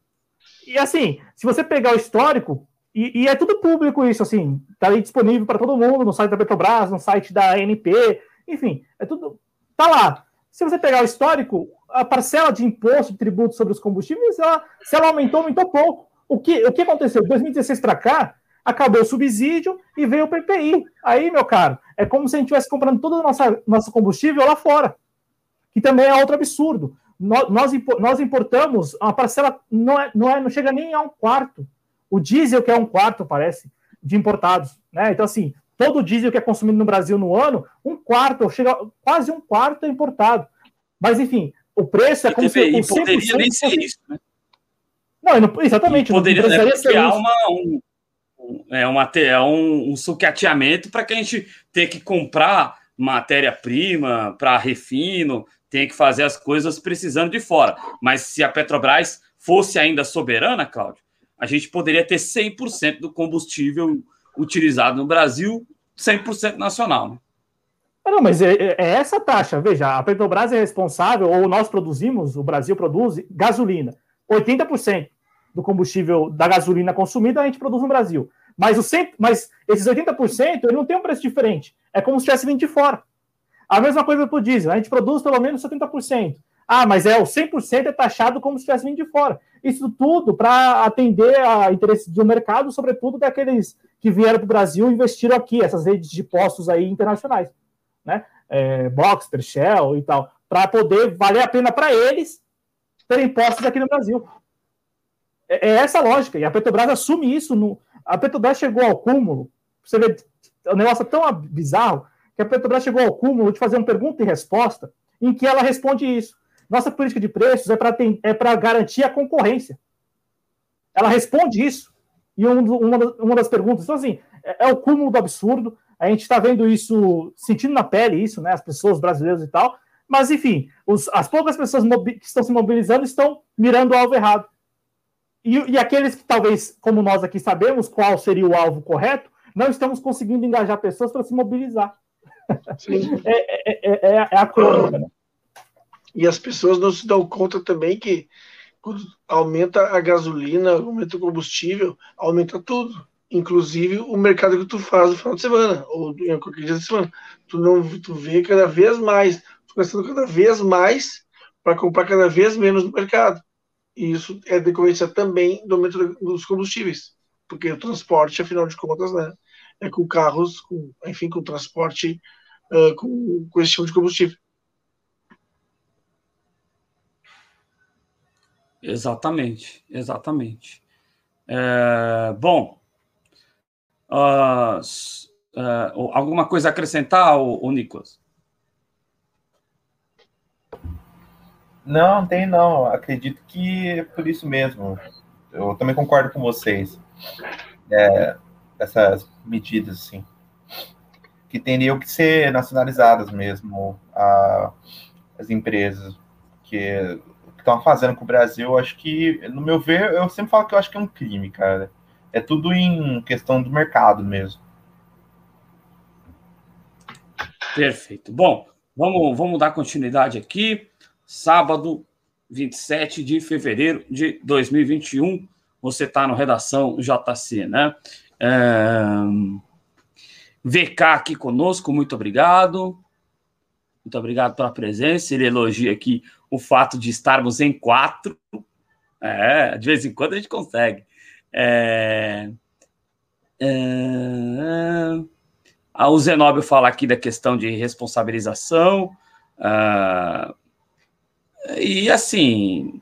E assim, se você pegar o histórico, e, e é tudo público isso, assim, tá aí disponível para todo mundo no site da Petrobras, no site da ANP, enfim, é tudo Tá lá. Se você pegar o histórico, a parcela de imposto de tributo sobre os combustíveis, ela, se ela aumentou, aumentou pouco. O que, o que aconteceu? De 2016 para cá, acabou o subsídio e veio o PPI. Aí, meu caro, é como se a gente estivesse comprando todo o nosso, nosso combustível lá fora, que também é outro absurdo. Nós, nós importamos uma parcela, não, é, não, é, não chega nem a um quarto. O diesel, que é um quarto, parece, de importados. Né? Então, assim, todo o diesel que é consumido no Brasil no ano, um quarto, chega quase um quarto é importado. Mas, enfim, o preço é como se... E poderia nem ser isso, né? Não, não exatamente. E poderia, não precisaria ser isso. Uma, um, é, uma, é um, um sucateamento para que a gente tenha que comprar matéria-prima para refino, tem que fazer as coisas precisando de fora. Mas se a Petrobras fosse ainda soberana, Cláudio, a gente poderia ter 100% do combustível utilizado no Brasil 100% nacional. Né? Não, mas é, é, é, essa taxa. Veja, a Petrobras é responsável, ou nós produzimos, o Brasil produz gasolina. 80% do combustível da gasolina consumida a gente produz no Brasil. Mas, o 100, mas esses 80% ele não tem um preço diferente. É como se tivesse vindo de fora. A mesma coisa para o diesel. A gente produz pelo menos 70%. Ah, mas é o 100% é taxado como se tivesse vindo de fora. Isso tudo para atender a interesses do mercado, sobretudo daqueles que vieram para o Brasil e investiram aqui, essas redes de postos aí internacionais, né? É, Boxster, Shell e tal, para poder valer a pena para eles terem postos aqui no Brasil. É, é, essa a lógica, e a Petrobras assume isso. No, a Petrobras chegou ao cúmulo, você vê, o negócio é tão bizarro, que a Petrobras chegou ao cúmulo de fazer uma pergunta e resposta em que ela responde isso. Nossa política de preços é para é garantir a concorrência. Ela responde isso. E um, uma, uma das perguntas, então, assim, é, é o cúmulo do absurdo. A gente está vendo isso, sentindo na pele isso, né? As pessoas brasileiras e tal. Mas, enfim, os, as poucas pessoas que estão se mobilizando estão mirando o alvo errado. e, e aqueles que talvez, como nós aqui sabemos qual seria o alvo correto, não estamos conseguindo engajar pessoas para se mobilizar. É, é, é, é, a crônica, né? E as pessoas não se dão conta também que quando aumenta a gasolina, aumenta o combustível, aumenta tudo. Inclusive o mercado que tu faz no final de semana, ou em qualquer dia de semana. Tu não tu vê cada vez mais, tu gastando cada vez mais para comprar cada vez menos no mercado. E isso é decorrência também do aumento dos combustíveis, porque o transporte, afinal de contas, né, é com carros, com, enfim, com transporte uh, com, com esse tipo de combustível. Exatamente, exatamente. É, bom, uh, uh, alguma coisa a acrescentar, o, o Nicolas? Não, tem não. Acredito que é por isso mesmo. Eu também concordo com vocês. É, essas medidas, assim, que teriam que ser nacionalizadas mesmo, a, as empresas que estão fazendo com o Brasil, acho que, no meu ver, eu sempre falo que eu acho que é um crime, cara. É tudo em questão do mercado mesmo. Perfeito. Bom, vamos, vamos dar continuidade aqui. Sábado, 27 de fevereiro de 2021. Você está no Redação JC, né? É... VK aqui conosco, muito obrigado. Muito obrigado pela presença. Ele elogia aqui o fato de estarmos em quatro. É, de vez em quando a gente consegue. É... É... O Zenóbio fala aqui da questão de responsabilização. Uh, e assim,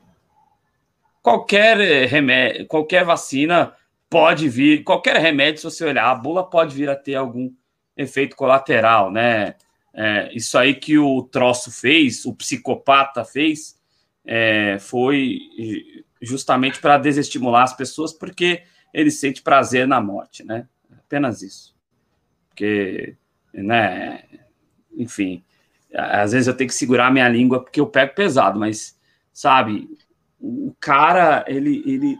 qualquer remédio, qualquer vacina pode vir, qualquer remédio, se você olhar, a bula pode vir a ter algum efeito colateral, né? É, isso aí que o troço fez, o psicopata fez, é, foi justamente para desestimular as pessoas, porque ele sente prazer na morte, né? Apenas isso. Porque, né? Enfim, às vezes eu tenho que segurar minha língua porque eu pego pesado, mas sabe, o cara ele, ele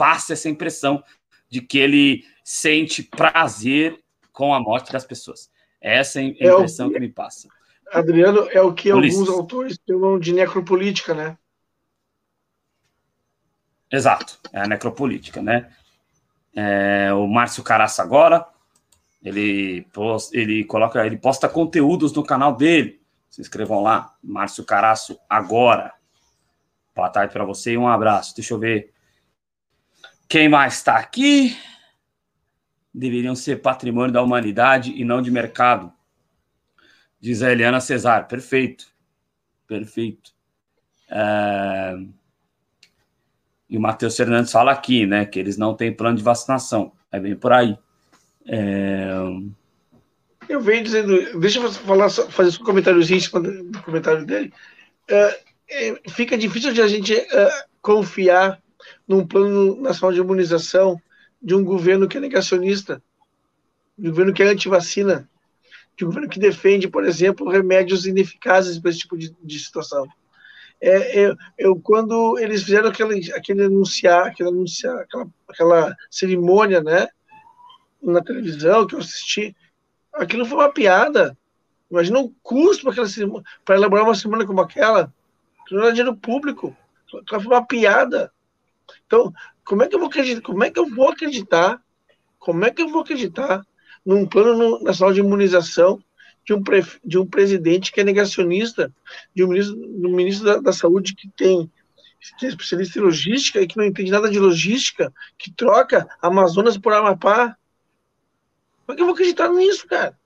passa essa impressão de que ele sente prazer com a morte das pessoas. Essa é a impressão é o, que me passa. Adriano, é o que Ulisses. alguns autores chamam de necropolítica, né? Exato, é a necropolítica, né? É, o Márcio Caraça agora ele, posta, ele coloca, ele posta conteúdos no canal dele. Se inscrevam lá, Márcio Caraço agora. Boa tarde para você e um abraço. Deixa eu ver quem mais está aqui. Deveriam ser patrimônio da humanidade e não de mercado. Diz a Eliana Cesar. Perfeito. Perfeito. É... E o Matheus Fernandes fala aqui, né? Que eles não têm plano de vacinação. É bem por aí. É... Eu venho dizendo, deixa eu falar, fazer um comentáriozinho do comentário dele. É, é, fica difícil de a gente é, confiar num plano nacional de imunização de um governo que é negacionista, de um governo que é anti-vacina, de um governo que defende, por exemplo, remédios ineficazes para esse tipo de, de situação. É, eu, eu, quando eles fizeram aquele, aquele anunciar, aquele anunciar, aquela, aquela cerimônia, né, na televisão que eu assisti, aquilo foi uma piada. Imagina o custo para elaborar uma semana como aquela. Aquilo era dinheiro público. Aquilo foi uma piada. Então, como é que eu vou acreditar? Como é que eu vou acreditar? Como é que eu vou acreditar num plano nacional de imunização de um, pre, de um presidente que é negacionista, de um ministro, de um ministro da, da saúde que tem que é especialista em logística e que não entende nada de logística, que troca Amazonas por Amapá, como é que eu vou acreditar nisso, cara?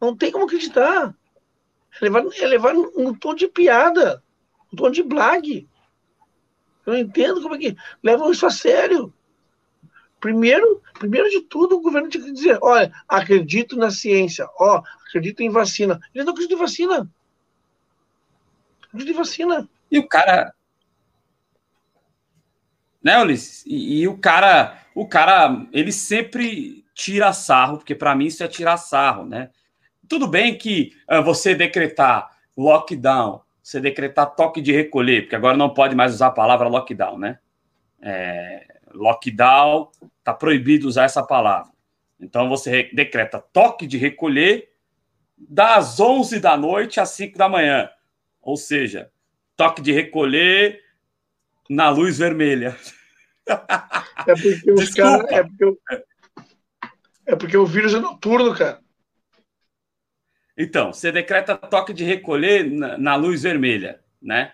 Não tem como acreditar. É levar, é levar um tom de piada, um tom de blague. Eu não entendo como é que levam isso a sério. Primeiro, primeiro de tudo, o governo tinha que dizer: olha, acredito na ciência, ó, acredito em vacina. Eles não acreditam em vacina. Acredito em vacina. E o cara. Né, Ulisses? E, e o cara, o cara, ele sempre tira sarro, porque para mim isso é tirar sarro, né? Tudo bem que uh, você decretar lockdown, você decretar toque de recolher, porque agora não pode mais usar a palavra lockdown, né? é, lockdown, está proibido usar essa palavra. Então você decreta toque de recolher das 11 da noite às 5 da manhã. Ou seja, toque de recolher na luz vermelha. É porque os caras. É porque, é porque o vírus é noturno, cara. Então, você decreta toque de recolher na, na luz vermelha, né?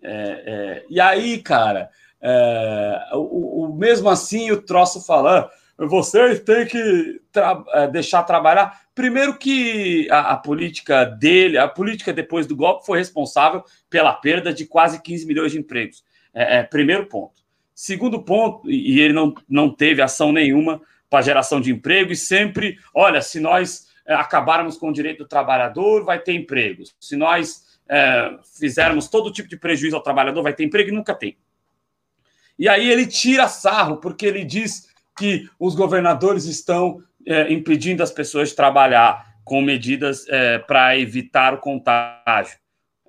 É, é, e aí, cara, é, o, o, mesmo assim o troço falando, vocês têm que tra é, deixar trabalhar. Primeiro que a, a, política dele, a política depois do golpe foi responsável pela perda de quase 15 milhões de empregos. É, é, primeiro ponto. Segundo ponto, e ele não, não teve ação nenhuma para geração de emprego, e sempre, olha, se nós acabarmos com o direito do trabalhador, vai ter empregos. Se nós é, fizermos todo tipo de prejuízo ao trabalhador, vai ter emprego e nunca tem. E aí ele tira sarro, porque ele diz que os governadores estão é, impedindo as pessoas de trabalhar com medidas é, para evitar o contágio.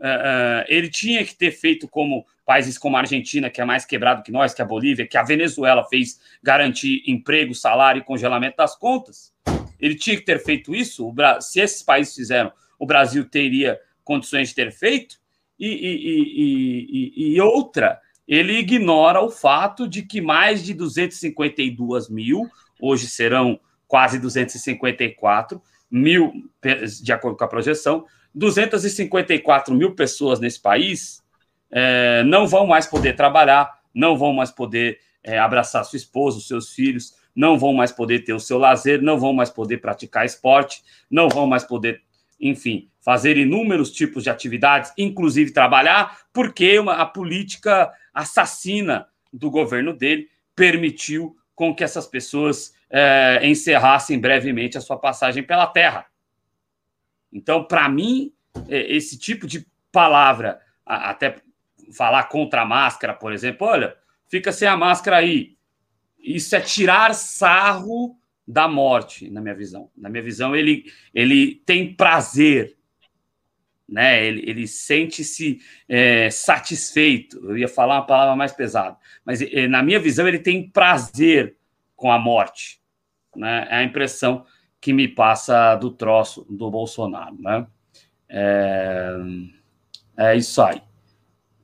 É, é, ele tinha que ter feito como países como a Argentina, que é mais quebrado que nós, que a Bolívia, que a Venezuela fez garantir emprego, salário e congelamento das contas. Ele tinha que ter feito isso. Se esses países fizeram, o Brasil teria condições de ter feito. E, e, e, e outra, ele ignora o fato de que mais de 252 mil, hoje serão quase 254 mil, de acordo com a projeção, 254 mil pessoas nesse país é, não vão mais poder trabalhar, não vão mais poder é, abraçar sua esposa, os seus filhos, não vão mais poder ter o seu lazer, não vão mais poder praticar esporte, não vão mais poder, enfim, fazer inúmeros tipos de atividades, inclusive trabalhar, porque uma, a política assassina do governo dele permitiu com que essas pessoas é, encerrassem brevemente a sua passagem pela Terra. Então, para mim, é, esse tipo de palavra, até falar contra a máscara, por exemplo, olha, fica sem a máscara aí. Isso é tirar sarro da morte, na minha visão. Na minha visão, ele, ele tem prazer, né? Ele, ele sente-se é, satisfeito. Eu ia falar uma palavra mais pesada, mas é, na minha visão, ele tem prazer com a morte. Né? É a impressão que me passa do troço do Bolsonaro, né? É, é isso aí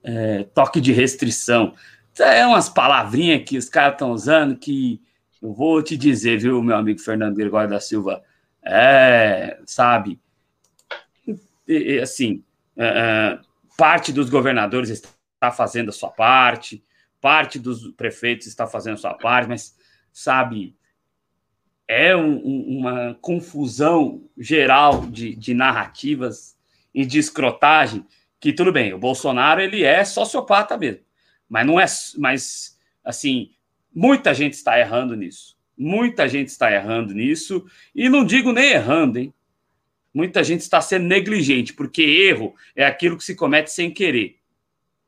é, toque de restrição. É umas palavrinhas que os caras estão usando que eu vou te dizer, viu, meu amigo Fernando Gregório da Silva? É, sabe, e, assim, é, é, parte dos governadores está fazendo a sua parte, parte dos prefeitos está fazendo a sua parte, mas, sabe, é um, um, uma confusão geral de, de narrativas e de escrotagem que tudo bem, o Bolsonaro ele é sociopata mesmo, mas não é, mas assim, muita gente está errando nisso. Muita gente está errando nisso e não digo nem errando, hein? Muita gente está sendo negligente, porque erro é aquilo que se comete sem querer.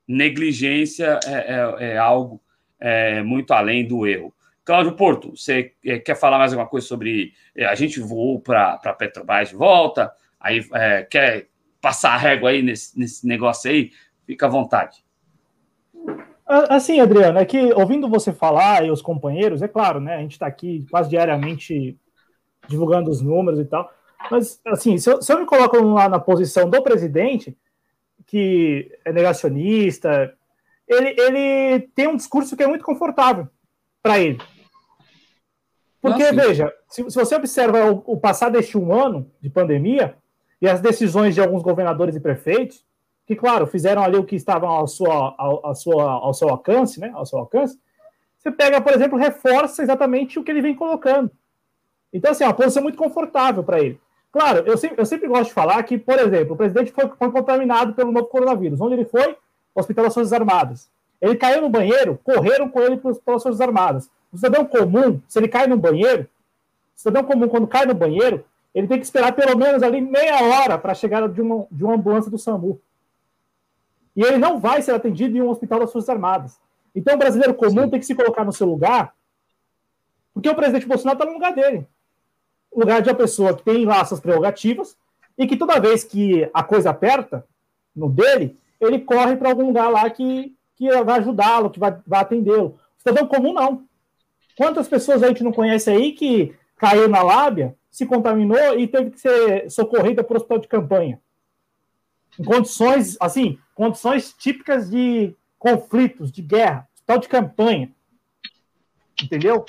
Negligência é, é, é algo é, muito além do erro. Cláudio Porto, você é, quer falar mais alguma coisa sobre. É, a gente voou para Petrobras de volta, aí é, quer passar a régua aí nesse, nesse negócio aí, fica à vontade. Assim, Adriano, é que ouvindo você falar e os companheiros, é claro, né? A gente está aqui quase diariamente divulgando os números e tal, mas assim, se eu, se eu me coloco lá na posição do presidente, que é negacionista, ele, ele tem um discurso que é muito confortável para ele. Porque, Nossa, veja, se, se, você observa o, o passado deste um ano de pandemia, e as decisões de alguns governadores e prefeitos, que, claro, fizeram ali o que estavam ao, sua, ao, ao, sua, ao seu alcance, né? Ao seu alcance. Você pega, por exemplo, reforça exatamente o que ele vem colocando. Então, assim, é uma posição muito confortável para ele. Claro, eu sempre, eu sempre gosto de falar que, por exemplo, o presidente foi, foi contaminado pelo novo coronavírus. Onde ele foi? Hospital das Forças Armadas. Ele caiu no banheiro, correram com ele para as Forças Armadas. O cidadão comum, se ele cai no banheiro, o cidadão comum, quando cai no banheiro, ele tem que esperar pelo menos ali meia hora para chegar de uma, de uma ambulância do SAMU. E ele não vai ser atendido em um hospital das Forças Armadas. Então o brasileiro comum Sim. tem que se colocar no seu lugar, porque o presidente Bolsonaro está no lugar dele. O lugar de uma pessoa que tem lá suas prerrogativas e que toda vez que a coisa aperta no dele, ele corre para algum lugar lá que, que vai ajudá-lo, que vai, vai atendê-lo. O Cidadão comum, não. Quantas pessoas a gente não conhece aí que caiu na lábia, se contaminou e teve que ser socorrida para o hospital de campanha? Em condições, assim, condições típicas de conflitos, de guerra, hospital de campanha. Entendeu?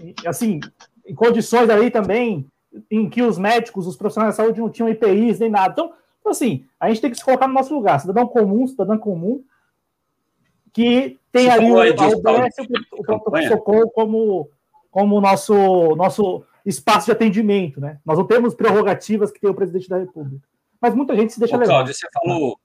E, assim, em condições ali também em que os médicos, os profissionais da saúde não tinham IPIs nem nada. Então, assim, a gente tem que se colocar no nosso lugar. Cidadão comum, cidadão comum, que tem ali o, a UBS, o pronto-socorro como, como nosso, nosso espaço de atendimento, né? Nós não temos prerrogativas que tem o presidente da República. Mas muita gente se deixa Ô, levar. Cláudio, você falou...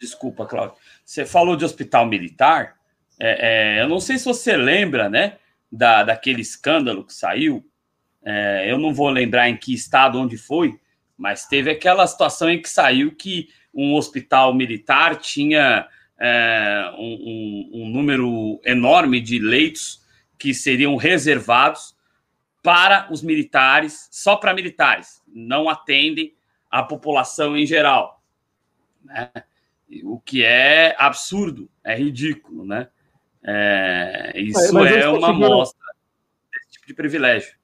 Desculpa, Cláudio. Você falou de hospital militar. É, é, eu não sei se você lembra, né, da, daquele escândalo que saiu. É, eu não vou lembrar em que estado, onde foi, mas teve aquela situação em que saiu que um hospital militar tinha é, um, um, um, número enorme de leitos que seriam reservados para os militares, só para militares, não atendem a população em geral. Né? O que é absurdo, é ridículo, né? É, isso é uma amostra desse tipo de privilégio.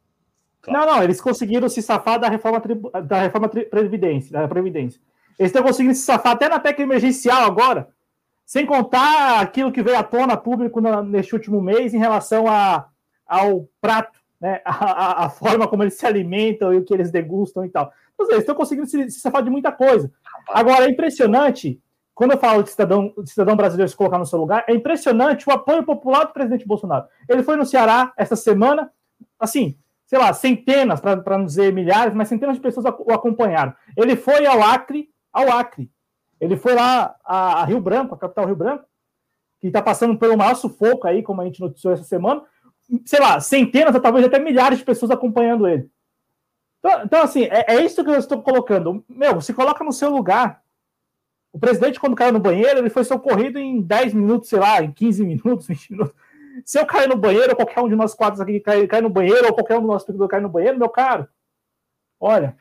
Claro. Não, não, eles conseguiram se safar da reforma, da reforma previdência, da Previdência. Eles estão conseguindo se safar até na PEC emergencial agora, sem contar aquilo que veio à tona público na, neste último mês em relação a, ao prato, né? A, a, forma como eles se alimentam e o que eles degustam e tal. Então, eles estão conseguindo se, se safar de muita coisa. Agora, é impressionante, quando eu falo de cidadão, de cidadão brasileiro se colocar no seu lugar, é impressionante o apoio popular do presidente Bolsonaro. Ele foi no Ceará essa semana, assim, sei lá, centenas, para não dizer milhares, mas centenas de pessoas o acompanharam. Ele foi ao Acre, ao Acre, ele foi lá a, a Rio Branco, a capital Rio Branco, que está passando pelo maior sufoco aí, como a gente noticiou essa semana. Sei lá, centenas ou talvez até milhares de pessoas acompanhando ele. Então, então assim, é, é, isso que eu estou colocando. Meu, se coloca no seu lugar. O presidente, quando caiu no banheiro, ele foi socorrido em 10 minutos, sei lá, em 15 minutos, 20 minutos. Se eu cair no banheiro, ou qualquer um de nós quatro aqui cair, cair no banheiro, ou qualquer um do nosso espectador cair no banheiro, meu caro, olha.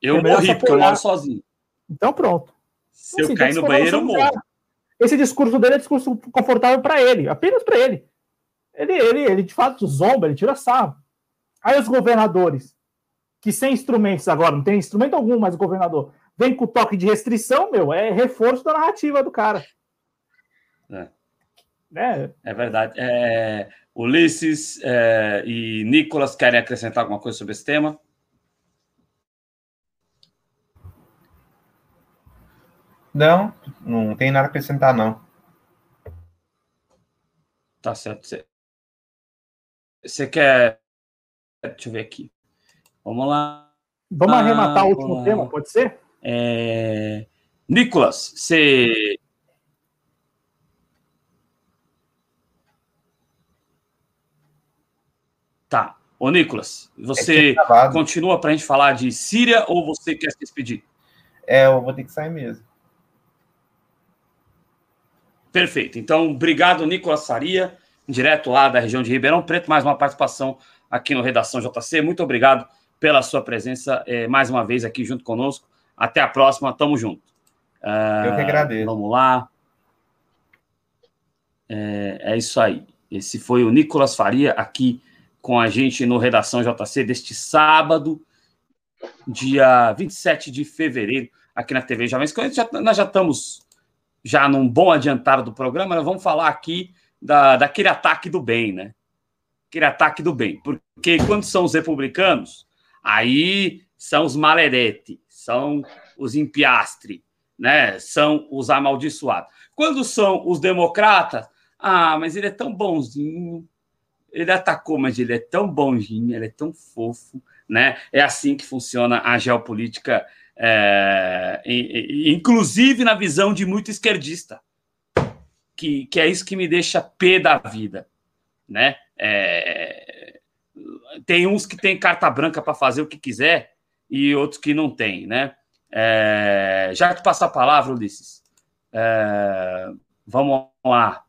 Eu é morri, porque eu moro sozinho. Então pronto. Se assim, eu cair no banheiro, eu morro. Esse discurso dele é discurso confortável para ele, apenas para ele. Ele. Ele, ele, de fato, zomba, ele tira sarro. Aí os governadores, que sem instrumentos agora, não tem instrumento algum, mas o governador vem com o toque de restrição, meu, é reforço da narrativa do cara. É, é, é verdade. É, Ulisses é, e Nicolas querem acrescentar alguma coisa sobre esse tema? Não, não tem nada a acrescentar, não. Tá certo. Você quer. Deixa eu ver aqui. Vamos lá. Vamos arrematar o último ah, tema, pode ser? É... Nicolas, você. Tá. Ô, Nicolas, você é continua para a gente falar de Síria ou você quer se despedir? É, eu vou ter que sair mesmo. Perfeito. Então, obrigado, Nicolas Faria, direto lá da região de Ribeirão Preto, mais uma participação aqui no Redação JC. Muito obrigado pela sua presença é, mais uma vez aqui junto conosco. Até a próxima, tamo junto. Uh, Eu que agradeço. Vamos lá. É, é isso aí. Esse foi o Nicolas Faria aqui com a gente no Redação JC deste sábado, dia 27 de fevereiro, aqui na TV Jovens. Já, nós já estamos já num bom adiantado do programa, nós vamos falar aqui da, daquele ataque do bem, né? Aquele ataque do bem. Porque quando são os republicanos, aí são os malerete, são os impiastre, né? São os amaldiçoados. Quando são os democratas, ah, mas ele é tão bonzinho. Ele atacou, mas ele é tão bonzinho, ele é tão fofo, né? É assim que funciona a geopolítica é, inclusive na visão de muito esquerdista, que, que é isso que me deixa pé da vida, né? É, tem uns que têm carta branca para fazer o que quiser e outros que não têm, né? É, já que passa a palavra, Ulisses, é, vamos lá.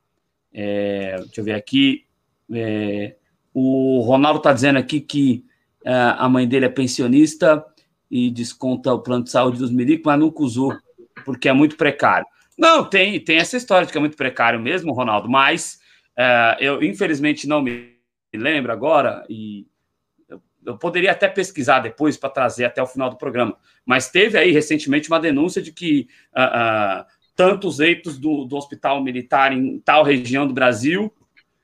É, deixa eu ver aqui. É, o Ronaldo está dizendo aqui que é, a mãe dele é pensionista e desconta o plano de saúde dos milicos, mas nunca usou, porque é muito precário. Não, tem, tem essa história de que é muito precário mesmo, Ronaldo, mas É, eu, infelizmente, não me lembro agora, e eu, eu poderia até pesquisar depois para trazer até o final do programa, mas teve aí recentemente uma denúncia de que uh, uh, tantos leitos do, do hospital militar em tal região do Brasil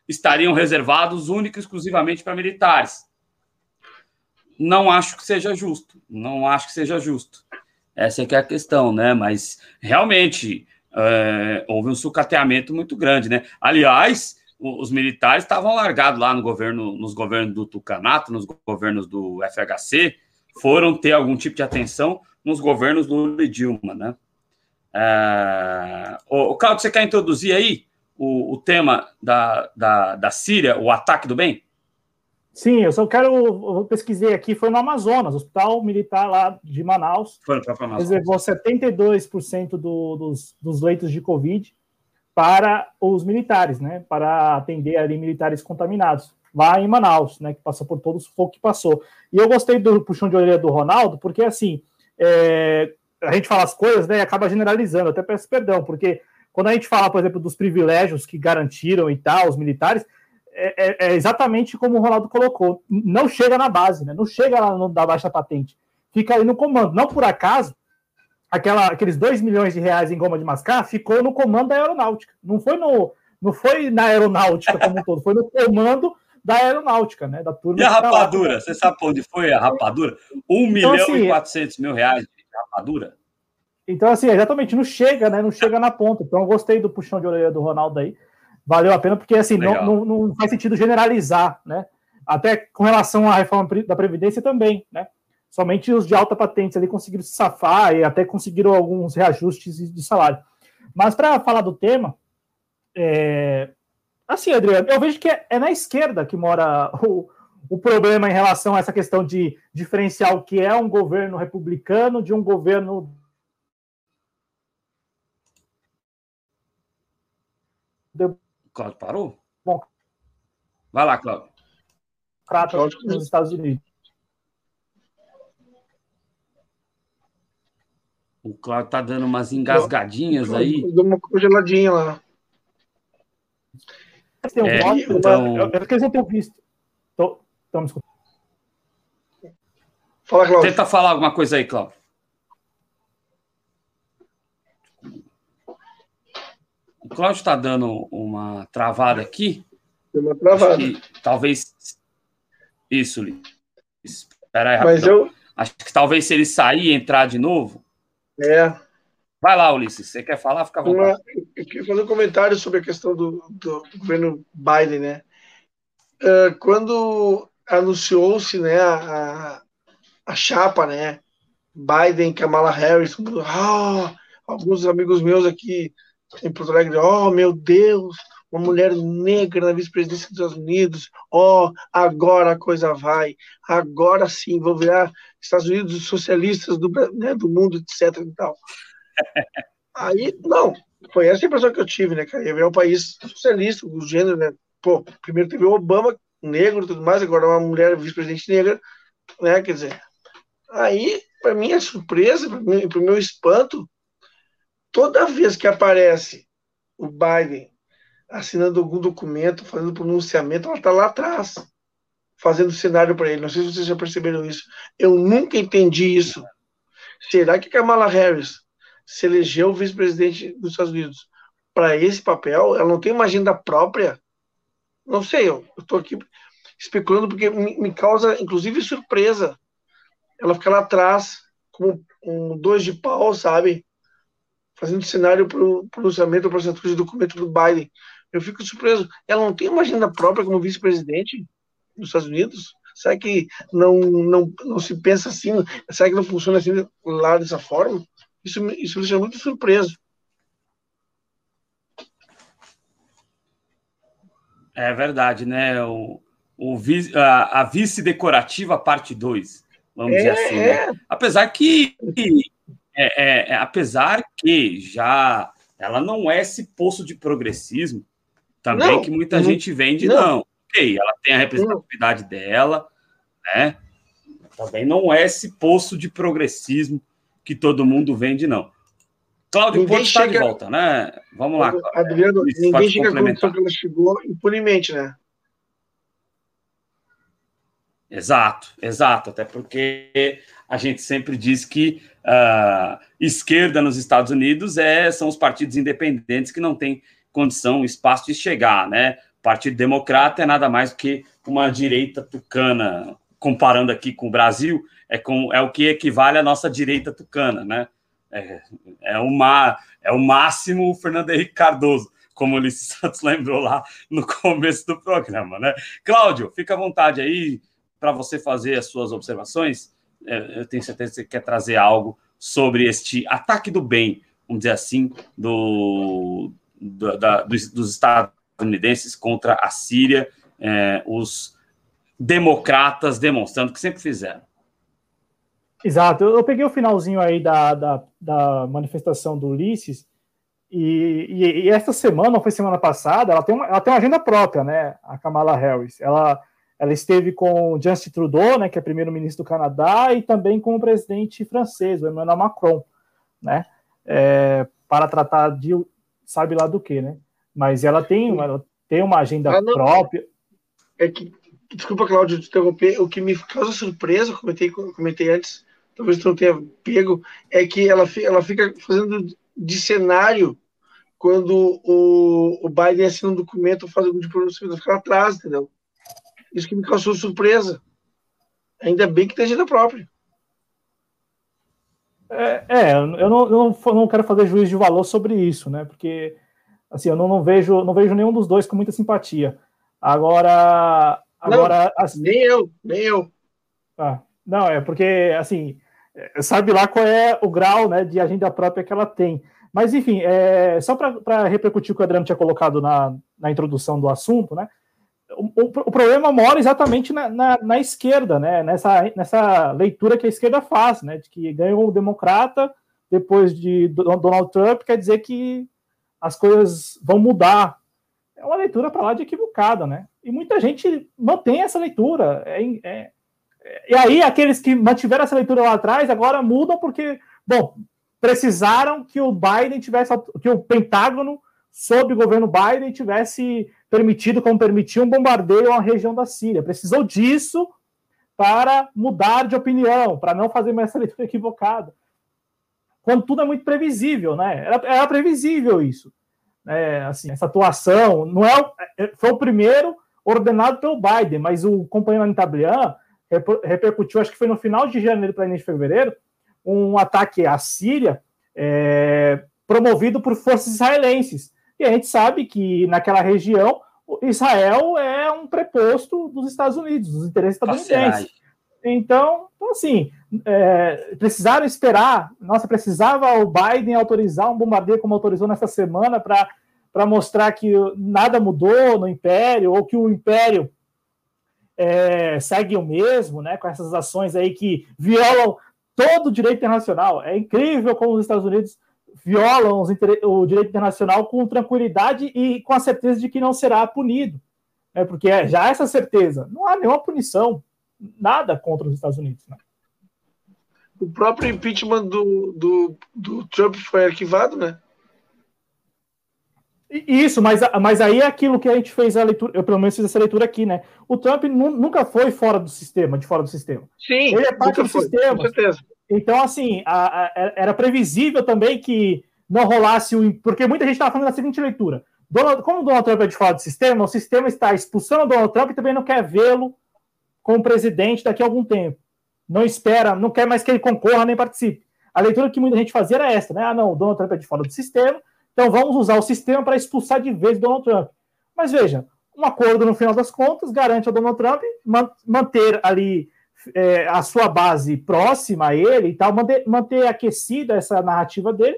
estariam reservados única e exclusivamente para militares. Não acho que seja justo, não acho que seja justo. Essa é que é a questão, né? Mas realmente é, houve um sucateamento muito grande, né? Aliás, os militares estavam largados lá no governo, nos governos do Tucanato, nos governos do FHC, foram ter algum tipo de atenção nos governos Lula e Dilma, né? É... O, Claudio, você quer introduzir aí o, o tema da, da, da Síria, o ataque do bem? Sim, eu só quero. Eu pesquisei aqui, foi no Amazonas, Hospital Militar lá de Manaus. Foi para Amazonas. Reservou 72% do, dos, dos leitos de Covid para os militares, né? Para atender ali militares contaminados, lá em Manaus, né? Que passou por todos o fogo que passou. E eu gostei do puxão de orelha do Ronaldo, porque assim, é, a gente fala as coisas, né? E acaba generalizando, até peço perdão, porque quando a gente fala, por exemplo, dos privilégios que garantiram e tal, os militares, é, é, é, exatamente como o Ronaldo colocou. Não chega na base, né? Não chega lá no, da baixa patente. Fica aí no comando. Não por acaso, aquela, aqueles 2 milhões de reais em goma de mascar ficou no comando da aeronáutica. Não foi, no, não foi na aeronáutica como um todo, foi no comando da aeronáutica, né? Da turma e a rapadura? Você sabe onde foi a rapadura? 1 então, milhão assim, e 400 mil reais de rapadura? Então, assim, exatamente, não chega, né? Não chega na ponta. Então, eu gostei do puxão de orelha do Ronaldo aí valeu a pena, porque assim, não, não, não, faz sentido generalizar, né? Até com relação à reforma da Previdência também, né? Somente os de alta patente ali conseguiram se safar e até conseguiram alguns reajustes de salário. Mas para falar do tema, é... assim, Adriano, eu vejo que é, é na esquerda que mora o, o problema em relação a essa questão de diferenciar o que é um governo republicano de um governo Cláudio parou? Bom. Vai lá, Cláudio. Prata nos Estados Unidos. O Cláudio tá dando umas engasgadinhas aí. Deu uma congeladinha lá. Tem um é, voto, então... Eu, eu, eu, eu visto. Tô, tô me escutando. Fala, Cláudio. Tenta falar alguma coisa aí, Cláudio. O Cláudio está dando uma travada aqui. Tem uma travada. talvez. Isso, Li. Espera aí, Mas eu... Acho que talvez se ele sair e entrar de novo. É. Vai lá, Ulisses. Você quer falar? Fica à vontade. Uma... Eu queria fazer um comentário sobre a questão do, do governo Biden, né? Uh, quando anunciou-se né, a, a chapa, né? Biden, Kamala Harris, oh, alguns amigos meus aqui em Porto Alegre, oh meu Deus, uma mulher negra na vice-presidência dos Estados Unidos, oh, agora a coisa vai, agora sim, vão virar Estados Unidos socialistas do, né, do mundo, etc e tal. Aí, não, foi essa a impressão que eu tive, né, cara, é um país socialista, o gênero, né, pô, primeiro teve o Obama, negro e tudo mais, agora uma mulher vice-presidente negra, né, quer dizer, aí, para mim, a surpresa, para o meu espanto, toda vez que aparece o Biden assinando algum documento, fazendo pronunciamento, ela está lá atrás, fazendo cenário para ele. Não sei se vocês já perceberam isso. Eu nunca entendi isso. Será que Kamala Harris se elegeu vice-presidente dos Estados Unidos para esse papel? Ela não tem uma agenda própria? Não sei, eu estou aqui especulando porque me, causa, inclusive, surpresa. Ela fica lá atrás, como um dois de pau, sabe? Fazendo cenário para o pronunciamento, para a assinatura de documento do Biden. Eu fico surpreso. Ela não tem uma agenda própria como vice-presidente dos Estados Unidos? Será que não, não, não se pensa assim? Será que não funciona assim lá dessa forma? Isso, isso me deixa muito surpreso. É verdade, né? O, o, a, a vice decorativa parte 2, vamos é, dizer assim. Né? É. Apesar que é, é, é, apesar que já ela não é esse poço de progressismo também não, que muita não, gente vende, não. não. Ok, ela tem a representatividade dela, né? Também não é esse poço de progressismo que todo mundo vende, não. Cláudio Porto está de volta, né? Vamos lá. Adriano, ninguém chega com que ela chegou impunemente, né? Exato, exato. Até porque a gente sempre diz que uh, esquerda nos Estados Unidos é, são os partidos independentes que não têm condição, espaço de chegar, né? Partido Democrata é nada mais do que uma direita tucana, comparando aqui com o Brasil, é, com, é o que equivale à nossa direita tucana, né? É, é, uma, é o máximo o Fernando Henrique Cardoso, como o Ulisses Santos lembrou lá no começo do programa, né? Cláudio, fica à vontade aí para você fazer as suas observações. É, eu tenho certeza que você quer trazer algo sobre este ataque do bem, vamos dizer assim, do, do da, dos, dos estadunidenses contra a Síria, é, os democratas demonstrando que sempre fizeram. Exato, eu, peguei o finalzinho aí da, da, da manifestação do Ulisses, e, e, e, esta semana, ou foi semana passada, ela tem, uma, ela tem uma agenda própria, né? A Kamala Harris. Ela, ela esteve com Justin Trudeau, né, que é primeiro-ministro do Canadá, e também com o presidente francês, o Emmanuel Macron, né? É, para tratar de sabe lá do que, né? Mas ela tem, ela tem uma agenda ah, própria. É que, desculpa, Cláudio, te interromper. O que me causa surpresa, comentei, comentei antes, talvez tu não tenha pego, é que ela, ela fica fazendo de cenário quando o, o Biden assina um documento ou faz algum de pronunciamento, fica atrás, entendeu? Isso que me causou surpresa. Ainda bem que tem agenda própria. É, é eu, não, eu não, não quero fazer juízo de valor sobre isso, né? Porque assim, eu não, não, vejo, não vejo nenhum dos dois com muita simpatia. Agora, agora não, assim, nem eu, nem eu. Ah, não, é porque assim, é, sabe lá qual é o grau né, de agenda própria que ela tem. Mas, enfim, é, só para repercutir o que o Adriano tinha colocado na, na introdução do assunto, né? O, o, problema mora exatamente na, na, na, esquerda, né? Nessa, nessa leitura que a esquerda faz, né? De que ganhou o democrata depois de Donald Trump, quer dizer que as coisas vão mudar. É uma leitura para lá de equivocada, né? E muita gente mantém essa leitura. É, é, e aí, aqueles que mantiveram essa leitura lá atrás agora mudam porque, bom, precisaram que o Biden tivesse, que o Pentágono, sob o governo Biden, tivesse permitido, como permitiu, um bombardeio à região da Síria. Precisou disso para mudar de opinião, para não fazer mais essa leitura equivocada. Quando tudo é muito previsível, né? Era, era previsível isso. É, assim, essa atuação não é, é foi o primeiro ordenado pelo Biden, mas o companheiro Anitablian repercutiu, acho que foi no final de janeiro para início de fevereiro, um ataque à Síria é, promovido por forças israelenses. E a gente sabe que naquela região Israel é um preposto dos Estados Unidos, dos interesses estadunidenses. Então, então, assim, é, precisaram esperar. Nossa, precisava o Biden autorizar um bombardeio como autorizou nessa semana para mostrar que nada mudou no Império, ou que o Império é, segue o mesmo, né, com essas ações aí que violam todo o direito internacional. É incrível como os Estados Unidos violam o direito internacional com tranquilidade e com a certeza de que não será punido. É porque é já essa certeza, não há nenhuma punição, nada contra os Estados Unidos. Né? O próprio impeachment do, do, do Trump foi arquivado, né? Isso, mas, mas aí é aquilo que a gente fez a leitura, eu pelo menos fiz essa leitura aqui, né? O Trump nunca foi fora do sistema, de fora do sistema. Sim, ele é parte do foi, sistema. Com certeza. Então, assim, a, a, era previsível também que não rolasse o. Porque muita gente estava falando da seguinte leitura. Donald, como o Donald Trump é de fora do sistema, o sistema está expulsando o Donald Trump e também não quer vê-lo como presidente daqui a algum tempo. Não espera, não quer mais que ele concorra nem participe. A leitura que muita gente fazia era essa, né? Ah, não, o Donald Trump é de fora do sistema, então vamos usar o sistema para expulsar de vez Donald Trump. Mas veja, um acordo no final das contas garante ao Donald Trump manter ali é, a sua base próxima a ele e tal, manter, manter aquecida essa narrativa dele,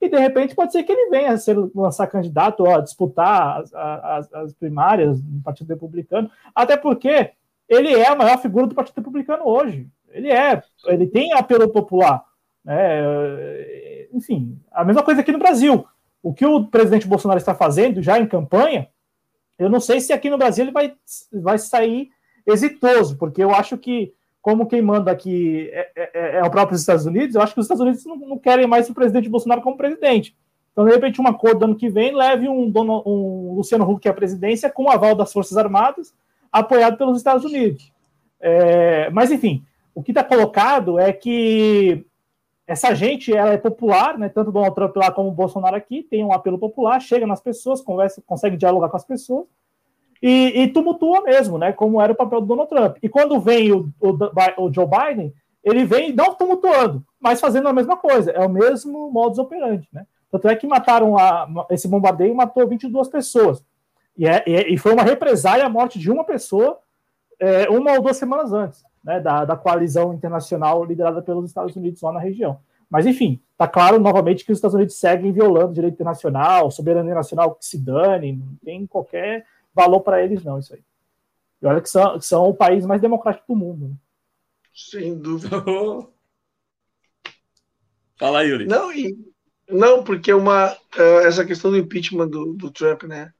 e de repente pode ser que ele venha a ser, lançar candidato a disputar as, as, as primárias do Partido Republicano, até porque ele é a maior figura do Partido Republicano hoje. Ele é, ele tem apelo popular. Né? Enfim, a mesma coisa aqui no Brasil o que o presidente Bolsonaro está fazendo já em campanha, eu não sei se aqui no Brasil ele vai, vai sair exitoso, porque eu acho que como quem manda aqui é, é, é, é o próprio Estados Unidos, eu acho que os Estados Unidos não, não, querem mais o presidente Bolsonaro como presidente. Então, de repente, um acordo ano que vem leve um, dono, um Luciano Huck à presidência com o aval das Forças Armadas, apoiado pelos Estados Unidos. É, mas, enfim, o que está colocado é que essa gente ela é popular, né? Tanto Donald Trump lá como Bolsonaro aqui tem um apelo popular, chega nas pessoas, conversa, consegue dialogar com as pessoas e, e tumultua mesmo, né? Como era o papel do Donald Trump. E quando vem o, o, o Joe Biden, ele vem não tumultuando, mas fazendo a mesma coisa. É o mesmo modus operandi, né? Tanto é que mataram a, esse bombardeio matou 22 pessoas. E, é, e foi uma represália a morte de uma pessoa é, uma ou duas semanas antes né, da, da coalizão internacional liderada pelos Estados Unidos lá na região. Mas, enfim, está claro novamente que os Estados Unidos seguem violando direito internacional, soberania nacional que se dane, não tem qualquer valor para eles, não, isso aí. E olha que são, são o país mais democrático do mundo. Né? Sem dúvida. Fala aí, Yuri. Não, e, não porque uma, uh, essa questão do impeachment do, do Trump, né?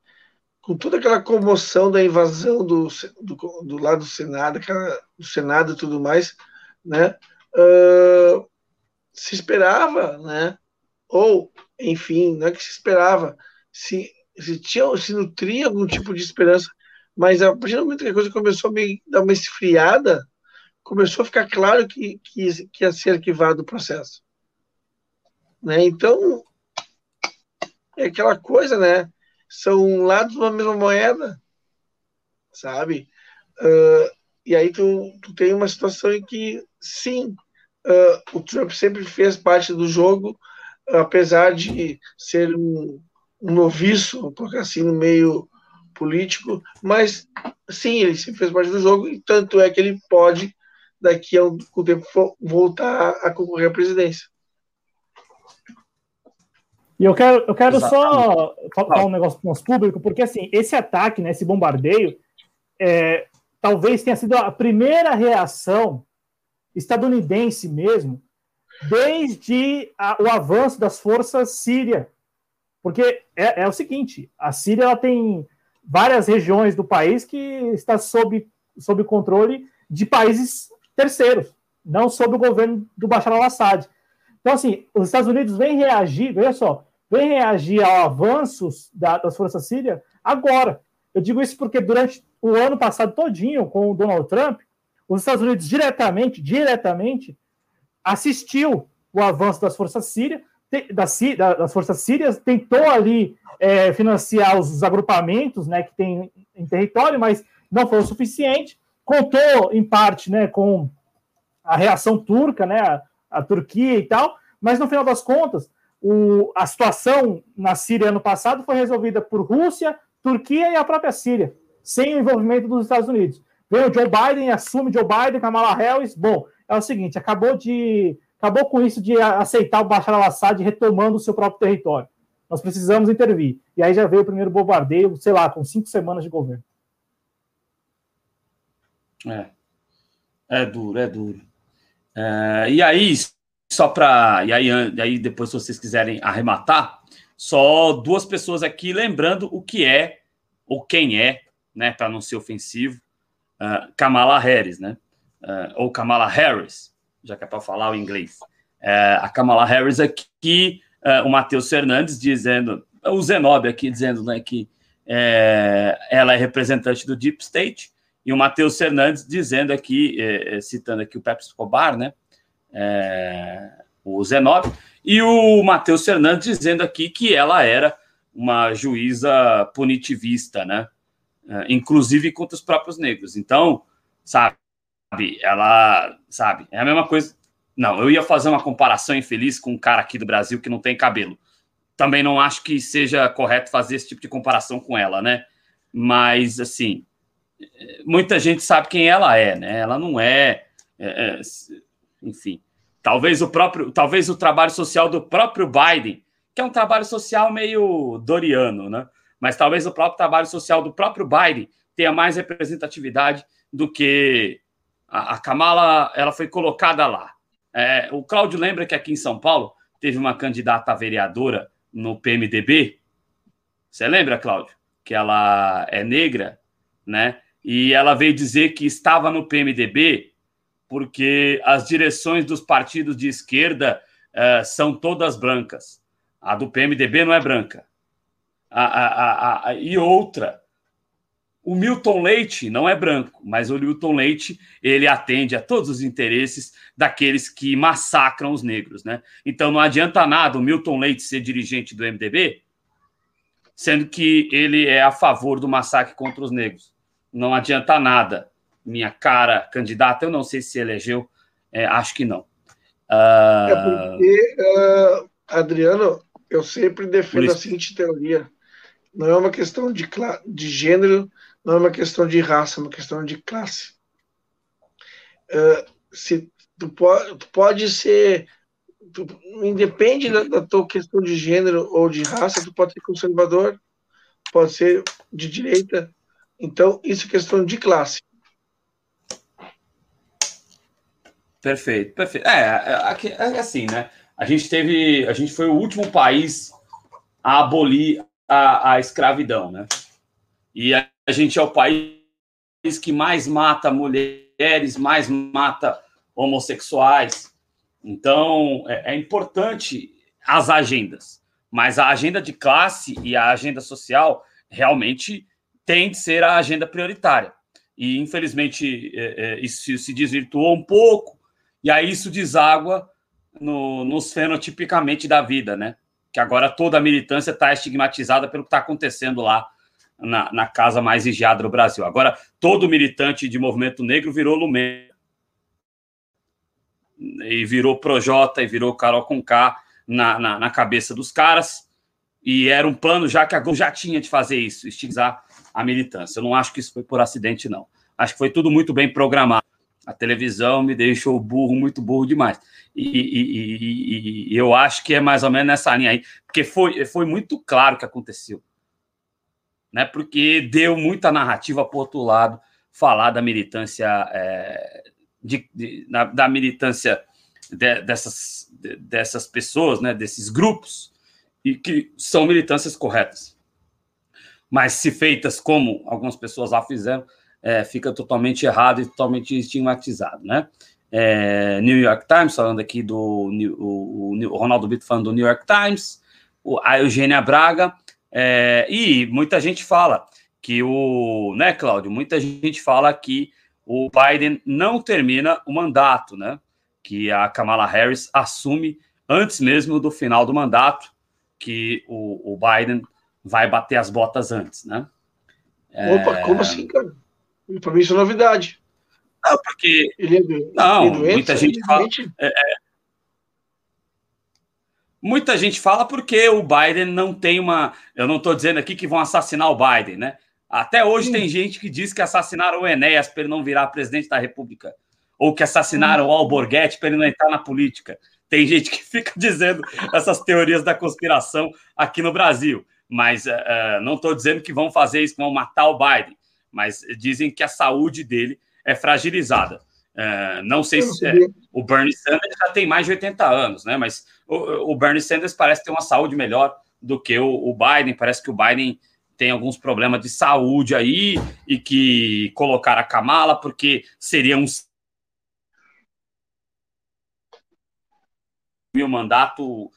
com toda aquela comoção da invasão do, do, do lado do Senado, aquela, do Senado e tudo mais, né? Uh, se esperava, né? Ou, enfim, não é que se esperava, se, se, tinha, se nutria algum tipo de esperança, mas a partir do momento que a coisa começou a meio, dar uma esfriada, começou a ficar claro que, que, que ia ser arquivado o processo. Né? Então, é aquela coisa, né? são lados da mesma moeda, sabe? Uh, e aí tu, tu tem uma situação em que, sim, uh, o Trump sempre fez parte do jogo, apesar de ser um, um noviço, vou colocar assim, no meio político, mas sim, ele sempre fez parte do jogo, e tanto é que ele pode, daqui a um, um tempo, voltar a concorrer à presidência. E eu quero, eu quero só falar um negócio para o nosso público, porque assim, esse ataque, né, esse bombardeio, é, talvez tenha sido a primeira reação estadunidense mesmo, desde a, o avanço das forças sírias. Porque é, é, o seguinte, a Síria ela tem várias regiões do país que está sob, sob controle de países terceiros, não sob o governo do Bashar al-Assad. Então, assim, os Estados Unidos vêm reagir, veja só, vem reagir ao avanços da, das forças sírias agora. Eu digo isso porque durante o ano passado todinho, com o Donald Trump, os Estados Unidos diretamente, diretamente, assistiu o avanço das forças sírias, das, das forças sírias, tentou ali é, financiar os agrupamentos né, que tem em território, mas não foi o suficiente. Contou, em parte, né, com a reação turca, né, a, a Turquia e tal, mas no final das contas, o, a situação na Síria ano passado foi resolvida por Rússia, Turquia e a própria Síria, sem o envolvimento dos Estados Unidos. Veio o Joe Biden, assume Joe Biden, Kamala Harris. Bom, é o seguinte, acabou de acabou com isso de aceitar o Bashar al-Assad retomando o seu próprio território. Nós precisamos intervir. E aí já veio o primeiro bombardeio, sei lá, com cinco semanas de governo. É, é duro, é duro. É, e aí, só para. E aí, aí, depois, se vocês quiserem arrematar, só duas pessoas aqui lembrando o que é, ou quem é, né, para não ser ofensivo, uh, Kamala Harris, né? Uh, ou Kamala Harris, já que é para falar o inglês. Uh, a Kamala Harris aqui, o Matheus Fernandes dizendo, o Zenob aqui dizendo né, que ela é representante do Deep State, e o Matheus Fernandes dizendo aqui, citando aqui o Pepsi Escobar, né? é, o Zenov, e o Matheus Fernandes dizendo aqui que ela era uma juíza punitivista, né? É, inclusive contra os próprios negros. Então, sabe, ela, sabe, é a mesma coisa. Não, eu ia fazer uma comparação infeliz com um cara aqui do Brasil que não tem cabelo. Também não acho que seja correto fazer esse tipo de comparação com ela, né? Mas, assim, muita gente sabe quem ela é, né? Ela não é, é, é enfim. Talvez o próprio, talvez o trabalho social do próprio Biden, que é um trabalho social meio doriano, né? Mas talvez o próprio trabalho social do próprio Biden tenha mais representatividade do que a, a Kamala, ela foi colocada lá. É, o Cláudio lembra que aqui em São Paulo teve uma candidata a vereadora no PMDB. Você lembra, Cláudio? Que ela é negra, né? E ela veio dizer que estava no PMDB porque as direções dos partidos de esquerda uh, são todas brancas. A do PMDB não é branca. A, a, a, e outra, o Milton Leite não é branco, mas o Milton Leite ele atende a todos os interesses daqueles que massacram os negros, né? Então não adianta nada o Milton Leite ser dirigente do MDB, sendo que ele é a favor do massacre contra os negros. Não adianta nada. Minha cara candidata, eu não sei se elegeu, é, acho que não. Uh... É porque, uh, Adriano, eu sempre defendo a seguinte teoria: não é uma questão de, de gênero não é uma questão de raça, é uma questão de classe. Uh, se tu pode, tu pode ser, tu, independe da, da, tua questão de gênero ou de raça, tu pode ser conservador, pode ser de direita. Então, isso é questão de classe. Perfeito, perfeito. É, é, é assim, né? A gente teve, a gente foi o último país a abolir a, a escravidão, né? E a, a gente é o país que mais mata mulheres, mais mata homossexuais. Então, é, é importante as agendas, mas a agenda de classe e a agenda social realmente tem de ser a agenda prioritária. E, infelizmente, é, é, isso se desvirtuou um pouco, e aí isso deságua no, nos fenotipicamente da vida, né? Que agora toda a militância está estigmatizada pelo que está acontecendo lá na, na casa mais vigiada do Brasil. Agora, todo militante de movimento negro virou Lumena. E virou Projota, e virou Carol Conká na, na, na cabeça dos caras. E era um plano já que a Globo já tinha de fazer isso, estigmatizar a militância. Eu não acho que isso foi por acidente, não. Acho que foi tudo muito bem programado. A televisão me deixou burro, muito burro demais. E, e, e, e, eu acho que é mais ou menos nessa linha aí, porque foi, foi muito claro o que aconteceu né? Porque deu muita narrativa para outro lado falar da militância é, de, de, da militância de, dessas, de, dessas pessoas, né? Desses grupos e que são militâncias corretas, mas se feitas como algumas pessoas lá fizeram, é, fica totalmente errado e totalmente estigmatizado, né? É, New York Times, falando aqui do o, o Ronaldo Bito falando do New York Times, a Eugênia Braga, é, e muita gente fala que o, né, Cláudio? Muita gente fala que o Biden não termina o mandato, né? Que a Kamala Harris assume antes mesmo do final do mandato, que o, o Biden vai bater as botas antes, né? Opa, é... como assim, cara? Para mim isso é novidade. Não, porque. Ele é, não, ele é doente, muita gente fala. É, é, Muita gente fala porque o Biden não tem uma. Eu não estou dizendo aqui que vão assassinar o Biden, né? Até hoje Sim. tem gente que diz que assassinaram o Enéas para ele não virar presidente da República. Ou que assassinaram o Alborguete para ele não entrar na política. Tem gente que fica dizendo essas teorias da conspiração aqui no Brasil. Mas uh, não estou dizendo que vão fazer isso, que vão matar o Biden. Mas dizem que a saúde dele é fragilizada. Uh, não sei se é, o Bernie Sanders já tem mais de 80 anos, né? Mas o, o Bernie Sanders parece ter uma saúde melhor do que o, o, Biden. Parece que o Biden tem alguns problemas de saúde aí e que colocar a Kamala porque seria um meu mandato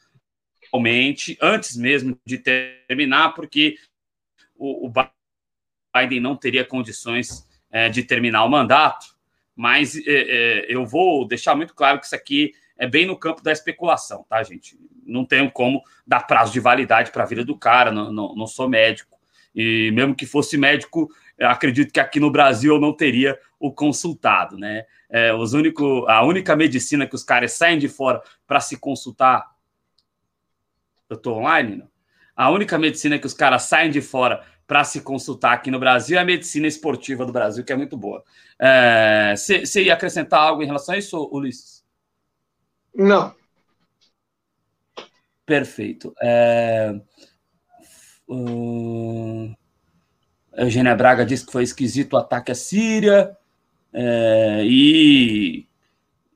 realmente antes mesmo de terminar, porque o, o Biden não teria condições é, de terminar o mandato mas é, é, eu vou deixar muito claro que isso aqui é bem no campo da especulação, tá, gente? Não tenho como dar prazo de validade para a vida do cara, não, não, não, sou médico. E mesmo que fosse médico, acredito que aqui no Brasil eu não teria o consultado, né? É, os único, a única medicina que os caras saem de fora para se consultar. Eu estou online? Não? A única medicina que os caras saem de fora para se consultar aqui no Brasil é a medicina esportiva do Brasil, que é muito boa. Você é, ia acrescentar algo em relação a isso, Ulisses? Não. Perfeito. É, uh, Eugênia Braga disse que foi esquisito o ataque à Síria. É, e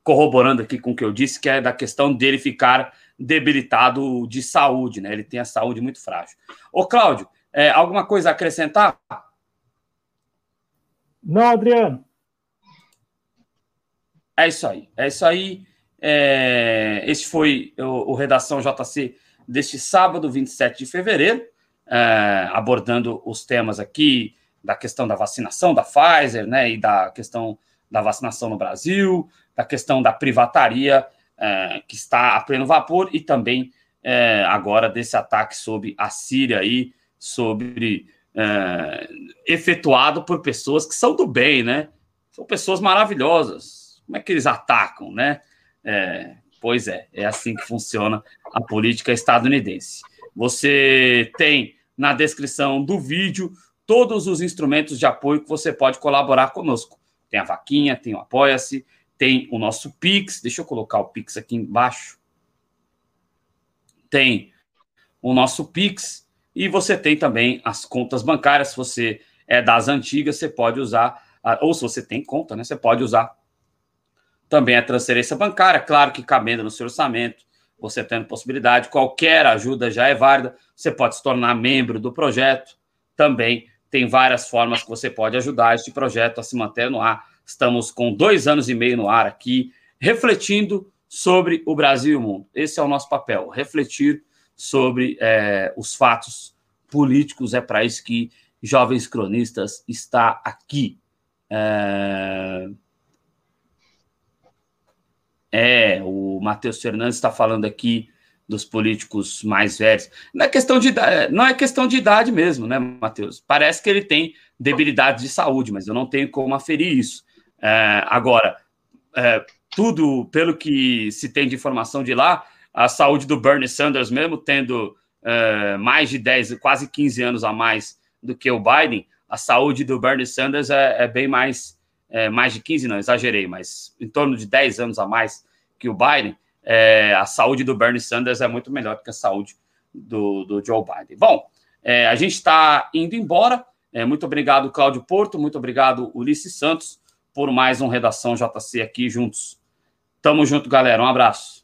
corroborando aqui com o que eu disse, que é da questão dele ficar debilitado de saúde, né? Ele tem a saúde muito frágil. Ô, Cláudio, é, alguma coisa a acrescentar? Não, Adriano. É isso aí. É isso aí. É, esse foi o, o, Redação JC deste sábado, 27 de fevereiro, é, abordando os temas aqui da questão da vacinação da Pfizer, né, e da questão da vacinação no Brasil, da questão da privataria é, que está a pleno vapor e também é, agora desse ataque sobre a Síria aí, sobre é, efetuado por pessoas que são do bem, né? São pessoas maravilhosas. Como é que eles atacam, né? É, pois é, é assim que funciona a política estadunidense. Você tem na descrição do vídeo todos os instrumentos de apoio que você pode colaborar conosco. Tem a vaquinha, tem o Apoia-se, tem o nosso Pix. Deixa eu colocar o Pix aqui embaixo. Tem o nosso Pix e você tem também as contas bancárias. Se você é das antigas, você pode usar, ou se você tem conta, né? Você pode usar também a transferência bancária, claro que cabendo no seu orçamento, você tendo possibilidade, qualquer ajuda já é válida. Você pode se tornar membro do projeto. Também tem várias formas que você pode ajudar este projeto a se manter no ar. Estamos com dois anos e meio no ar aqui, refletindo sobre o Brasil e o mundo. Esse é o nosso papel, refletir sobre é, os fatos políticos. É para isso que Jovens Cronistas está aqui. É, é o Matheus Fernandes está falando aqui dos políticos mais velhos. Não é questão de idade, não é questão de idade mesmo, né, Matheus? Parece que ele tem debilidade de saúde, mas eu não tenho como aferir isso. É, agora, é, tudo pelo que se tem de informação de lá, a saúde do Bernie Sanders, mesmo tendo é, mais de 10, quase 15 anos a mais do que o Biden, a saúde do Bernie Sanders é, é bem mais, é, mais de 15, não, exagerei, mas em torno de 10 anos a mais que o Biden. É, a saúde do Bernie Sanders é muito melhor que a saúde do, do Joe Biden. Bom, é, a gente está indo embora. muito obrigado, Cláudio Porto. Muito obrigado, Ulisses Santos por mais um Redação JC aqui juntos. Tamo junto, galera. Um abraço.